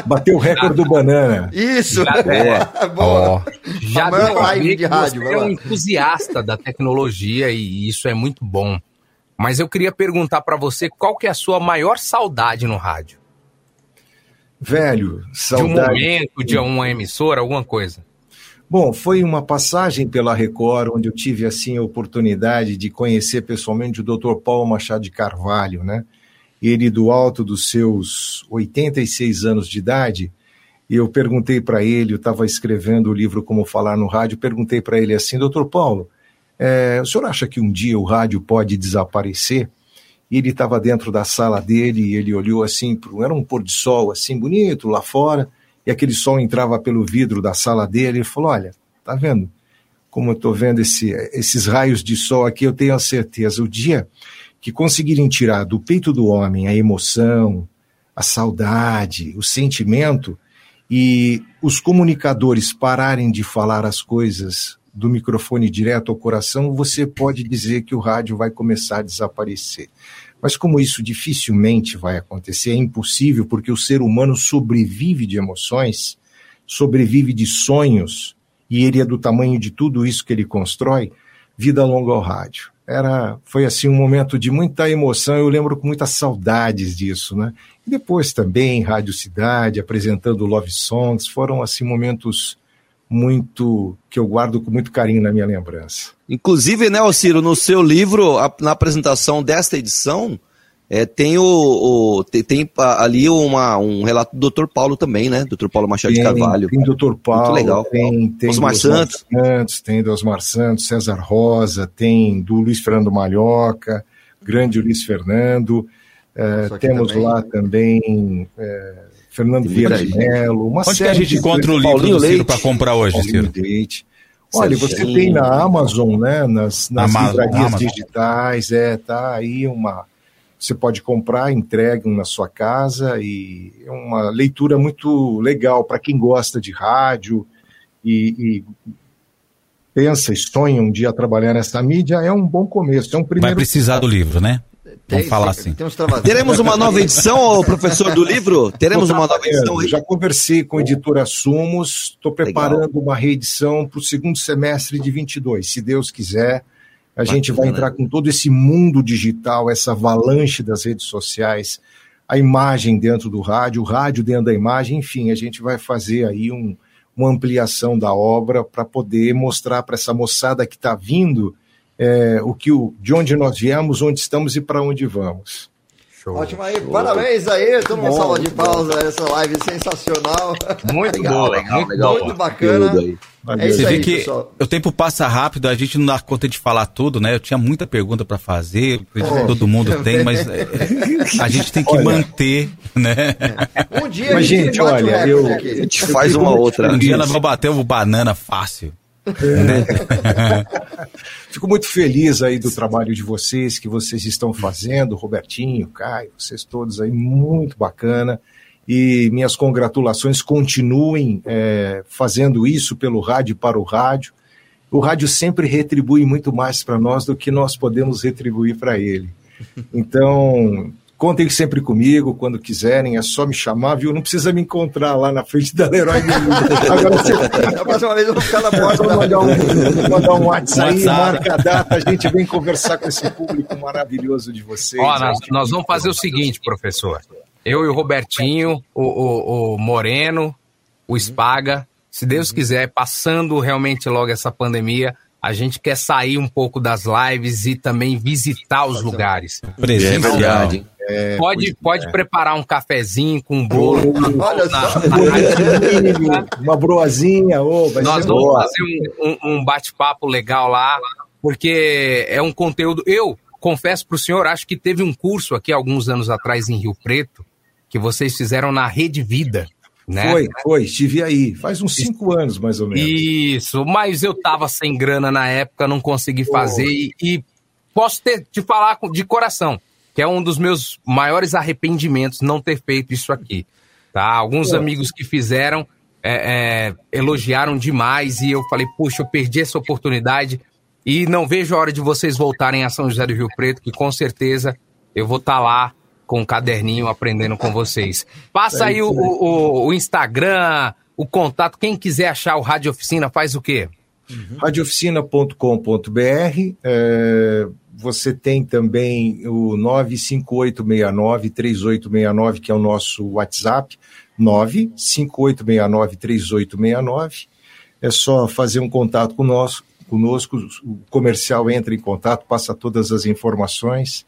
Bateu o recorde do banana. Isso! Já, é, Boa. já A maior deu live de que rádio, você é um entusiasta da tecnologia e isso é muito bom. Mas eu queria perguntar pra você qual que é a sua maior saudade no rádio? Velho, De um saudade. momento, de uma emissora, alguma coisa? Bom, foi uma passagem pela Record onde eu tive assim a oportunidade de conhecer pessoalmente o Dr. Paulo Machado de Carvalho, né? Ele do alto dos seus 86 anos de idade, e eu perguntei para ele, eu estava escrevendo o livro Como Falar no Rádio, perguntei para ele assim, Dr. Paulo, é, o senhor acha que um dia o rádio pode desaparecer? E ele estava dentro da sala dele e ele olhou assim, era um pôr de sol assim bonito lá fora, e aquele sol entrava pelo vidro da sala dele e falou: Olha, tá vendo? Como eu estou vendo esse, esses raios de sol aqui, eu tenho a certeza, o dia que conseguirem tirar do peito do homem a emoção, a saudade, o sentimento, e os comunicadores pararem de falar as coisas do microfone direto ao coração, você pode dizer que o rádio vai começar a desaparecer. Mas como isso dificilmente vai acontecer, é impossível, porque o ser humano sobrevive de emoções, sobrevive de sonhos, e ele é do tamanho de tudo isso que ele constrói, vida longa ao rádio. Era, foi assim um momento de muita emoção, eu lembro com muitas saudades disso, né? E depois também Rádio Cidade, apresentando Love Songs, foram assim momentos muito que eu guardo com muito carinho na minha lembrança. Inclusive, né, Ciro, no seu livro, na apresentação desta edição, é, tem o, o- tem, tem, ali uma, um relato do Dr. Paulo também, né? Dr. Paulo Machado de Carvalho. Tem Dr. Paulo, Muito legal. tem, tem Osmar do Santos. Santos, tem do Osmar Santos, César Rosa, tem do Luiz Fernando Malhoca, grande Luiz Fernando. aqui temos também. lá também eh, Fernando Vieira de Mello. Uma Onde que série a gente encontra o livro Paulinho do Ciro para comprar hoje, Paulinho Ciro? Leite. Olha, você tem na Amazon, né? Nas, nas Amazon, livrarias Amazon. digitais, é, tá aí uma. Você pode comprar, entregam na sua casa e é uma leitura muito legal para quem gosta de rádio e, e pensa e sonha um dia trabalhar nessa mídia, é um bom começo. É um Vai primeiro. precisar do livro, né? Vamos Tem, falar sim, assim. Teremos uma nova edição, professor do livro? Teremos uma nova edição aí? Já conversei com a editora Sumos, estou preparando uma reedição para o segundo semestre de 22. Se Deus quiser, a gente vai entrar com todo esse mundo digital, essa avalanche das redes sociais, a imagem dentro do rádio, o rádio dentro da imagem, enfim, a gente vai fazer aí um- uma ampliação da obra para poder mostrar para essa moçada que está vindo é, o que o, de onde nós viemos, onde estamos e para onde vamos. Ótimo aí, parabéns aí, todo mundo salva de pausa, essa live sensacional. Muito Legal, boa, legal, muito legal. Muito bacana. É isso Você vê aí, que pessoal. o tempo passa rápido, a gente não dá conta de falar tudo, né? Eu tinha muita pergunta para fazer, acredito que todo mundo tem, mas é, a gente tem que Olha. manter, né? Um dia Mas, a gente, gente, olha, eu- aqui. A gente faz uma outra. Um dia nós vamos bater o banana fácil. Fico muito feliz aí do trabalho de vocês, que vocês estão fazendo, Robertinho, Caio, vocês todos aí, muito bacana. E minhas congratulações, continuem é, fazendo isso pelo rádio para o rádio. O rádio sempre retribui muito mais para nós do que nós podemos retribuir para ele. Então, contem sempre comigo, quando quiserem, é só me chamar, viu? Não precisa me encontrar lá na frente da Leroy Merlin. Agora você A próxima vez eu vou ficar na porta da mandar um, mandar um WhatsApp aí, WhatsApp. marca a data, a gente vem conversar com esse público maravilhoso de vocês. Ó, nós, nós vamos fazer o seguinte, professor. Eu e o Robertinho, o, o- o Moreno, o Spaga, se Deus quiser, passando realmente logo essa pandemia, a gente quer sair um pouco das lives e também visitar os lugares. Presencial. verdade, hein? É, Pode, pode preparar um cafezinho com um bolo. Olha na- só. na uma broazinha, vai Nós ser vamos boa. fazer um, um- um bate-papo legal lá, porque é um conteúdo. Eu confesso para o senhor, acho que teve um curso aqui alguns anos atrás em Rio Preto, que vocês fizeram na Rede Vida. Né? Foi, foi, estive aí, faz uns cinco anos mais ou menos. Isso, mas eu tava sem grana na época, não consegui fazer e, e posso ter, te falar de coração, que é um dos meus maiores arrependimentos não ter feito isso aqui. Tá? Alguns amigos que fizeram é, é, elogiaram demais e eu falei, puxa, eu perdi essa oportunidade e não vejo a hora de vocês voltarem a São José do Rio Preto, que com certeza eu vou estar lá com um caderninho aprendendo com vocês. Passa É aí o, o- o Instagram, o contato. Quem quiser achar o Rádio Oficina, faz o quê? Radiooficina.com.br. é, você tem também o 95869-3869, que é o nosso WhatsApp. 95869-3869. É só fazer um contato conosco, conosco. O comercial entra em contato, passa todas as informações.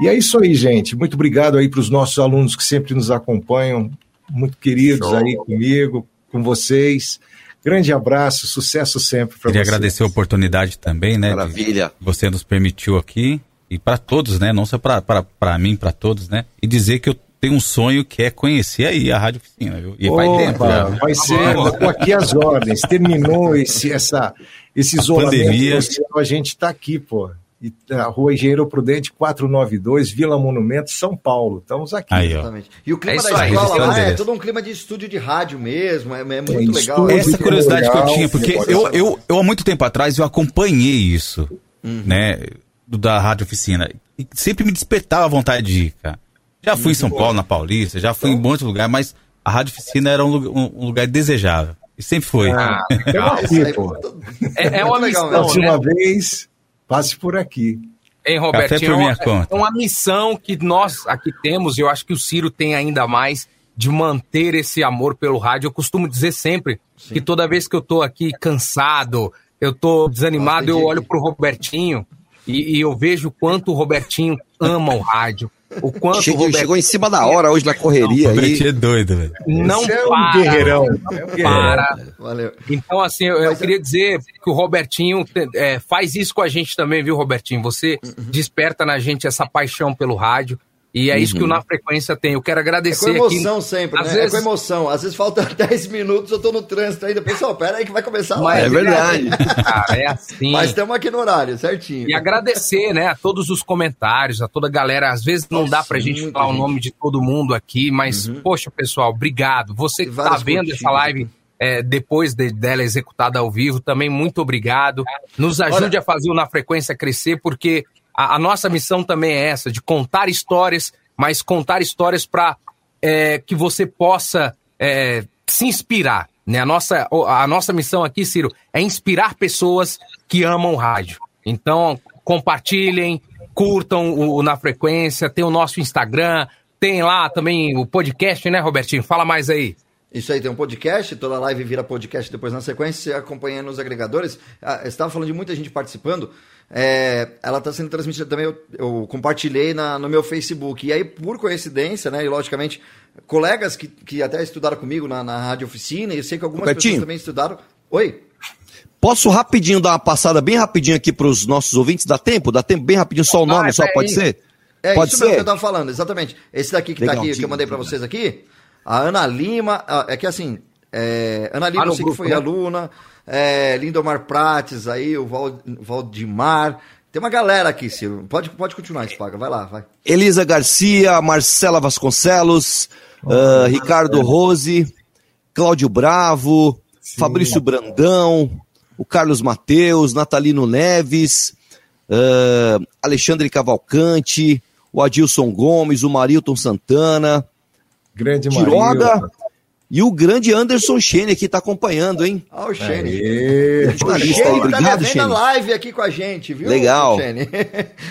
E é isso aí, gente. Muito obrigado aí para os nossos alunos que sempre nos acompanham, muito queridos Show. aí comigo, com vocês. Grande abraço, sucesso sempre para Queria vocês. agradecer a oportunidade também, né? Maravilha. Você nos permitiu aqui. E para todos, né? Não só para mim, para todos, né? E dizer que eu tenho um sonho que é conhecer aí a Rádio Oficina, viu? E Opa, tempo já. né? vai ser, estou aqui às ordens. Terminou esse, essa, esse isolamento pandemia. social, a gente está aqui, pô. E a Rua Engenheiro Prudente 492, Vila Monumento, São Paulo. Estamos aqui. Aí. Exatamente. E o É clima isso da escola registrando lá é todo um clima de estúdio de rádio mesmo, é, é muito É, legal. estúdio. Essa curiosidade que eu legal, tinha, porque legal. eu, eu, eu há muito tempo atrás eu acompanhei isso, Uhum. né? do- Da Rádio Oficina. E sempre me despertava a vontade de ir, cara. Já fui em São Paulo, na Paulista, já fui em um monte de lugar, mas a Rádio Oficina era um, um- lugar desejável. E sempre foi. Ah, pô. É, é uma legal, missão, Próxima né? vez, passe por aqui. Hein, por É minha uma, conta. é uma missão que nós aqui temos, e eu acho que o Ciro tem ainda mais, de manter esse amor pelo rádio. Eu costumo dizer sempre que toda vez que eu tô aqui cansado, eu tô desanimado, eu entendi. olho pro Robertinho e, e eu vejo o quanto o Robertinho ama o rádio. O quanto o Chegou, Robertinho chegou em cima da hora hoje na correria O aí. É doido, velho. não Esse é um para. guerreirão. Não É guerreirão. para. Valeu. Então, assim, eu, eu queria dizer que o Robertinho é, faz isso com a gente também, viu, Robertinho? Você Uhum. desperta na gente essa paixão pelo rádio. E é isso que o Na Frequência tem. Eu quero É com agradecer emoção aqui. sempre, Às né? vezes- É com emoção. Às vezes falta 10 minutos, eu tô no trânsito ainda. Pessoal, pera aí que vai começar a Mas live. É verdade. Cara, é assim. Mas estamos aqui no horário, certinho. E agradecer, né, a todos os comentários, a toda a galera. Às vezes não Nossa, dá pra gente muita falar o gente. nome de todo mundo aqui, mas, poxa, pessoal, obrigado. Você que tá vendo curtidas essa live é, depois de- dela executada ao vivo, também muito obrigado. Nos ajude a fazer o Na Frequência crescer, porque a, a nossa missão também é essa, de contar histórias, mas contar histórias para que você possa é, se inspirar. Né? A, nossa, a nossa missão aqui, Ciro, é inspirar pessoas que amam rádio. Então, compartilhem, curtam o, o Na Frequência, tem o nosso Instagram, tem lá também o podcast, né, Robertinho? Fala mais aí. Isso aí, tem um podcast, toda live vira podcast depois na sequência, você acompanha nos agregadores. Ah, estava falando de muita gente participando. É, ela está sendo transmitida também, eu, eu compartilhei na- no meu Facebook. E aí, por coincidência, né, e logicamente, colegas que, que até estudaram comigo na, na Rádio Oficina, e eu sei que algumas Robertinho. pessoas também estudaram. Oi? Posso rapidinho dar uma passada bem rapidinho aqui para os nossos ouvintes? Dá tempo? Dá tempo bem rapidinho, só o nome, Vai, só vai pode aí. ser? É pode isso mesmo que ser? eu tava falando, exatamente. Esse daqui que tá Legal, aqui, que eu mandei pra diga. vocês aqui, a Ana Lima, ah, é que assim, é, Ana Lima Ah, eu sei grupo, que foi né? aluna, é, Lindomar Prates aí, o Val, Valdimar, tem uma galera aqui, Ciro, pode, pode continuar, Spaga, vai lá, vai. Elisa Garcia, Marcela Vasconcelos, ah, Ricardo Rose, Cláudio Bravo, Fabrício Brandão, o Carlos Mateus, Natalino Neves, ah, Alexandre Cavalcante, o Adilson Gomes, o Marilton Santana, Grande Tiroga Marilton. E o grande Anderson Chene que está acompanhando, hein? Ah, o Xene. Aê. O Xene tá obrigado, a Xene. live aqui com a gente, viu? Legal.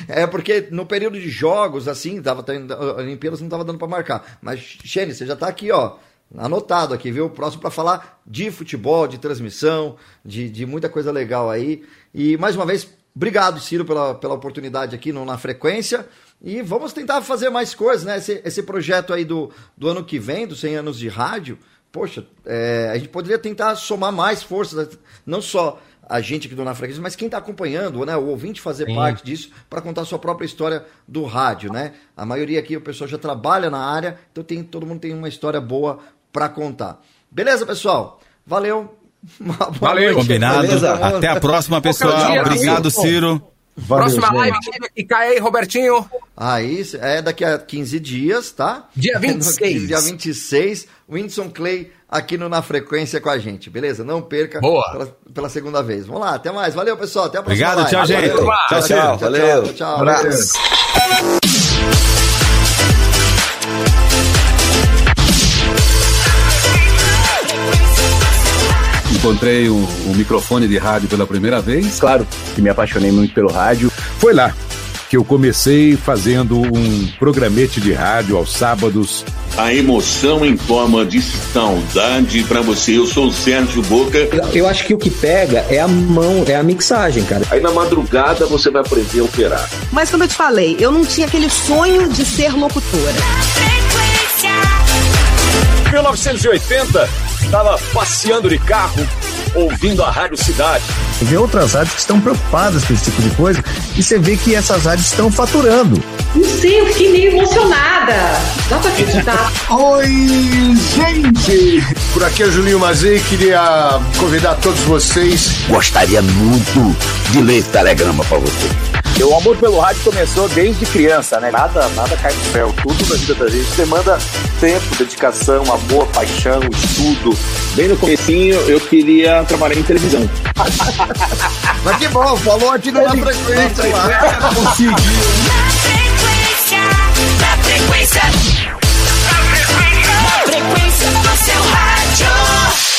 É porque no período de jogos, assim, tava tendo, a Olimpíadas não tava dando pra marcar. Mas, Xene, você já tá aqui, ó. Anotado aqui, viu? Próximo pra falar de futebol, de transmissão, de, de muita coisa legal aí. E mais uma vez, obrigado, Ciro, pela, pela oportunidade aqui no, na frequência. E vamos tentar fazer mais coisas, né? Esse, esse projeto aí do, do ano que vem, dos 100 anos de rádio, poxa, é, a gente poderia tentar somar mais forças, não só a gente aqui do Na Frequência, mas quem está acompanhando, né, o ouvinte fazer Sim. parte disso para contar a sua própria história do rádio, né? A maioria aqui o pessoal já trabalha na área, então tem, todo mundo tem uma história boa para contar. Beleza, pessoal? Valeu. Uma boa Valeu, noite. combinado. Beleza? Até a próxima, pessoal. Obrigado, Ciro. Ciro. Próxima live e cai aí, Robertinho. Aí é daqui a 15 dias, tá? Dia 26. Dia 26, Whindersson Clay aqui no Na Frequência com a gente, beleza? Não perca Boa. Pela, pela segunda vez. Vamos lá, até mais. Valeu, pessoal. Até a próxima. Obrigado, live. tchau, gente. Valeu. Tchau, Ciro. Tchau, Valeu. Tchau, tchau. Abraço. Encontrei o, o microfone de rádio pela primeira vez. Claro que me apaixonei muito pelo rádio. Foi lá que eu comecei fazendo um programete de rádio aos sábados. A emoção em forma de saudade pra você. Eu sou o Sérgio Boca. Eu acho que o que pega é a mão, é a mixagem, cara. Aí na madrugada você vai aprender a operar. Mas como eu te falei, eu não tinha aquele sonho de ser locutora. 1980, estava passeando de carro, ouvindo a Rádio Cidade. Vê outras rádios que estão preocupadas com esse tipo de coisa e você vê que essas rádios estão faturando. Não sei, eu fiquei meio emocionada. Dá pra acreditar. Oi, gente! Por aqui é o Julinho Mazei, queria convidar todos vocês. Gostaria muito de ler esse telegrama pra você. O amor pelo rádio começou desde criança, né? Nada, nada cai do céu. Tudo na vida da gente demanda tempo, dedicação, amor, paixão, estudo. Bem no comecinho, eu queria trabalhar em televisão. Mas que bom, falou aqui no Na Frequência. Na Frequência, na Frequência, na Frequência do seu rádio.